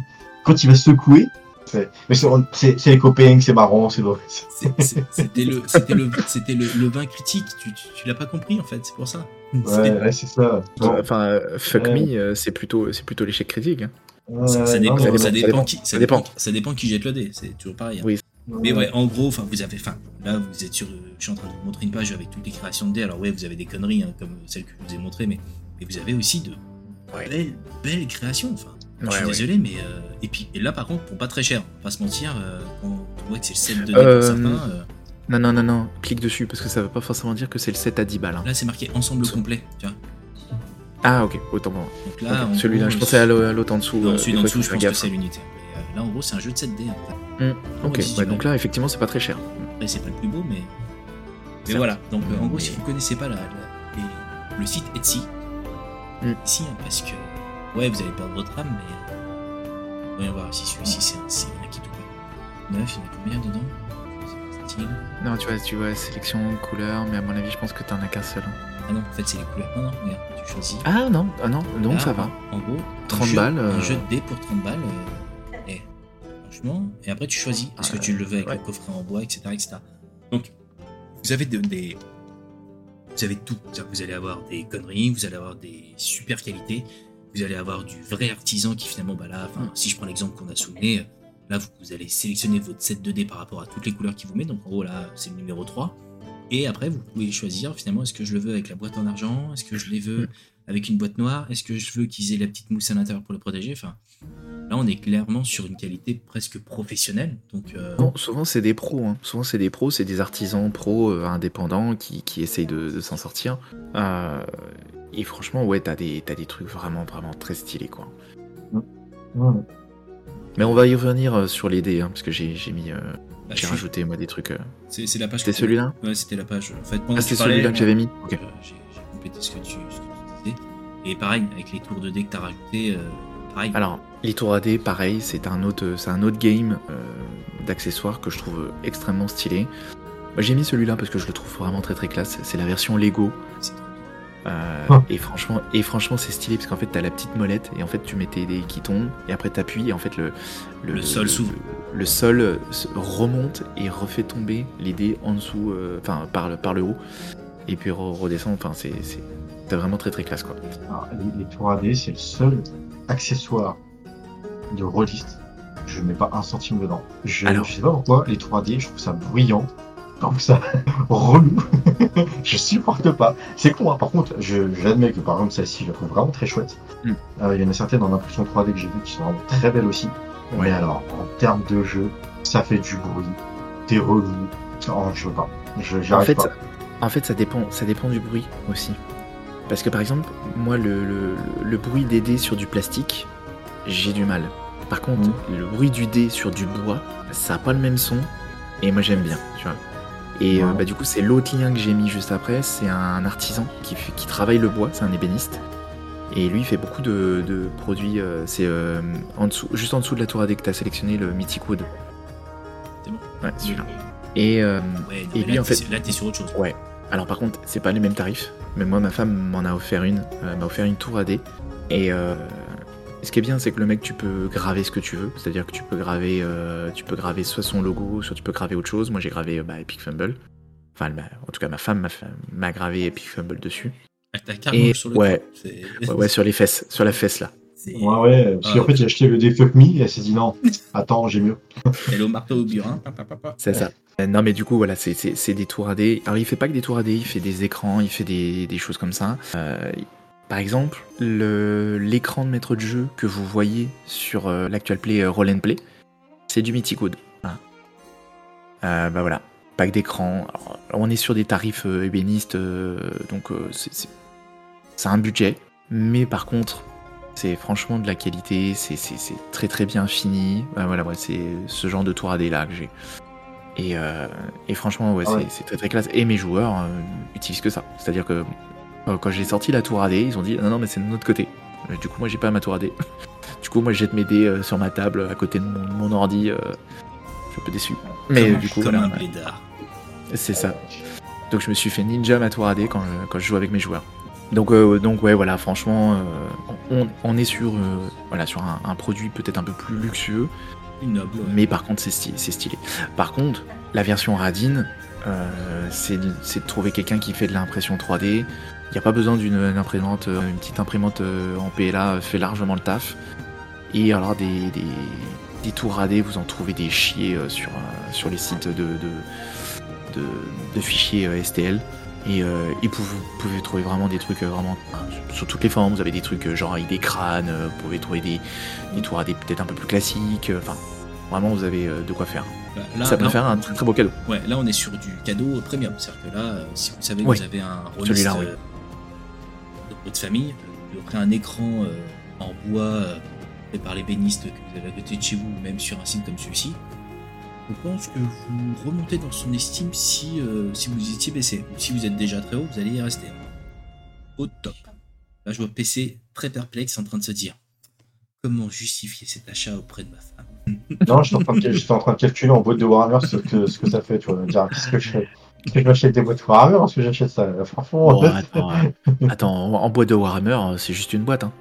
Speaker 3: Quand il va secouer, mais c'est- les copains, c'est marrant, c'est
Speaker 1: C'était le, c'était le, c'était le, le vin critique. Tu, tu, tu l'as pas compris en fait, c'est pour ça.
Speaker 3: Ouais, ouais, c'est ça.
Speaker 2: Euh,
Speaker 3: Bon,
Speaker 2: Enfin, euh, fuck
Speaker 3: Ouais.
Speaker 2: me, euh, c'est plutôt, c'est plutôt l'échec critique. hein.
Speaker 1: Ça, dépend, qui, ça, dépend.
Speaker 2: dépend.
Speaker 1: ça dépend qui jette le dé. C'est toujours pareil. hein.
Speaker 2: Oui.
Speaker 1: Mais ouais, en gros, enfin, vous avez, enfin, là, vous êtes sur, le- je suis en train de vous montrer une page avec toutes les créations de dés. Alors ouais, vous avez des conneries hein, comme celle que je vous ai montrée, mais, mais vous avez aussi de
Speaker 2: Ouais.
Speaker 1: belles, belles créations. Enfin, je suis
Speaker 2: ouais.
Speaker 1: désolé, mais euh, et puis et là, par contre, pour pas très cher, on va pas se mentir, euh, on voit que c'est le set de dés
Speaker 2: Euh,
Speaker 1: pour certains, euh,
Speaker 2: Non, non, non, non, clique dessus parce que ça veut pas forcément dire que c'est le 7 à 10 balles. hein.
Speaker 1: là, c'est marqué ensemble complet. Tu vois.
Speaker 2: Ah, ok, autant bon.
Speaker 1: Donc là,
Speaker 2: Ok,
Speaker 1: en
Speaker 2: Celui-là, je pensais à l'au- à l'autre en dessous.
Speaker 1: Non,
Speaker 2: euh,
Speaker 1: celui
Speaker 2: fois,
Speaker 1: dessous, je pense que
Speaker 2: gaffe.
Speaker 1: c'est l'unité. Mais, euh, là, en gros, c'est un jeu de 7 dés. Après,
Speaker 2: Hmm, Ok,
Speaker 1: Ouais,
Speaker 2: donc là, effectivement, c'est pas très cher.
Speaker 1: Après, c'est pas le plus beau, mais Mais voilà, donc euh, en gros, si vous connaissez pas la, le site Etsy,
Speaker 2: Mm.
Speaker 1: ici, hein, parce que ouais, vous allez perdre votre âme, mais euh, voyons voir si celui-ci c'est un, c'est un ou pas. Neuf, il y en a combien dedans? Style.
Speaker 2: Non, tu vois, tu vois, sélection, couleur, mais à mon avis, je pense que t'en as qu'un seul. hein.
Speaker 1: Ah non, en fait, c'est les couleurs. Non, non, regarde, tu choisis.
Speaker 2: Ah non, ah non, donc
Speaker 1: Là,
Speaker 2: ça va.
Speaker 1: En gros, un
Speaker 2: 30
Speaker 1: jeu-
Speaker 2: balles,
Speaker 1: Un
Speaker 2: euh.
Speaker 1: jeu de dés pour 30 balles. euh, et franchement, et après tu choisis. Est-ce que
Speaker 2: Ah,
Speaker 1: tu le veux avec
Speaker 2: ouais.
Speaker 1: le coffret en bois, etc. etc. Donc, vous avez de- des. Vous avez tout. Vous allez avoir des conneries, vous allez avoir des super qualités, vous allez avoir du vrai artisan qui finalement, bah là, si je prends l'exemple qu'on a sous le nez, là vous, allez sélectionner votre set 2D par rapport à toutes les couleurs qu'il vous met. Donc en gros là, c'est le numéro 3. Et après, vous pouvez choisir finalement est-ce que je le veux avec la boîte en argent, est-ce que je les veux avec une boîte noire, est-ce que je veux qu'ils aient la petite mousse à l'intérieur pour le protéger? Enfin, là, on est clairement sur une qualité presque professionnelle. Donc, euh,
Speaker 2: Bon, souvent c'est des pros. hein. Souvent c'est des pros, c'est des artisans pros euh, indépendants qui, qui essayent de, de s'en sortir. Euh, et franchement, ouais, t'as des, t'as des trucs vraiment, vraiment très stylés, quoi. Mais on va y revenir euh, sur les dés, hein, parce que j'ai j'ai mis, euh,
Speaker 1: bah,
Speaker 2: j'ai
Speaker 1: je suis-
Speaker 2: rajouté moi des trucs. euh.
Speaker 1: C'est la page.
Speaker 2: C'était celui-là?
Speaker 1: Ouais, c'était la page. En fait,
Speaker 2: Ah, c'était celui-là que j'avais mis. Ok.
Speaker 1: J'ai j'ai complété ce que tu, ce que tu disais. Et pareil, avec les tours de dés que t'as rajouté, euh, pareil.
Speaker 2: Alors, les tours AD, pareil, c'est un autre, c'est un autre game euh, d'accessoires que je trouve extrêmement stylé. Moi, j'ai mis celui-là parce que je le trouve vraiment très très classe. C'est la version Lego. Euh,
Speaker 3: Ah.
Speaker 2: et franchement, et franchement, c'est stylé parce qu'en fait, t'as la petite molette et en fait, tu mets tes dés qui tombent et après t'appuies et en fait le
Speaker 1: Le sol s'ouvre.
Speaker 2: Le, le sol euh, remonte et refait tomber les dés en dessous, euh, enfin par le par le haut et puis re- redescend. Enfin, c'est c'est vraiment très très classe quoi.
Speaker 3: Alors, les, les tours AD, c'est le seul accessoire de rôliste. Je mets pas un centime dedans. Je,
Speaker 2: Alors.
Speaker 3: je sais pas pourquoi, les tours AD, je trouve ça bruyant. Trouve ça relou. je supporte pas. C'est con, hein. Par contre, je- j'admets que par exemple, celle-ci, je la trouve vraiment très chouette.
Speaker 2: Mm.
Speaker 3: Euh, Il y en a certaines dans l'impression 3D que j'ai vu qui sont vraiment très belles aussi. Mais alors, en termes de jeu, ça fait du bruit. T'es relou. Oh, je veux pas. Je,
Speaker 2: En fait,
Speaker 3: pas.
Speaker 2: en fait, ça dépend, ça dépend du bruit aussi. Parce que par exemple, moi, le, le- le bruit des dés sur du plastique, j'ai du mal. Par contre, le bruit du dé sur du bois, ça a pas le même son. Et moi, j'aime bien, tu vois. Et euh, bah, du coup, c'est l'autre lien que j'ai mis juste après. C'est un artisan qui, travaille le bois, c'est un ébéniste. Et lui, il fait beaucoup de, de produits. euh, c'est euh, en dessous, juste en dessous de la tour AD que tu as sélectionné, le Mythic Wood.
Speaker 1: C'est bon.
Speaker 2: Ouais, celui-là. Et, euh,
Speaker 1: Ouais, non,
Speaker 2: et lui,
Speaker 1: là,
Speaker 2: en fait,
Speaker 1: là, t'es sur autre chose.
Speaker 2: Ouais. Alors par contre, c'est pas les mêmes tarifs. Mais moi, ma femme m'en a offert une. m'a offert une tour AD. Et euh, ce qui est bien, c'est que le mec, tu peux graver ce que tu veux. C'est-à-dire que tu peux graver, euh, tu peux graver soit son logo, soit tu peux graver autre chose. Moi, j'ai gravé euh, bah, Epic Fumble. Enfin, m'a- en tout cas, ma femme m'a gravé Epic Fumble dessus.
Speaker 1: Ah, T'as carrément
Speaker 2: Et-
Speaker 1: sur le
Speaker 2: ouais. Ouais, ouais, sur les fesses, sur la fesse là.
Speaker 1: c'est-
Speaker 3: Ouais, ouais. Parce
Speaker 1: Ah.
Speaker 3: qu'en fait, j'ai acheté le dé Fuck Me et elle s'est dit non. Attends, j'ai mieux.
Speaker 1: Elle est au marteau au burin.
Speaker 2: C'est ça. Euh, Non, mais du coup, voilà, c'est- c'est c'est des tours AD. Alors, il fait pas que des tours AD, il fait des écrans, il fait des, des choses comme ça. Euh, par exemple, le- l'écran de maître de jeu que vous voyez sur euh, l'actual play euh, Roll and Play, c'est du Mythic Wood. Voilà. Euh, bah voilà, pack d'écran. Alors, On est sur des tarifs euh, ébénistes, donc c'est- un budget. Mais par contre, c'est franchement de la qualité, c'est très très bien fini. Bah voilà, ouais, c'est ce genre de tour AD là que j'ai. Et, et franchement, ouais,
Speaker 3: Ah ouais.
Speaker 2: c'est- très très classe. Et mes joueurs utilisent que ça. C'est-à-dire que quand j'ai sorti la tour AD, ils ont dit non, non, mais c'est de notre côté. Euh, Du coup, moi, j'ai pas ma tour AD. du coup, moi, je jette mes dés euh, sur ma table à côté de mon, mon ordi. euh, je suis un peu déçu. Mais
Speaker 1: Comme-
Speaker 2: du coup, voilà, c'est ça. Donc, je me suis fait ninja ma tour AD quand je, quand je joue avec mes joueurs. Donc, euh, donc ouais, voilà, franchement, euh, on, on est sur, euh, voilà, sur un, un produit peut-être un peu plus luxueux.
Speaker 1: Noble.
Speaker 2: Mais par contre, c'est stylé, stylé. Par contre, la version Radin, euh, c'est c'est de trouver quelqu'un qui fait de l'impression 3D. N'y a pas besoin d'une une imprimante, euh, une petite imprimante euh, en PLA fait largement le taf. Et alors des, des, des tours AD, vous en trouvez des chiés euh, sur, euh, sur les sites de, de, de, de fichiers euh, STL. Et, euh, et vous, vous pouvez trouver vraiment des trucs euh, vraiment sur toutes les formes. Vous avez des trucs euh, genre avec des crânes, euh, vous pouvez trouver des, des tours AD peut-être un peu plus classiques. euh, Enfin, vraiment, vous avez euh, de quoi faire.
Speaker 1: Là,
Speaker 2: Ça peut
Speaker 1: là,
Speaker 2: faire un très très beau cadeau.
Speaker 1: Ouais, là on est sur du cadeau premium. C'est-à-dire que là, euh, si vous savez que
Speaker 2: Oui.
Speaker 1: vous avez un rôliste votre famille, vous un écran euh, en bois euh, fait par les bénistes que vous avez à côté de chez vous, ou même sur un site comme celui-ci, je pense que vous remontez dans son estime si, euh, si vous étiez baissé. Ou si vous êtes déjà très haut, vous allez y rester. Au top. Là, je vois PC très perplexe en train de se dire comment justifier cet achat auprès de ma femme?
Speaker 3: Non, de- j'étais en train de calculer en boîte de Warhammer ce que, ce que ça fait, tu vois. Dire, qu'est-ce que je fais je m'achète des boîtes Warhammer que j'achète ça Franchement,
Speaker 2: Bon, attends, euh, attends, en en boîte de Warhammer, euh, c'est juste une boîte. Hein.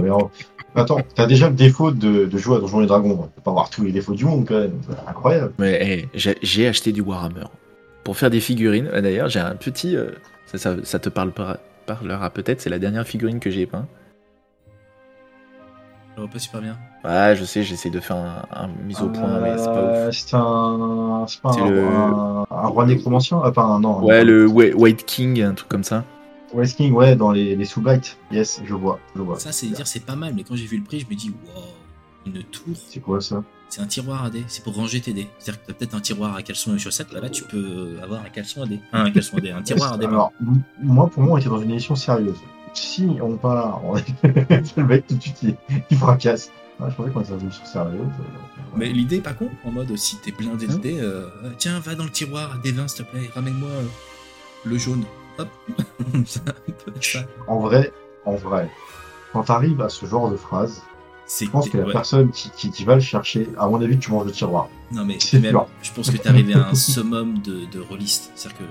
Speaker 3: ouais, en- Attends, t'as déjà le défaut de, de jouer à Donjons et Dragons. On peut pas avoir tous les défauts du monde quand même. Incroyable.
Speaker 2: Mais hey, j'ai acheté du Warhammer. Pour faire des figurines, euh, d'ailleurs, j'ai un petit. euh, ça, ça- ça te parle, parlera peut-être, c'est la dernière figurine que j'ai peint.
Speaker 1: Je vois pas super bien.
Speaker 2: Ouais, je sais, j'essaie de faire un, un mise au point, mais c'est pas ouf.
Speaker 3: Euh, C'est un. C'est pas un,
Speaker 2: le-
Speaker 3: un, un roi nécromancien Ah, pas un. Non.
Speaker 2: Ouais, le Wh- White King, un truc comme ça.
Speaker 3: West King, ouais, dans les, les sous-bites. Yes, je vois. Je vois.
Speaker 1: Ça, c'est dire c'est pas mal, mais quand j'ai vu le prix, je me dis wow, une tour,
Speaker 3: C'est quoi ça?
Speaker 1: C'est un tiroir à dés, c'est pour ranger tes dés. C'est-à-dire que t'as peut-être un tiroir à caleçon et chaussettes, là-bas tu peux avoir un caleçon à dés. Un, un caleçon à dés, un tiroir à dés.
Speaker 3: Alors, moi, pour moi, on était dans une édition sérieuse. Si on part, on... le mec tout de suite il, il fracasse. Ouais, je pensais qu'on était sérieuse. euh,
Speaker 1: Mais l'idée est pas con, en mode si t'es blindé
Speaker 2: Hein
Speaker 1: dés, euh, tiens, va dans le tiroir à dés 20 s'il te plaît, ramène-moi euh, le jaune. Hop, C'est ça.
Speaker 3: En vrai, en vrai, quand t'arrives à ce genre de phrase,
Speaker 1: C'est
Speaker 3: je pense que la
Speaker 1: ouais.
Speaker 3: personne qui, qui, qui va le chercher, à mon avis, tu manges le tiroir.
Speaker 1: Non mais
Speaker 3: C'est
Speaker 1: même, je pense que t'es arrivé à un summum de, de rôliste. C'est-à-dire que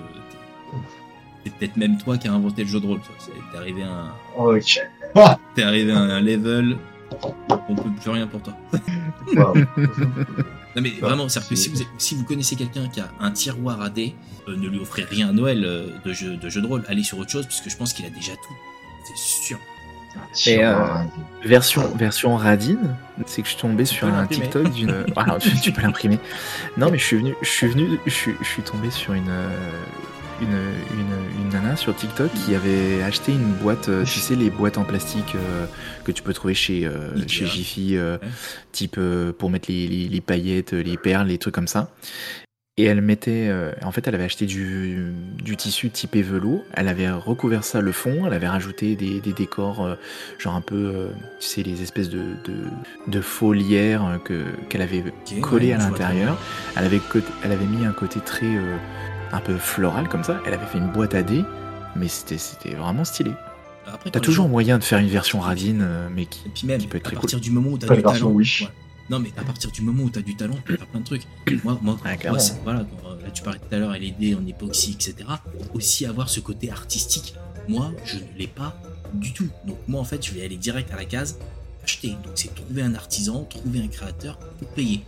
Speaker 1: c'est peut-être même toi qui as inventé le jeu de rôle. T'es arrivé à un,
Speaker 3: Ok.
Speaker 1: t'es arrivé à un level, on peut plus rien pour toi.
Speaker 3: Wow.
Speaker 1: Non mais
Speaker 3: Ah,
Speaker 1: vraiment, que si vous, si vous connaissez quelqu'un qui a un tiroir à dés, euh, ne lui offrez rien à Noël euh, de jeu de jeu de rôle. Allez sur autre chose parce que je pense qu'il a déjà tout. C'est sûr.
Speaker 2: Et, euh. Version, version radine, c'est que je suis tombé sur un. TikTok d'une. Alors, tu, tu peux l'imprimer. Non, mais je suis venu, je suis venu, je suis, je suis tombé sur une, euh, une, une, une nana sur TikTok qui avait acheté une boîte, euh, tu sais, les boîtes en plastique euh, que tu peux trouver chez, euh, chez Jiffy,
Speaker 1: Ouais.
Speaker 2: type pour mettre les, les, les paillettes, les perles, les trucs comme ça. Et elle mettait, en fait, elle avait acheté du, du tissu typé velours. Elle avait recouvert ça le fond. Elle avait rajouté des, des décors, genre un peu, tu sais, les espèces de, de, de folières que qu'elle avait
Speaker 1: Ok,
Speaker 2: collées
Speaker 1: ouais,
Speaker 2: à l'intérieur. Elle avait, elle avait mis un côté très, un peu floral comme ça. Elle avait fait une boîte à dés, mais c'était, vraiment stylé. T'as toujours
Speaker 1: gens-
Speaker 2: moyen de faire une version radine, euh, mais qui,
Speaker 1: Et puis même,
Speaker 2: qui peut être
Speaker 1: à
Speaker 2: très
Speaker 1: partir du moment où t'as du talent.
Speaker 3: Wish.
Speaker 1: ouais. Non, mais à partir du moment où t'as du talent, tu peux faire plein de trucs. Moi, moi,
Speaker 2: Ouais,
Speaker 1: moi, voilà, quand, euh, là, tu parlais tout à l'heure, LED en époxy, etc. Aussi avoir ce côté artistique. Moi, je ne l'ai pas du tout. Donc, moi, en fait, je vais aller direct à la case, acheter. Donc, c'est trouver un artisan, trouver un créateur pour payer.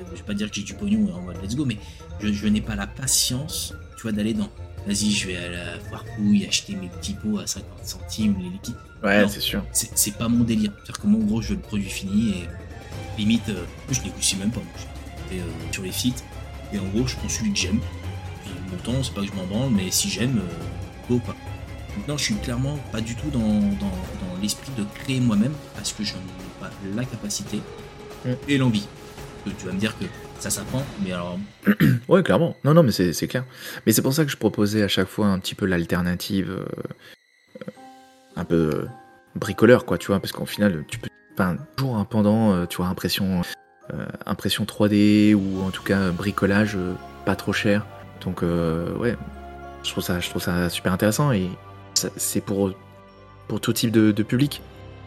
Speaker 1: Euh, Je vais pas dire que j'ai du pognon en mode let's go, mais je, je n'ai pas la patience, tu vois, d'aller dans. Vas-y, je vais à la foire couille, acheter mes petits pots à 50 centimes, les liquides
Speaker 2: Ouais, c'est sûr.
Speaker 1: c'est pas mon délire. C'est-à-dire que moi, en gros, je veux le produit fini et limite, euh, je négocie même pas. Été, euh, sur les sites et en gros, je prends celui que j'aime. Puis mon temps, c'est pas que je m'en branle, mais si j'aime, euh, go pas. Maintenant, je suis clairement pas du tout dans, dans, dans l'esprit de créer moi-même parce que je n'ai pas la capacité
Speaker 2: Mm.
Speaker 1: et l'envie. Tu vas me dire que ça s'apprend, mais alors,
Speaker 2: Ouais, clairement. Non, non, mais c'est clair. Mais c'est pour ça que je proposais à chaque fois un petit peu l'alternative, euh, un peu euh, bricoleur, quoi, tu vois, parce qu'au final, tu peux. Enfin, toujours un pendant, euh, tu vois, impression, impression 3D ou en tout cas bricolage pas trop cher. Donc, ouais, je trouve ça, je trouve ça super intéressant et c'est pour, pour tout type de, de public.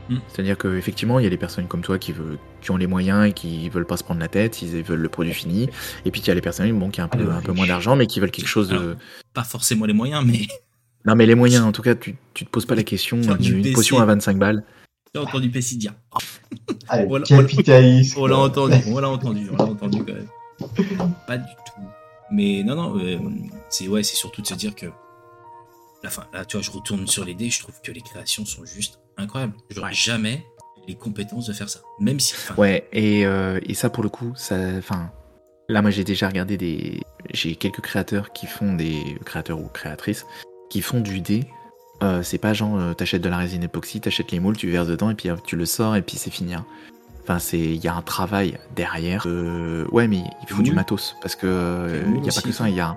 Speaker 1: Mm.
Speaker 2: C'est-à-dire qu'effectivement, il y a des personnes comme toi qui, veulent, qui ont les moyens et qui veulent pas se prendre la tête, ils veulent le produit fini. Et puis il y a les personnes bon, qui ont un peu, un peu
Speaker 3: oui.
Speaker 2: moins d'argent, mais qui veulent quelque chose de.
Speaker 1: Pas forcément les moyens, mais
Speaker 2: Non, mais les moyens, en tout cas, tu, tu te poses pas la question d'une
Speaker 1: PC.
Speaker 2: potion à 25 balles.
Speaker 1: j'ai entendu Pessi dire.
Speaker 3: Allez,
Speaker 1: Voilà,
Speaker 3: capitaliste.
Speaker 1: On l'a entendu, on l'a entendu, on l'a entendu quand même. Pas du tout. Mais non, non, euh, c'est ouais, c'est surtout de se dire que la fin, là, tu vois, je retourne sur les dés, je trouve que les créations sont juste incroyables. J'aurais
Speaker 2: Ouais.
Speaker 1: jamais les compétences de faire ça. Même si,
Speaker 2: Ouais, et, euh, et ça, pour le coup, ça. Enfin. Là, moi, j'ai déjà regardé des. J'ai quelques créateurs qui font des. Créateurs ou créatrices qui font du dé. Euh, c'est pas genre, euh, t'achètes de la résine époxy, t'achètes les moules, tu verses dedans, et puis tu le sors, et puis c'est fini. hein. Enfin, c'est. Il y a un travail derrière. Euh, ouais, mais il faut du matos. Parce que. euh, Il y a pas que ça, il y a.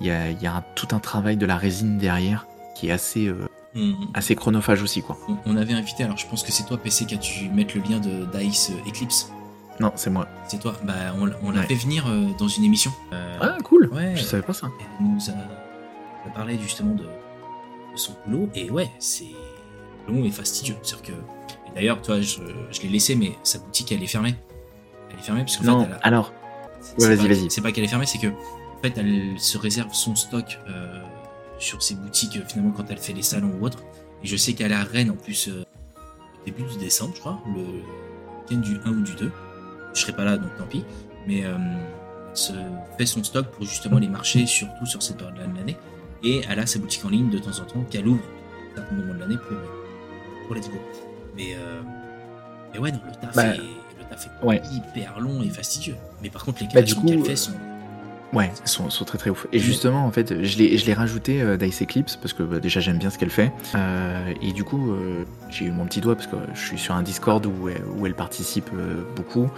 Speaker 2: Il y a, il y a un- tout un travail de la résine derrière qui est assez, euh,
Speaker 1: on,
Speaker 2: assez chronophage aussi, quoi.
Speaker 1: on- avait invité, alors je pense que c'est toi, PC, qui as dû mettre le lien de Dice euh, Eclipse.
Speaker 2: Non, c'est moi.
Speaker 1: C'est toi. Bah, on, on l'a
Speaker 2: Ouais.
Speaker 1: fait venir euh, dans une émission. Euh,
Speaker 2: Ah, cool.
Speaker 1: ouais.
Speaker 2: Je savais pas ça.
Speaker 1: Elle nous a, a parlé justement de, de son boulot et ouais, c'est long et fastidieux. C'est-à-dire que d'ailleurs, toi, je, je l'ai laissé, mais sa boutique elle est fermée. Elle est fermée parce qu'en
Speaker 2: Non,
Speaker 1: fait, elle a-
Speaker 2: alors.
Speaker 1: c'est
Speaker 2: Ouais, vas-y,
Speaker 1: pas-
Speaker 2: vas-y.
Speaker 1: C'est pas qu'elle est fermée, c'est que en fait, elle se réserve son stock euh, sur ses boutiques euh, finalement quand elle fait les salons ou autre. Et je sais qu'elle est à Rennes en plus euh, début du décembre, je crois, le week-end du 1 ou du 2. Je serai pas là, donc tant pis. Mais euh, elle se fait son stock pour justement les marchés, surtout sur cette période de l'année. Et elle a sa boutique en ligne de temps en temps qu'elle ouvre à certains moments de l'année pour, euh, pour Let's Go. Mais, euh, mais ouais, non, le taf,
Speaker 2: Bah,
Speaker 1: est, le taf est
Speaker 2: ouais.
Speaker 1: hyper long et fastidieux. Mais par contre, les
Speaker 2: Bah,
Speaker 1: créations
Speaker 2: coup,
Speaker 1: qu'elle
Speaker 2: euh,
Speaker 1: fait sont.
Speaker 2: Ouais, sont, sont très très ouf. Et justement, en fait, je l'ai rajouté euh, Dice Eclipse parce que bah, déjà j'aime bien ce qu'elle fait. Euh, et du coup, euh, j'ai eu mon petit doigt parce que je suis sur un Discord où elle, où elle participe euh, beaucoup.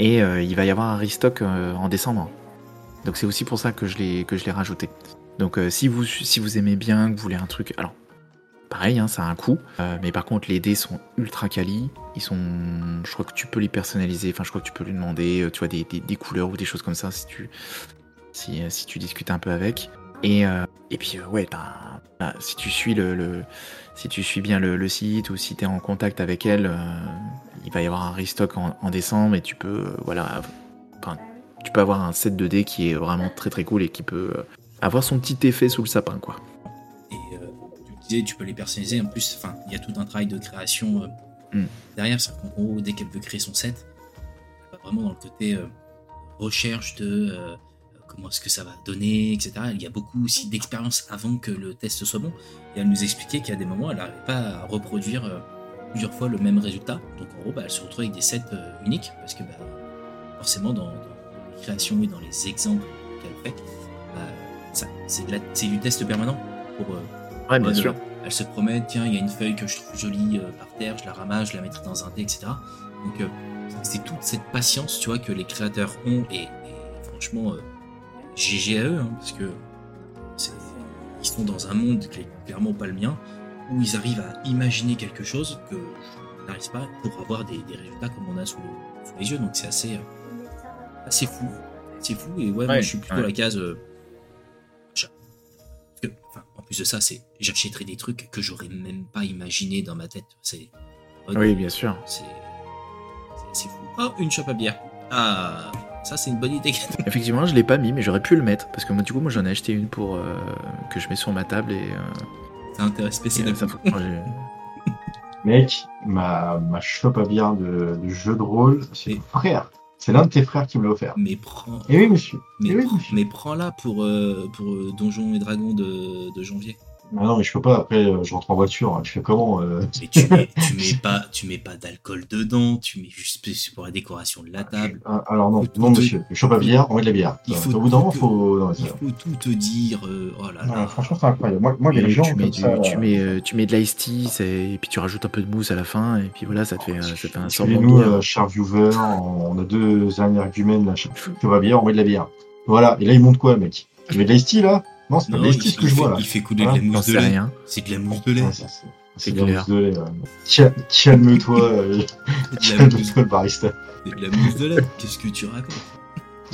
Speaker 2: Et il va y avoir un restock en décembre. Donc c'est aussi pour ça que je l'ai rajouté. Donc si vous si vous aimez bien, que vous voulez un truc, alors pareil, hein, ça a un coût. Mais par contre, les dés sont ultra quali. Ils sont, je crois que tu peux les personnaliser. Enfin, je crois que tu peux lui demander, tu vois, des, des, des couleurs ou des choses comme ça si tu si, euh, si tu discutes un peu avec. Et, euh, et puis, euh, ouais, t'as- t'as- si tu suis le, le- si tu suis bien le, le site ou si tu es en contact avec elle, il va y avoir un restock en, en décembre et tu peux, voilà, tu peux avoir un set de dés qui est vraiment très très cool et qui peut avoir son petit effet sous le sapin, quoi.
Speaker 1: Et euh, tu disais, tu peux les personnaliser. En plus, enfin, il y a tout un travail de création euh,
Speaker 2: Mm.
Speaker 1: derrière. C'est qu'en gros, dès qu'elle veut créer son set, vraiment dans le côté euh, recherche de comment est-ce que ça va donner, etc. Il y a beaucoup aussi d'expérience avant que le test soit bon. Et elle nous expliquait a des moments, elle n'arrivait pas à reproduire euh, plusieurs fois le même résultat. Donc en gros, bah, elle se retrouve avec des sets euh, uniques parce que bah, forcément, dans, dans les créations et dans les exemples qu'elle fait, bah, c'est du test permanent pour euh,
Speaker 2: Ouais, bien
Speaker 1: mode,
Speaker 2: sûr.
Speaker 1: Elle se promène, tiens, il y a une feuille que je trouve jolie euh, par terre, je la ramasse, je la mettrai dans un dé, etc. Donc euh, c'est toute cette patience, tu vois, que les créateurs ont et, et franchement, GG à eux, hein, parce que ils sont dans un monde qui est clairement pas le mien, où ils arrivent à imaginer quelque chose que je n'arrive pas pour avoir des, des résultats comme on a sous, le- sous les yeux. Donc c'est assez, assez fou, c'est fou. Et ouais, moi, je suis plutôt
Speaker 2: ouais.
Speaker 1: la case. euh, que, enfin, en plus de ça, c'est j'achèterai des trucs que j'aurais même pas imaginé dans ma tête. C'est
Speaker 2: Oui, bien sûr.
Speaker 1: c'est c'est assez fou. Oh, une chope à bière. Ah, ça c'est une bonne idée.
Speaker 2: Effectivement, je l'ai pas mis, mais j'aurais pu le mettre parce que moi, du coup, moi, j'en ai acheté une pour euh, que je mets sur ma table et, euh,
Speaker 1: C'est un intérêt
Speaker 2: et,
Speaker 1: spécial.
Speaker 2: euh, ça moi, j'ai-
Speaker 3: Mec, ma, ma chope à bière de, de jeu de rôle, c'est mon frère. C'est l'un de tes frères qui me l'a offert.
Speaker 1: Mais prends,
Speaker 3: Et oui, monsieur.
Speaker 1: mais,
Speaker 3: Eh oui,
Speaker 1: prends-
Speaker 3: monsieur.
Speaker 1: mais prends-la pour euh, pour Donjons et Dragons de, de janvier.
Speaker 3: Ah non, mais je peux pas. Après, euh, je rentre en voiture. hein. Je fais comment euh,
Speaker 1: Mais tu mets, tu mets pas tu mets pas d'alcool dedans. Tu mets juste pour la décoration de la table.
Speaker 3: ah, Alors non, non,
Speaker 1: te-
Speaker 3: monsieur. Chope à bière, on met de la bière.
Speaker 1: Il
Speaker 3: Euh,
Speaker 1: faut
Speaker 3: Au bout d'un moment,
Speaker 1: tout-
Speaker 3: faut. Non,
Speaker 1: Il faut tout te dire. euh, oh là
Speaker 3: Non,
Speaker 1: là.
Speaker 3: franchement, c'est incroyable. Moi, moi les gens
Speaker 2: tu, mets du-
Speaker 3: ça.
Speaker 2: tu, mets, euh, tu mets de l'ice tea et puis tu rajoutes un peu de mousse à la fin et puis voilà ça te fait, euh, ça te fait un sort bière.
Speaker 3: euh, chers viewers, on a deux énergumènes là. Chope à bière, on met de la bière. Voilà. Et là, il monte quoi, mec? Tu mets de l'ice tea là? Non, c'est pas
Speaker 1: Non,
Speaker 3: de
Speaker 1: il,
Speaker 3: l'ice tea ce que je vois là.
Speaker 1: il fait couler de la mousse de lait. C'est de la mousse de lait.
Speaker 3: C'est- de la mousse de lait, Calme-toi, euh,
Speaker 1: C'est de la mousse-
Speaker 3: calme-toi le barista.
Speaker 1: c'est de la mousse de lait. Qu'est-ce que tu racontes?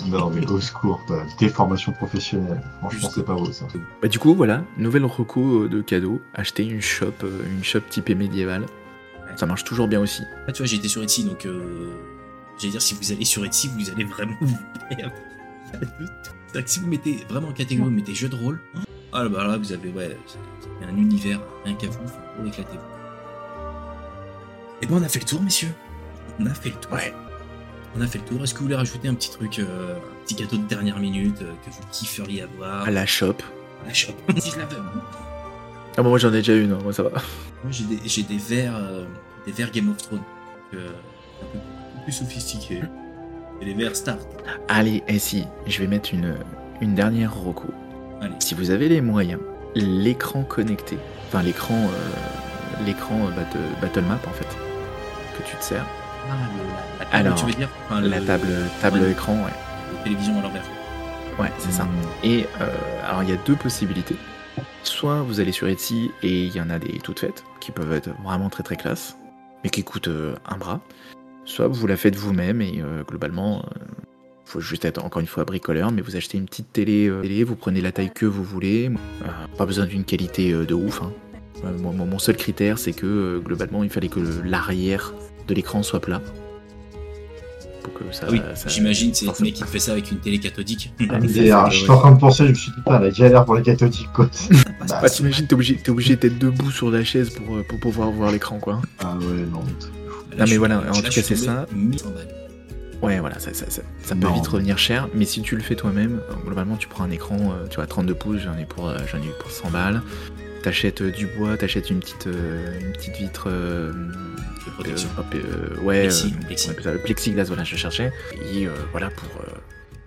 Speaker 3: Non, mais au secours, t'as des formations professionnelles. Franchement, c'est pas beau ça.
Speaker 2: Bah, du coup voilà, nouvelle reco de cadeau, acheter une shop, euh, une shop typée médiévale. Ça marche toujours bien aussi.
Speaker 1: Ah, tu vois, j'étais sur Etsy, donc euh, j'allais dire, si vous allez sur Etsy, vous allez vraiment vous perdre. Que si vous mettez vraiment en catégorie, vous mettez jeu de rôle, ah bah là, vous avez, ouais, vous un univers rien qu'à vous, enfin, vous éclatez. Et bon, on a fait le tour, messieurs. On a fait le tour.
Speaker 2: Ouais.
Speaker 1: On a fait le tour. Est-ce que vous voulez rajouter un petit truc, euh, un petit cadeau de dernière minute euh, que vous kifferiez avoir?
Speaker 2: À la shop.
Speaker 1: La shop. si je l'avais.
Speaker 2: Ah bon, moi j'en ai déjà une, hein, moi ça va.
Speaker 1: Moi, j'ai des, j'ai des verres, euh, des verres Game of Thrones, un, peu, un peu plus sophistiqués. Et les verres Start.
Speaker 2: Allez, et si, je vais mettre une, une dernière reco.
Speaker 1: Allez.
Speaker 2: Si vous avez les moyens, l'écran connecté, enfin l'écran euh, l'écran euh, battle, battle map en fait, que tu te sers,
Speaker 1: Ah, le- la,
Speaker 2: Alors,
Speaker 1: tu veux dire Enfin,
Speaker 2: la
Speaker 1: le-
Speaker 2: table table
Speaker 1: ouais.
Speaker 2: écran, ouais.
Speaker 1: la télévision à l'envers.
Speaker 2: Ouais, c'est ça. Et euh, alors il y a deux possibilités. Soit vous allez sur Etsy et il y en a des toutes faites qui peuvent être vraiment très très classe, mais qui coûtent euh, un bras. Soit vous la faites vous-même et globalement, il faut juste être encore une fois bricoleur, mais vous achetez une petite télé, vous prenez la taille que vous voulez, pas besoin d'une qualité de ouf. Hein. mon seul critère, c'est que globalement, il fallait que l'arrière de l'écran soit plat
Speaker 1: ça. Oui, j'imagine, c'est le mec qui fait ça avec une télé cathodique.
Speaker 3: Ah, je suis en train de penser, je me suis dit, pas, elle a galère pour les cathodiques, quoi.
Speaker 2: bah, bah t'imagines, t'es obligé, obligé d'être debout sur la chaise pour, euh, pour pouvoir voir l'écran, quoi.
Speaker 3: Ah ouais, non.
Speaker 2: Non, mais voilà, en tout cas, c'est ça. Ouais, voilà, ça, ça, ça, peut vite revenir cher, mais si tu le fais toi-même, globalement, tu prends un écran, euh, tu vois, 32 pouces, j'en ai, pour, j'en ai pour 100 balles. T'achètes du bois, t'achètes une petite, une petite vitre
Speaker 1: protection.
Speaker 2: Euh, euh, ouais, euh, plexiglas, voilà, je cherchais. Et voilà, pour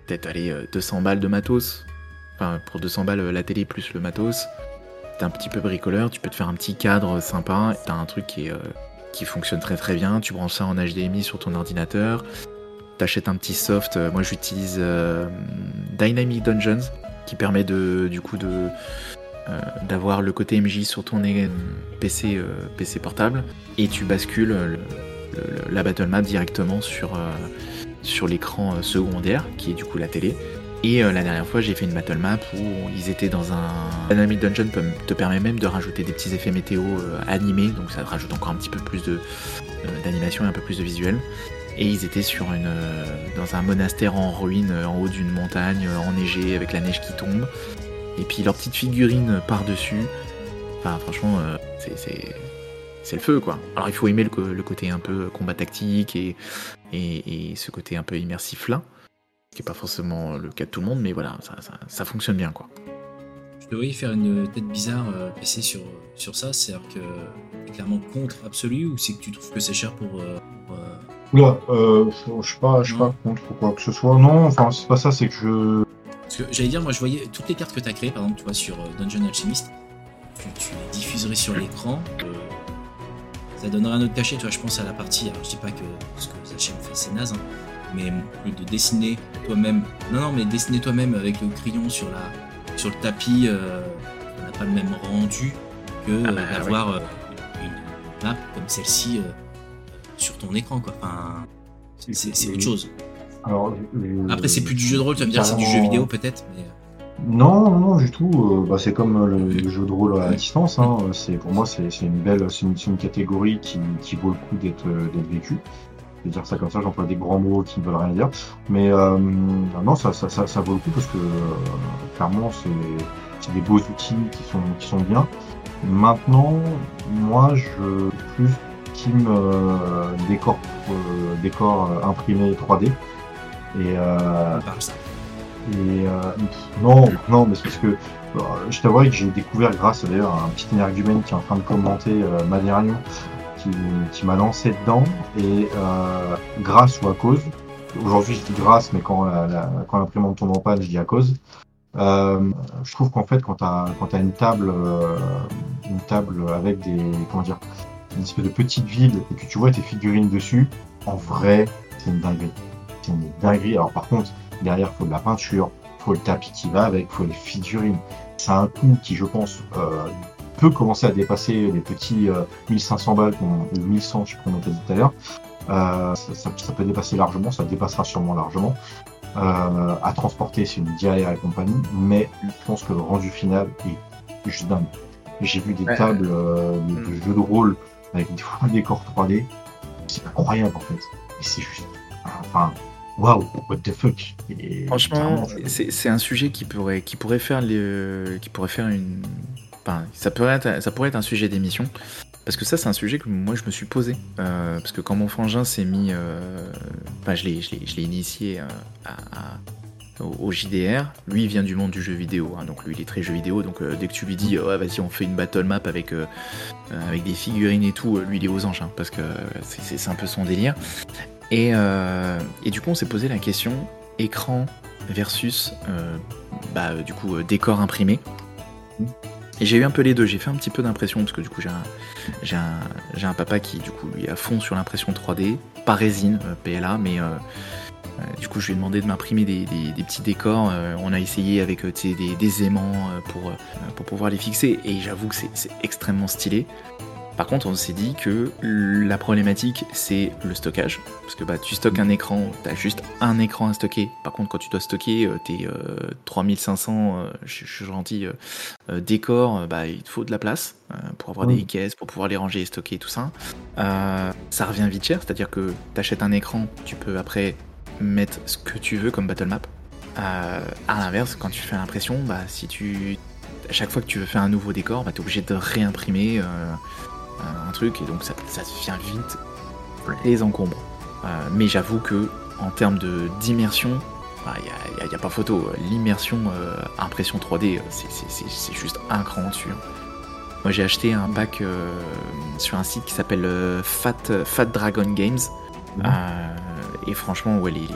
Speaker 2: peut-être aller 200 balles de matos. Enfin, pour 200 balles la télé plus le matos. T'es un petit peu bricoleur, tu peux te faire un petit cadre sympa. T'as un truc qui, qui fonctionne très très bien. Tu branches ça en HDMI sur ton ordinateur. T'achètes un petit soft. Moi, j'utilise Dynamic Dungeons qui permet de, du coup euh, d'avoir le côté MJ sur ton PC, euh, PC portable et tu bascules la battle map directement sur, euh, sur l'écran secondaire qui est du coup la télé. Et la dernière fois, j'ai fait une battle map où ils étaient dans un. Dynamic Dungeon te permet même de rajouter des petits effets météo animés, donc ça rajoute encore un petit peu plus de d'animation et un peu plus de visuel. Et ils étaient sur une, dans un monastère en ruine, en haut d'une montagne, enneigée, avec la neige qui tombe et puis leur petite figurine par-dessus. Enfin, franchement, euh, c'est le feu, quoi. Alors, il faut aimer le, côté un peu combat tactique et, et, ce côté un peu immersif là, ce qui n'est pas forcément le cas de tout le monde, mais voilà, ça, fonctionne bien, quoi.
Speaker 1: Je devrais faire une tête bizarre euh, PC sur, sur ça, c'est-à-dire que es clairement contre absolu ou c'est que tu trouves que c'est cher pour. Euh,
Speaker 3: Oula, je sais pas, je suis pas contre quoi que ce soit. Non, enfin, c'est pas ça, c'est que je
Speaker 1: parce que j'allais dire, moi je voyais toutes les cartes que tu as créées, par exemple, tu vois, sur euh, Dungeon Alchemist, tu, les diffuserais sur l'écran. Euh, ça donnerait un autre cachet, tu vois, je pense à la partie. Alors je dis pas que ce que Zachem fait c'est naze, hein, mais de dessiner toi-même. Non, non, mais dessiner toi-même avec le crayon sur, la, sur le tapis, euh, on n'a pas le même rendu que ah bah, d'avoir une, map comme celle-ci sur ton écran, quoi. Enfin, c'est autre chose. Après, c'est plus du jeu de rôle, tu vas me dire, c'est du jeu vidéo peut-être mais... Euh.
Speaker 3: Non, non, du tout. Euh, bah, c'est comme le, jeu de rôle à distance. Hein. C'est pour moi, c'est une belle, c'est une, catégorie qui, qui, vaut le coup d'être vécue. Je vais dire ça comme ça, j'emploie des grands mots qui ne veulent rien dire. Mais euh, non, ça, ça, ça, ça, vaut le coup parce que clairement, c'est des beaux outils qui sont, qui sont bien. Maintenant, moi, je plus team décor, décor imprimé 3D. Et, euh, et euh, non, non, mais c'est parce que euh, je t'avoue que j'ai découvert grâce d'ailleurs à un petit énergumène qui est en train de commenter euh, ma qui, m'a lancé dedans et euh, grâce ou à cause. Aujourd'hui je dis grâce, mais quand la, quand l'imprimante tombe en panne, je dis à cause. Euh, je trouve qu'en fait quand t'as quand t'as une table une table avec des comment dire une espèce de petite ville et que tu vois tes figurines dessus, en vrai c'est une dinguerie une dinguerie. Alors par contre, derrière, il faut de la peinture, il faut le tapis qui va avec, il faut les figurines. C'est un coût qui, je pense, euh, peut commencer à dépasser les petits 1500 euh, balles ou 1100, je sais pas comment dit tout à l'heure. Euh, ça, peut dépasser largement, ça dépassera sûrement largement. à transporter, c'est une galère et compagnie, mais je pense que le rendu final est juste dingue. J'ai vu des tables de, mm. jeux de rôle avec des décors 3D, c'est incroyable en fait. Et c'est juste, enfin, waouh, what the fuck.
Speaker 2: Franchement, c'est un sujet qui pourrait, qui pourrait faire le, qui pourrait faire une, ça pourrait être, un sujet d'émission. Parce que ça, c'est un sujet que moi je me suis posé. Euh, parce que quand mon frangin s'est mis. Euh, enfin, je l'ai initié euh, à, au JDR. Lui, il vient du monde du jeu vidéo. Hein, donc, lui, il est très jeu vidéo. Donc, dès que tu lui dis, oh, vas-y, on fait une battle map avec, des figurines et tout, lui, il est aux anges. Hein, parce que c'est un peu son délire. Euh, et, du coup, on s'est posé la question écran versus euh, bah, du coup euh, décor imprimé. Et j'ai eu un peu les deux. J'ai fait un petit peu d'impression parce que du coup j'ai un, papa qui du coup lui est à fond sur l'impression 3D, pas résine PLA, mais du coup je lui ai demandé de m'imprimer des, petits décors. on a essayé avec des, des, aimants pour, pour pouvoir les fixer et j'avoue que c'est extrêmement stylé. Par contre, on s'est dit que la problématique, c'est le stockage. Parce que bah, tu stockes un écran, tu as juste un écran à stocker. Par contre, quand tu dois stocker euh, tes 3500, euh, je, suis gentil, décors, bah, il te faut de la place pour avoir des caisses, pour pouvoir les ranger et stocker tout ça. ça revient vite cher, c'est-à-dire que tu achètes un écran, tu peux après mettre ce que tu veux comme battle map. à l'inverse, quand tu fais l'impression, bah, si tu à chaque fois que tu veux faire un nouveau décor, bah, tu es obligé de réimprimer un truc, et donc ça, ça devient vite les encombres. Euh, mais j'avoue que en termes d'immersion, il bah, n'y a, pas photo. L'immersion euh, impression 3D, c'est juste un cran dessus. Moi j'ai acheté un pack euh, sur un site qui s'appelle Fat, Fat Dragon Games. et franchement, ouais, les,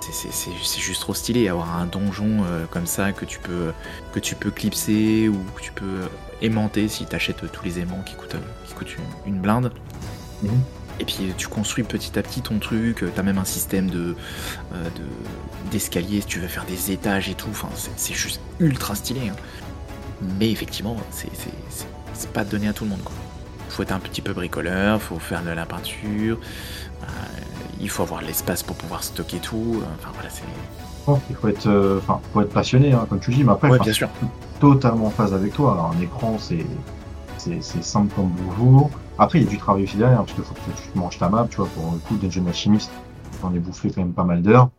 Speaker 2: c'est juste trop stylé avoir un donjon comme ça que tu peux que tu peux clipser ou que tu peux aimanter si tu achètes tous les aimants qui coûtent une, blinde. Mhm. Et puis tu construis petit à petit ton truc, t'as même un système de euh, d'escalier si tu veux faire des étages et tout, enfin c'est juste ultra stylé. Hein. Mais effectivement, c'est pas donné à tout le monde quoi. Faut être un petit peu bricoleur, faut faire de la peinture, euh, il faut avoir l'espace pour pouvoir stocker tout, enfin voilà c'est...
Speaker 3: Il faut être, euh, faut être passionné, hein, comme tu dis, mais après,
Speaker 2: bien sûr.
Speaker 3: Totalement en phase avec toi. un écran, c'est c'est simple comme bonjour. Après, il y a du travail aussi derrière, parce qu'il faut que tu manges ta map, tu vois, pour le coup, Dungeon Alchemist, j'en ai bouffé quand même pas mal d'heures.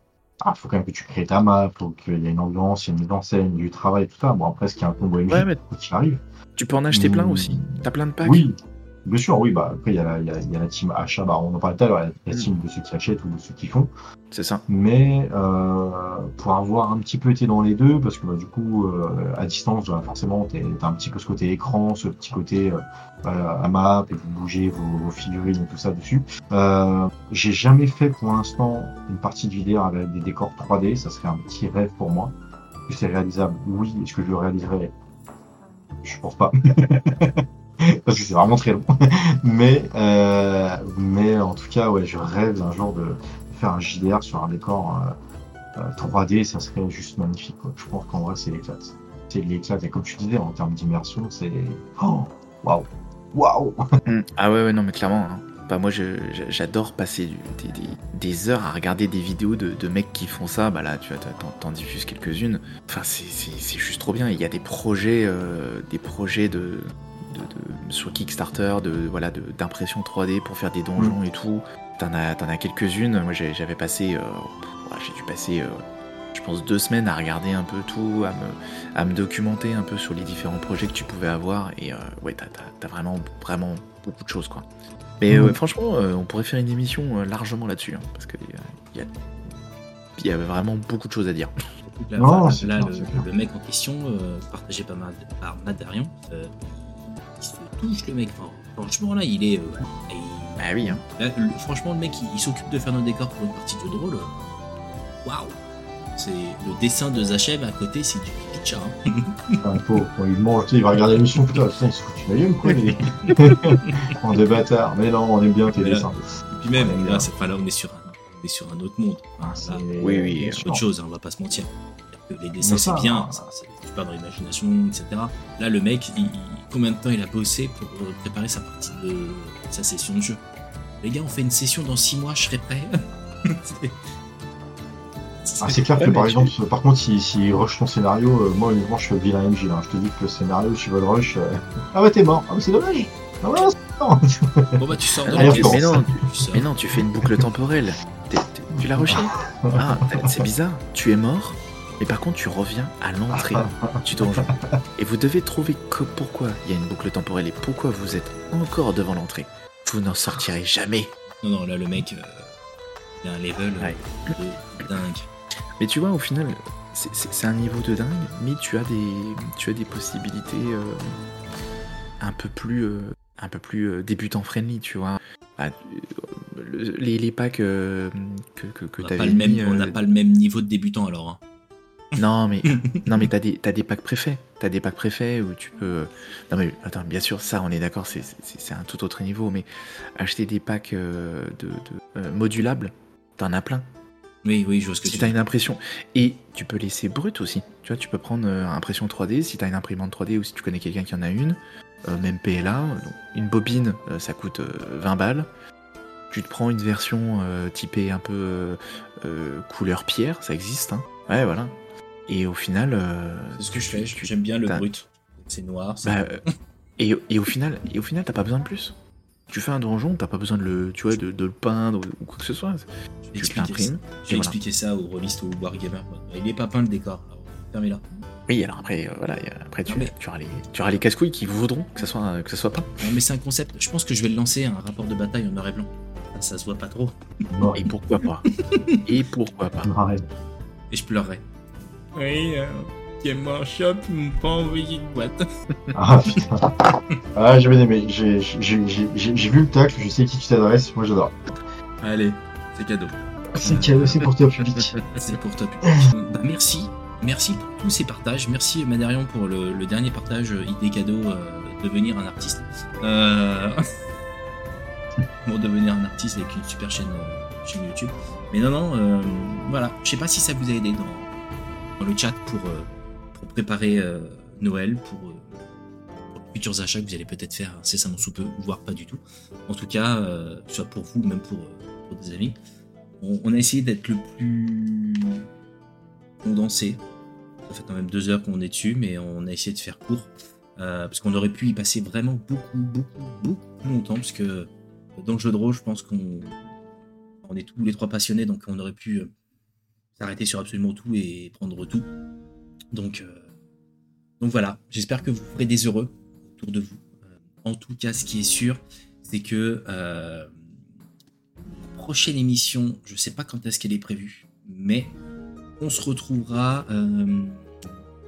Speaker 3: Ah, faut quand même que tu crées ta map, faut qu'il y ait une ambiance, il y ait une mise en scène, du travail, tout ça. Bon, après, ce qui est un combo MJ,
Speaker 2: ouais, qui arrive. Tu peux en acheter plein aussi. T'as plein de packs.
Speaker 3: Oui, Bien sûr, oui, bah après il y, a la, y a, la team achat, bah, on en parlait tout à l'heure, il y a la team de ceux qui achètent ou de ceux qui font.
Speaker 2: C'est ça.
Speaker 3: Mais euh, pour avoir un petit peu été dans les deux, parce que bah, du coup, euh, à distance, bah, forcément, tu as un petit peu ce côté écran, ce petit côté euh, à map, et vous bougez vos, figurines et tout ça dessus. Euh, J'ai jamais fait pour l'instant une partie de vidéo avec des décors 3D, ça serait un petit rêve pour moi. Est-ce que c'est réalisable? Oui. Est-ce que je le réaliserai? Je pense pas. parce que c'est vraiment très long. mais, euh, mais en tout cas, ouais, je rêve d'un jour de faire un JDR sur un décor euh, 3D, euh, ça serait juste magnifique. Quoi. Je pense qu'en vrai, c'est l'éclate. C'est l'éclate. Et comme tu disais, en termes d'immersion, c'est. Oh Waouh Waouh
Speaker 2: mm. Ah ouais, ouais, non, mais clairement. Hein. Bah, moi, j'adore passer des, des, heures à regarder des vidéos de, de, mecs qui font ça. Bah là, tu t'en diffuses quelques-unes. Enfin, c'est juste trop bien. Il y a des projets, euh, des projets de, de, sur Kickstarter, de voilà, d'impression 3D pour faire des donjons mm. et tout. T'en as, as quelques-unes. Moi, j'avais passé, euh, j'ai dû passer, euh, je pense, deux semaines à regarder un peu tout, à me, à me documenter un peu sur les différents projets que tu pouvais avoir. Et euh, ouais, t'as as, vraiment, vraiment beaucoup de choses, quoi. Mais mm. franchement, on pourrait faire une émission largement là-dessus, hein, parce qu'il y a, y a vraiment beaucoup de choses à dire.
Speaker 1: Là, le, mec en question, partagé par, par Matt Darion, il se touche le mec. franchement là, il est. Euh,
Speaker 2: bah oui. Hein.
Speaker 1: franchement, le mec, il, s'occupe de faire nos décors pour une partie de drôle. Waouh. C'est le dessin de Zachem à côté, c'est du pitcha. Hein.
Speaker 3: Un pauvre, quand il mange, il va regarder l'émission, putain, putain, il se fout la gueule, quoi. on est des bâtards, mais non, on aime bien tes dessins.
Speaker 1: Et puis même, là, là, on est sur un, on est sur un autre monde.
Speaker 2: Ah, oui, oui,
Speaker 1: c'est autre chose, hein, on va pas se mentir. Les dessins, c'est bien, ça, ça, tu parles dans l'imagination, etc. Là, le mec, il, combien de temps il a bossé pour préparer sa partie de sa session de jeu. Les gars, on fait une session dans 6 mois, je serai prêt.
Speaker 3: ah, c'est clair que par exemple, par contre, s'il si, rush ton scénario, euh, moi honnêtement, je suis vilain MJ. Hein. Je te dis que le scénario, tu veux le rush. Euh, ah bah t'es mort. Ah mais c'est dommage. Ah ouais,
Speaker 1: Bon bah tu sors de
Speaker 2: la mais, non, tu, mais non, tu fais une boucle temporelle. tu l'as rushé Ah, c'est bizarre. Tu es mort mais par contre, tu reviens à l'entrée du donjon. Et vous devez trouver que pourquoi il y a une boucle temporelle et pourquoi vous êtes encore devant l'entrée. Vous n'en sortirez jamais.
Speaker 1: Non, non, là, le mec, euh, il a un level euh, de dingue.
Speaker 2: Mais tu vois, au final, c'est un niveau de dingue, mais tu as des, tu as des possibilités euh, un peu plus, un peu plus débutant friendly, tu vois. Bah, les, les, packs que, que, que tu avais
Speaker 1: mis, On n'a pas le même niveau de débutant alors. Hein.
Speaker 2: Non, mais, non, mais t'as des, des packs préfets. T'as des packs préfets où tu peux. Non, mais attends, bien sûr, ça, on est d'accord, c'est un tout autre niveau, mais acheter des packs euh, de, de euh, modulables, t'en as plein.
Speaker 1: Oui, oui, je vois ce que
Speaker 2: Si
Speaker 1: tu
Speaker 2: t'as
Speaker 1: dis.
Speaker 2: une impression. Et tu peux laisser brut aussi. Tu vois, tu peux prendre euh, impression 3D si t'as une imprimante 3D ou si tu connais quelqu'un qui en a une. Même PLA. donc une bobine, ça coûte euh, 20 balles. Tu te prends une version euh, typée un peu euh, euh, couleur pierre, ça existe. Hein. Ouais, voilà. Et au final. euh,
Speaker 1: C'est ce que je fais. J'aime bien le brut. C'est noir.
Speaker 2: Bah, euh, et, et au final, et au final, t'as pas besoin de plus. Tu fais un donjon, t'as pas besoin de le, tu vois, de, de le peindre ou, quoi que ce soit.
Speaker 1: J'ai
Speaker 2: Tu
Speaker 1: expliqué,
Speaker 2: l'imprimes.
Speaker 1: j'ai
Speaker 2: et
Speaker 1: expliqué ça au rôliste ou au wargamer. Il est pas peint le décor. Fermez-la.
Speaker 2: Oui, alors après, euh, voilà, et après tu,
Speaker 1: mais-
Speaker 2: tu auras les, tu auras les casse-couilles qui voudront que ça soit, que ça soit pas.
Speaker 1: Non, mais c'est un concept. Je pense que je vais le lancer, un rapport de bataille en noir et blanc. Ça, ça se voit pas trop.
Speaker 3: Non,
Speaker 2: Et pourquoi pas Et pourquoi pas
Speaker 3: arrête.
Speaker 1: Et je pleurerai. Oui, euh, Game Workshop, ils m'ont pas envoyé de boîte.
Speaker 3: Ah putain. Ah, j'ai bien aimé. J'ai j'ai- j'ai- j'ai- j'ai vu le tacle, je sais qui tu t'adresses. Moi, j'adore.
Speaker 1: Allez, c'est cadeau.
Speaker 3: C'est cadeau, c'est pour toi, public.
Speaker 1: C'est pour toi. bah, merci. Merci pour tous ces partages. Merci Madarion pour le, le dernier partage euh, idée cadeau euh, devenir un artiste. Euh... pour devenir un artiste avec une super chaîne, euh, chaîne YouTube. Mais non, non, euh, voilà. Je sais pas si ça vous a aidé dans, dans le chat pour, euh, préparer euh, Noël, pour, euh, pour futurs achats que vous allez peut-être faire incessamment sous peu, voire pas du tout. En tout cas, soit pour vous ou même pour, des amis. On, a essayé d'être le plus condensé. Ça fait quand même deux heures qu'on est dessus, mais on a essayé de faire court. parce qu'on aurait pu y passer vraiment beaucoup, beaucoup, beaucoup plus longtemps. Parce que dans le jeu de rôle, je pense qu'on on est tous les trois passionnés, donc on aurait pu s'arrêter sur absolument tout et prendre tout. Donc, euh, donc voilà, j'espère que vous ferez des heureux autour de vous. Euh, en tout cas, ce qui est sûr, c'est que euh, la prochaine émission, je sais pas quand est-ce qu'elle est prévue, mais on se retrouvera. euh,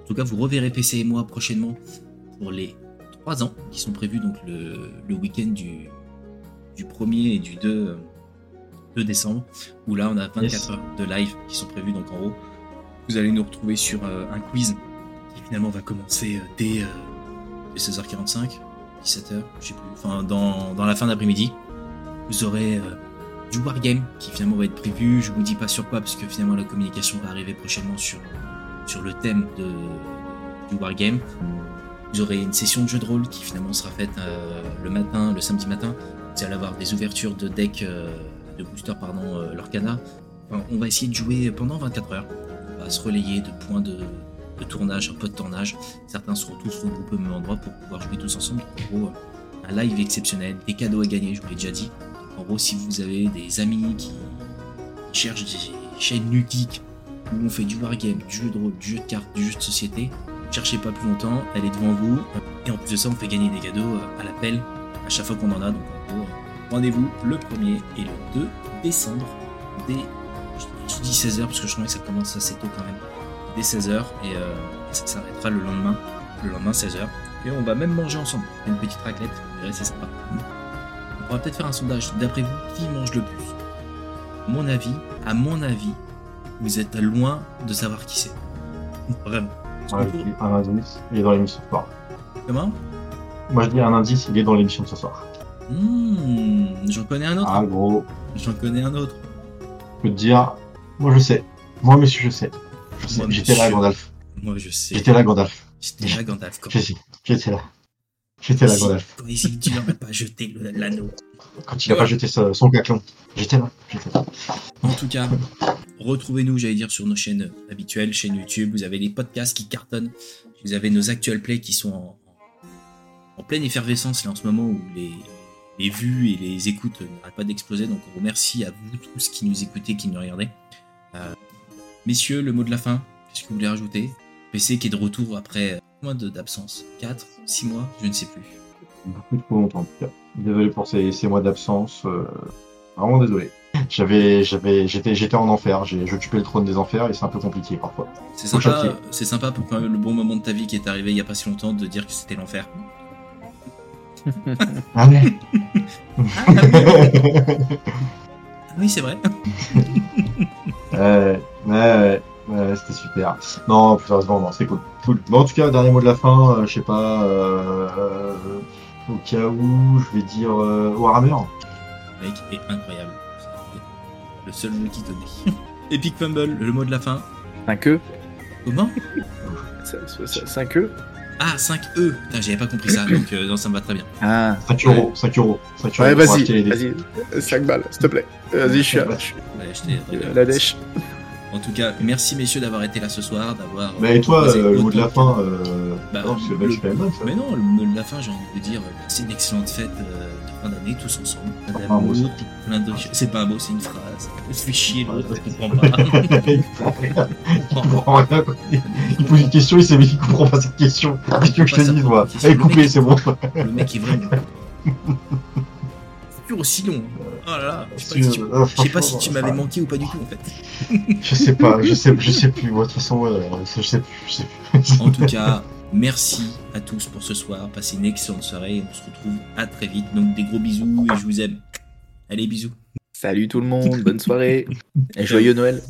Speaker 1: en tout cas, vous reverrez PC et moi prochainement pour les 3 ans qui sont prévus donc le, le week-end du, du 1er et du 2, euh, 2 décembre, où là on a 24
Speaker 3: Yes.
Speaker 1: heures de live qui sont prévues donc en haut. Vous allez nous retrouver sur euh, un quiz qui finalement va commencer euh, dès, euh, dès 16h45, 17h, je sais plus, enfin dans, dans la fin d'après-midi. Vous aurez euh, du wargame qui finalement va être prévu. Je vous dis pas sur quoi parce que finalement la communication va arriver prochainement sur, sur le thème de, du wargame. Vous aurez une session de jeu de rôle qui finalement sera faite euh, le matin, le samedi matin. Vous allez avoir des ouvertures de deck, euh, de booster pardon, euh, Lorcana. Enfin, on va essayer de jouer pendant 24 heures. On va se relayer de points de, tournage, un peu de tournage. Certains seront tous regroupés au même endroit pour pouvoir jouer tous ensemble. En gros, un live exceptionnel, des cadeaux à gagner, je vous l'ai déjà dit. En gros, si vous avez des amis qui cherchent des chaînes geek où on fait du wargame, du jeu de rôle, du jeu de cartes, du jeu de société, cherchez pas plus longtemps, elle est devant vous. Et en plus de ça, on fait gagner des cadeaux euh, à l'appel à chaque fois qu'on en a. Donc en gros, rendez-vous le 1er et le 2 décembre dès, je dis 16h parce que je trouvais que ça commence assez tôt quand même, dès 16h et, euh, et ça s'arrêtera le lendemain, le lendemain 16h. Et on va même manger ensemble, une petite raclette, vous verrez, c'est sympa. On pourra peut-être faire un sondage, d'après vous, qui mange le plus? Mon avis, à mon avis, vous êtes loin de savoir qui c'est. Vraiment.
Speaker 3: Ouais, il est dans l'émission ce soir.
Speaker 1: Comment?
Speaker 3: Moi, je dis un indice, il est dans l'émission ce soir.
Speaker 1: Hmm, J'en connais un autre.
Speaker 3: Ah, gros,
Speaker 1: J'en connais un autre.
Speaker 3: je peux te dire, moi, je sais. Moi, monsieur, je sais. J'étais là. Gandalf.
Speaker 1: Moi, je sais.
Speaker 3: J'étais là, Gandalf.
Speaker 1: J'étais là, Gandalf.
Speaker 3: J'étais là. J'étais là, Gandalf.
Speaker 1: quand Isildur n'a pas jeté l'anneau.
Speaker 3: Quand il a pas jeté son caclon. J'étais là. J'étais là.
Speaker 1: En tout cas, retrouvez-nous, j'allais dire, sur nos chaînes habituelles, chaîne YouTube. Vous avez les podcasts qui cartonnent. Vous avez nos actual plays qui sont en, en pleine effervescence là en ce moment où les, les vues et les écoutes n'arrêtent pas d'exploser. Donc on remercie à vous tous qui nous écoutez, qui nous regardez. Euh, messieurs, le mot de la fin, qu'est-ce que vous voulez rajouter? PC qui est de retour après de- d'absence 4 6 mois Je ne sais plus.
Speaker 3: Beaucoup trop longtemps, en tout cas. Désolé pour ces, ces mois d'absence. euh, Vraiment désolé. J'avais, j'avais, j'étais, j'étais en enfer. J'ai, j'occupais le trône des enfers et c'est un peu compliqué parfois.
Speaker 1: C'est sympa, c'est sympa pour quand même le bon moment de ta vie qui est arrivé il y a pas si longtemps de dire que c'était l'enfer.
Speaker 3: Ah ouais.
Speaker 1: Oui, c'est vrai.
Speaker 3: Ouais, ouais, ouais, c'était super. Non, plus sérieusement, non, c'est cool. cool. Bon, en tout cas, dernier mot de la fin, euh, je sais pas, euh, au cas où, je vais dire euh, Warhammer.
Speaker 1: Le mec est incroyable. Le seul mot qui te dit. Epic Fumble, le mot de la fin.
Speaker 2: 5 E
Speaker 1: Comment?
Speaker 2: 5 E
Speaker 1: Ah, 5 E. Putain, j'avais pas compris ça, donc euh, non, ça me va très bien.
Speaker 2: Ah.
Speaker 3: 5 euros, 5 euros. 5 euros
Speaker 2: Ouais, vas-y,
Speaker 3: acheter les dés.
Speaker 2: vas-y. 5 balles, s'il te plaît. Vas-y, je suis à
Speaker 1: Ouais, je t'ai-
Speaker 2: la dèche.
Speaker 1: En tout cas, merci messieurs d'avoir été là ce soir, d'avoir.
Speaker 3: Mais et toi,
Speaker 1: proposé
Speaker 3: euh, le mot de la fin, euh...
Speaker 1: Bah,
Speaker 3: non, parce que le
Speaker 1: le-
Speaker 3: match.
Speaker 1: Mais non, le mot de la fin, j'ai envie de dire, euh, c'est une excellente fête euh, fin d'année, tous ensemble. C'est pas un mot, c'est une phrase. Je suis chier, l'autre, je comprends pas.
Speaker 3: il comprend rien. Il comprend rien. quoi. Il pose une question, il sait mais il comprend pas cette question. Qu'est-ce que je te dise, moi. Allez, coupez, c'est bon.
Speaker 1: Le mec est vraiment. C'est aussi long. Oh là là, je sais pas si tu,
Speaker 3: Euh,
Speaker 1: je sais pas si tu m'avais manqué ou pas du tout en fait.
Speaker 3: Je sais pas, je sais, je sais plus. Moi, de toute façon, ouais, je sais plus, je sais plus.
Speaker 1: En tout cas, merci à tous pour ce soir. Passez une excellente soirée. On se retrouve à très vite. Donc des gros bisous et je vous aime. Allez, bisous.
Speaker 2: Salut tout le monde, bonne soirée. Et joyeux Noël.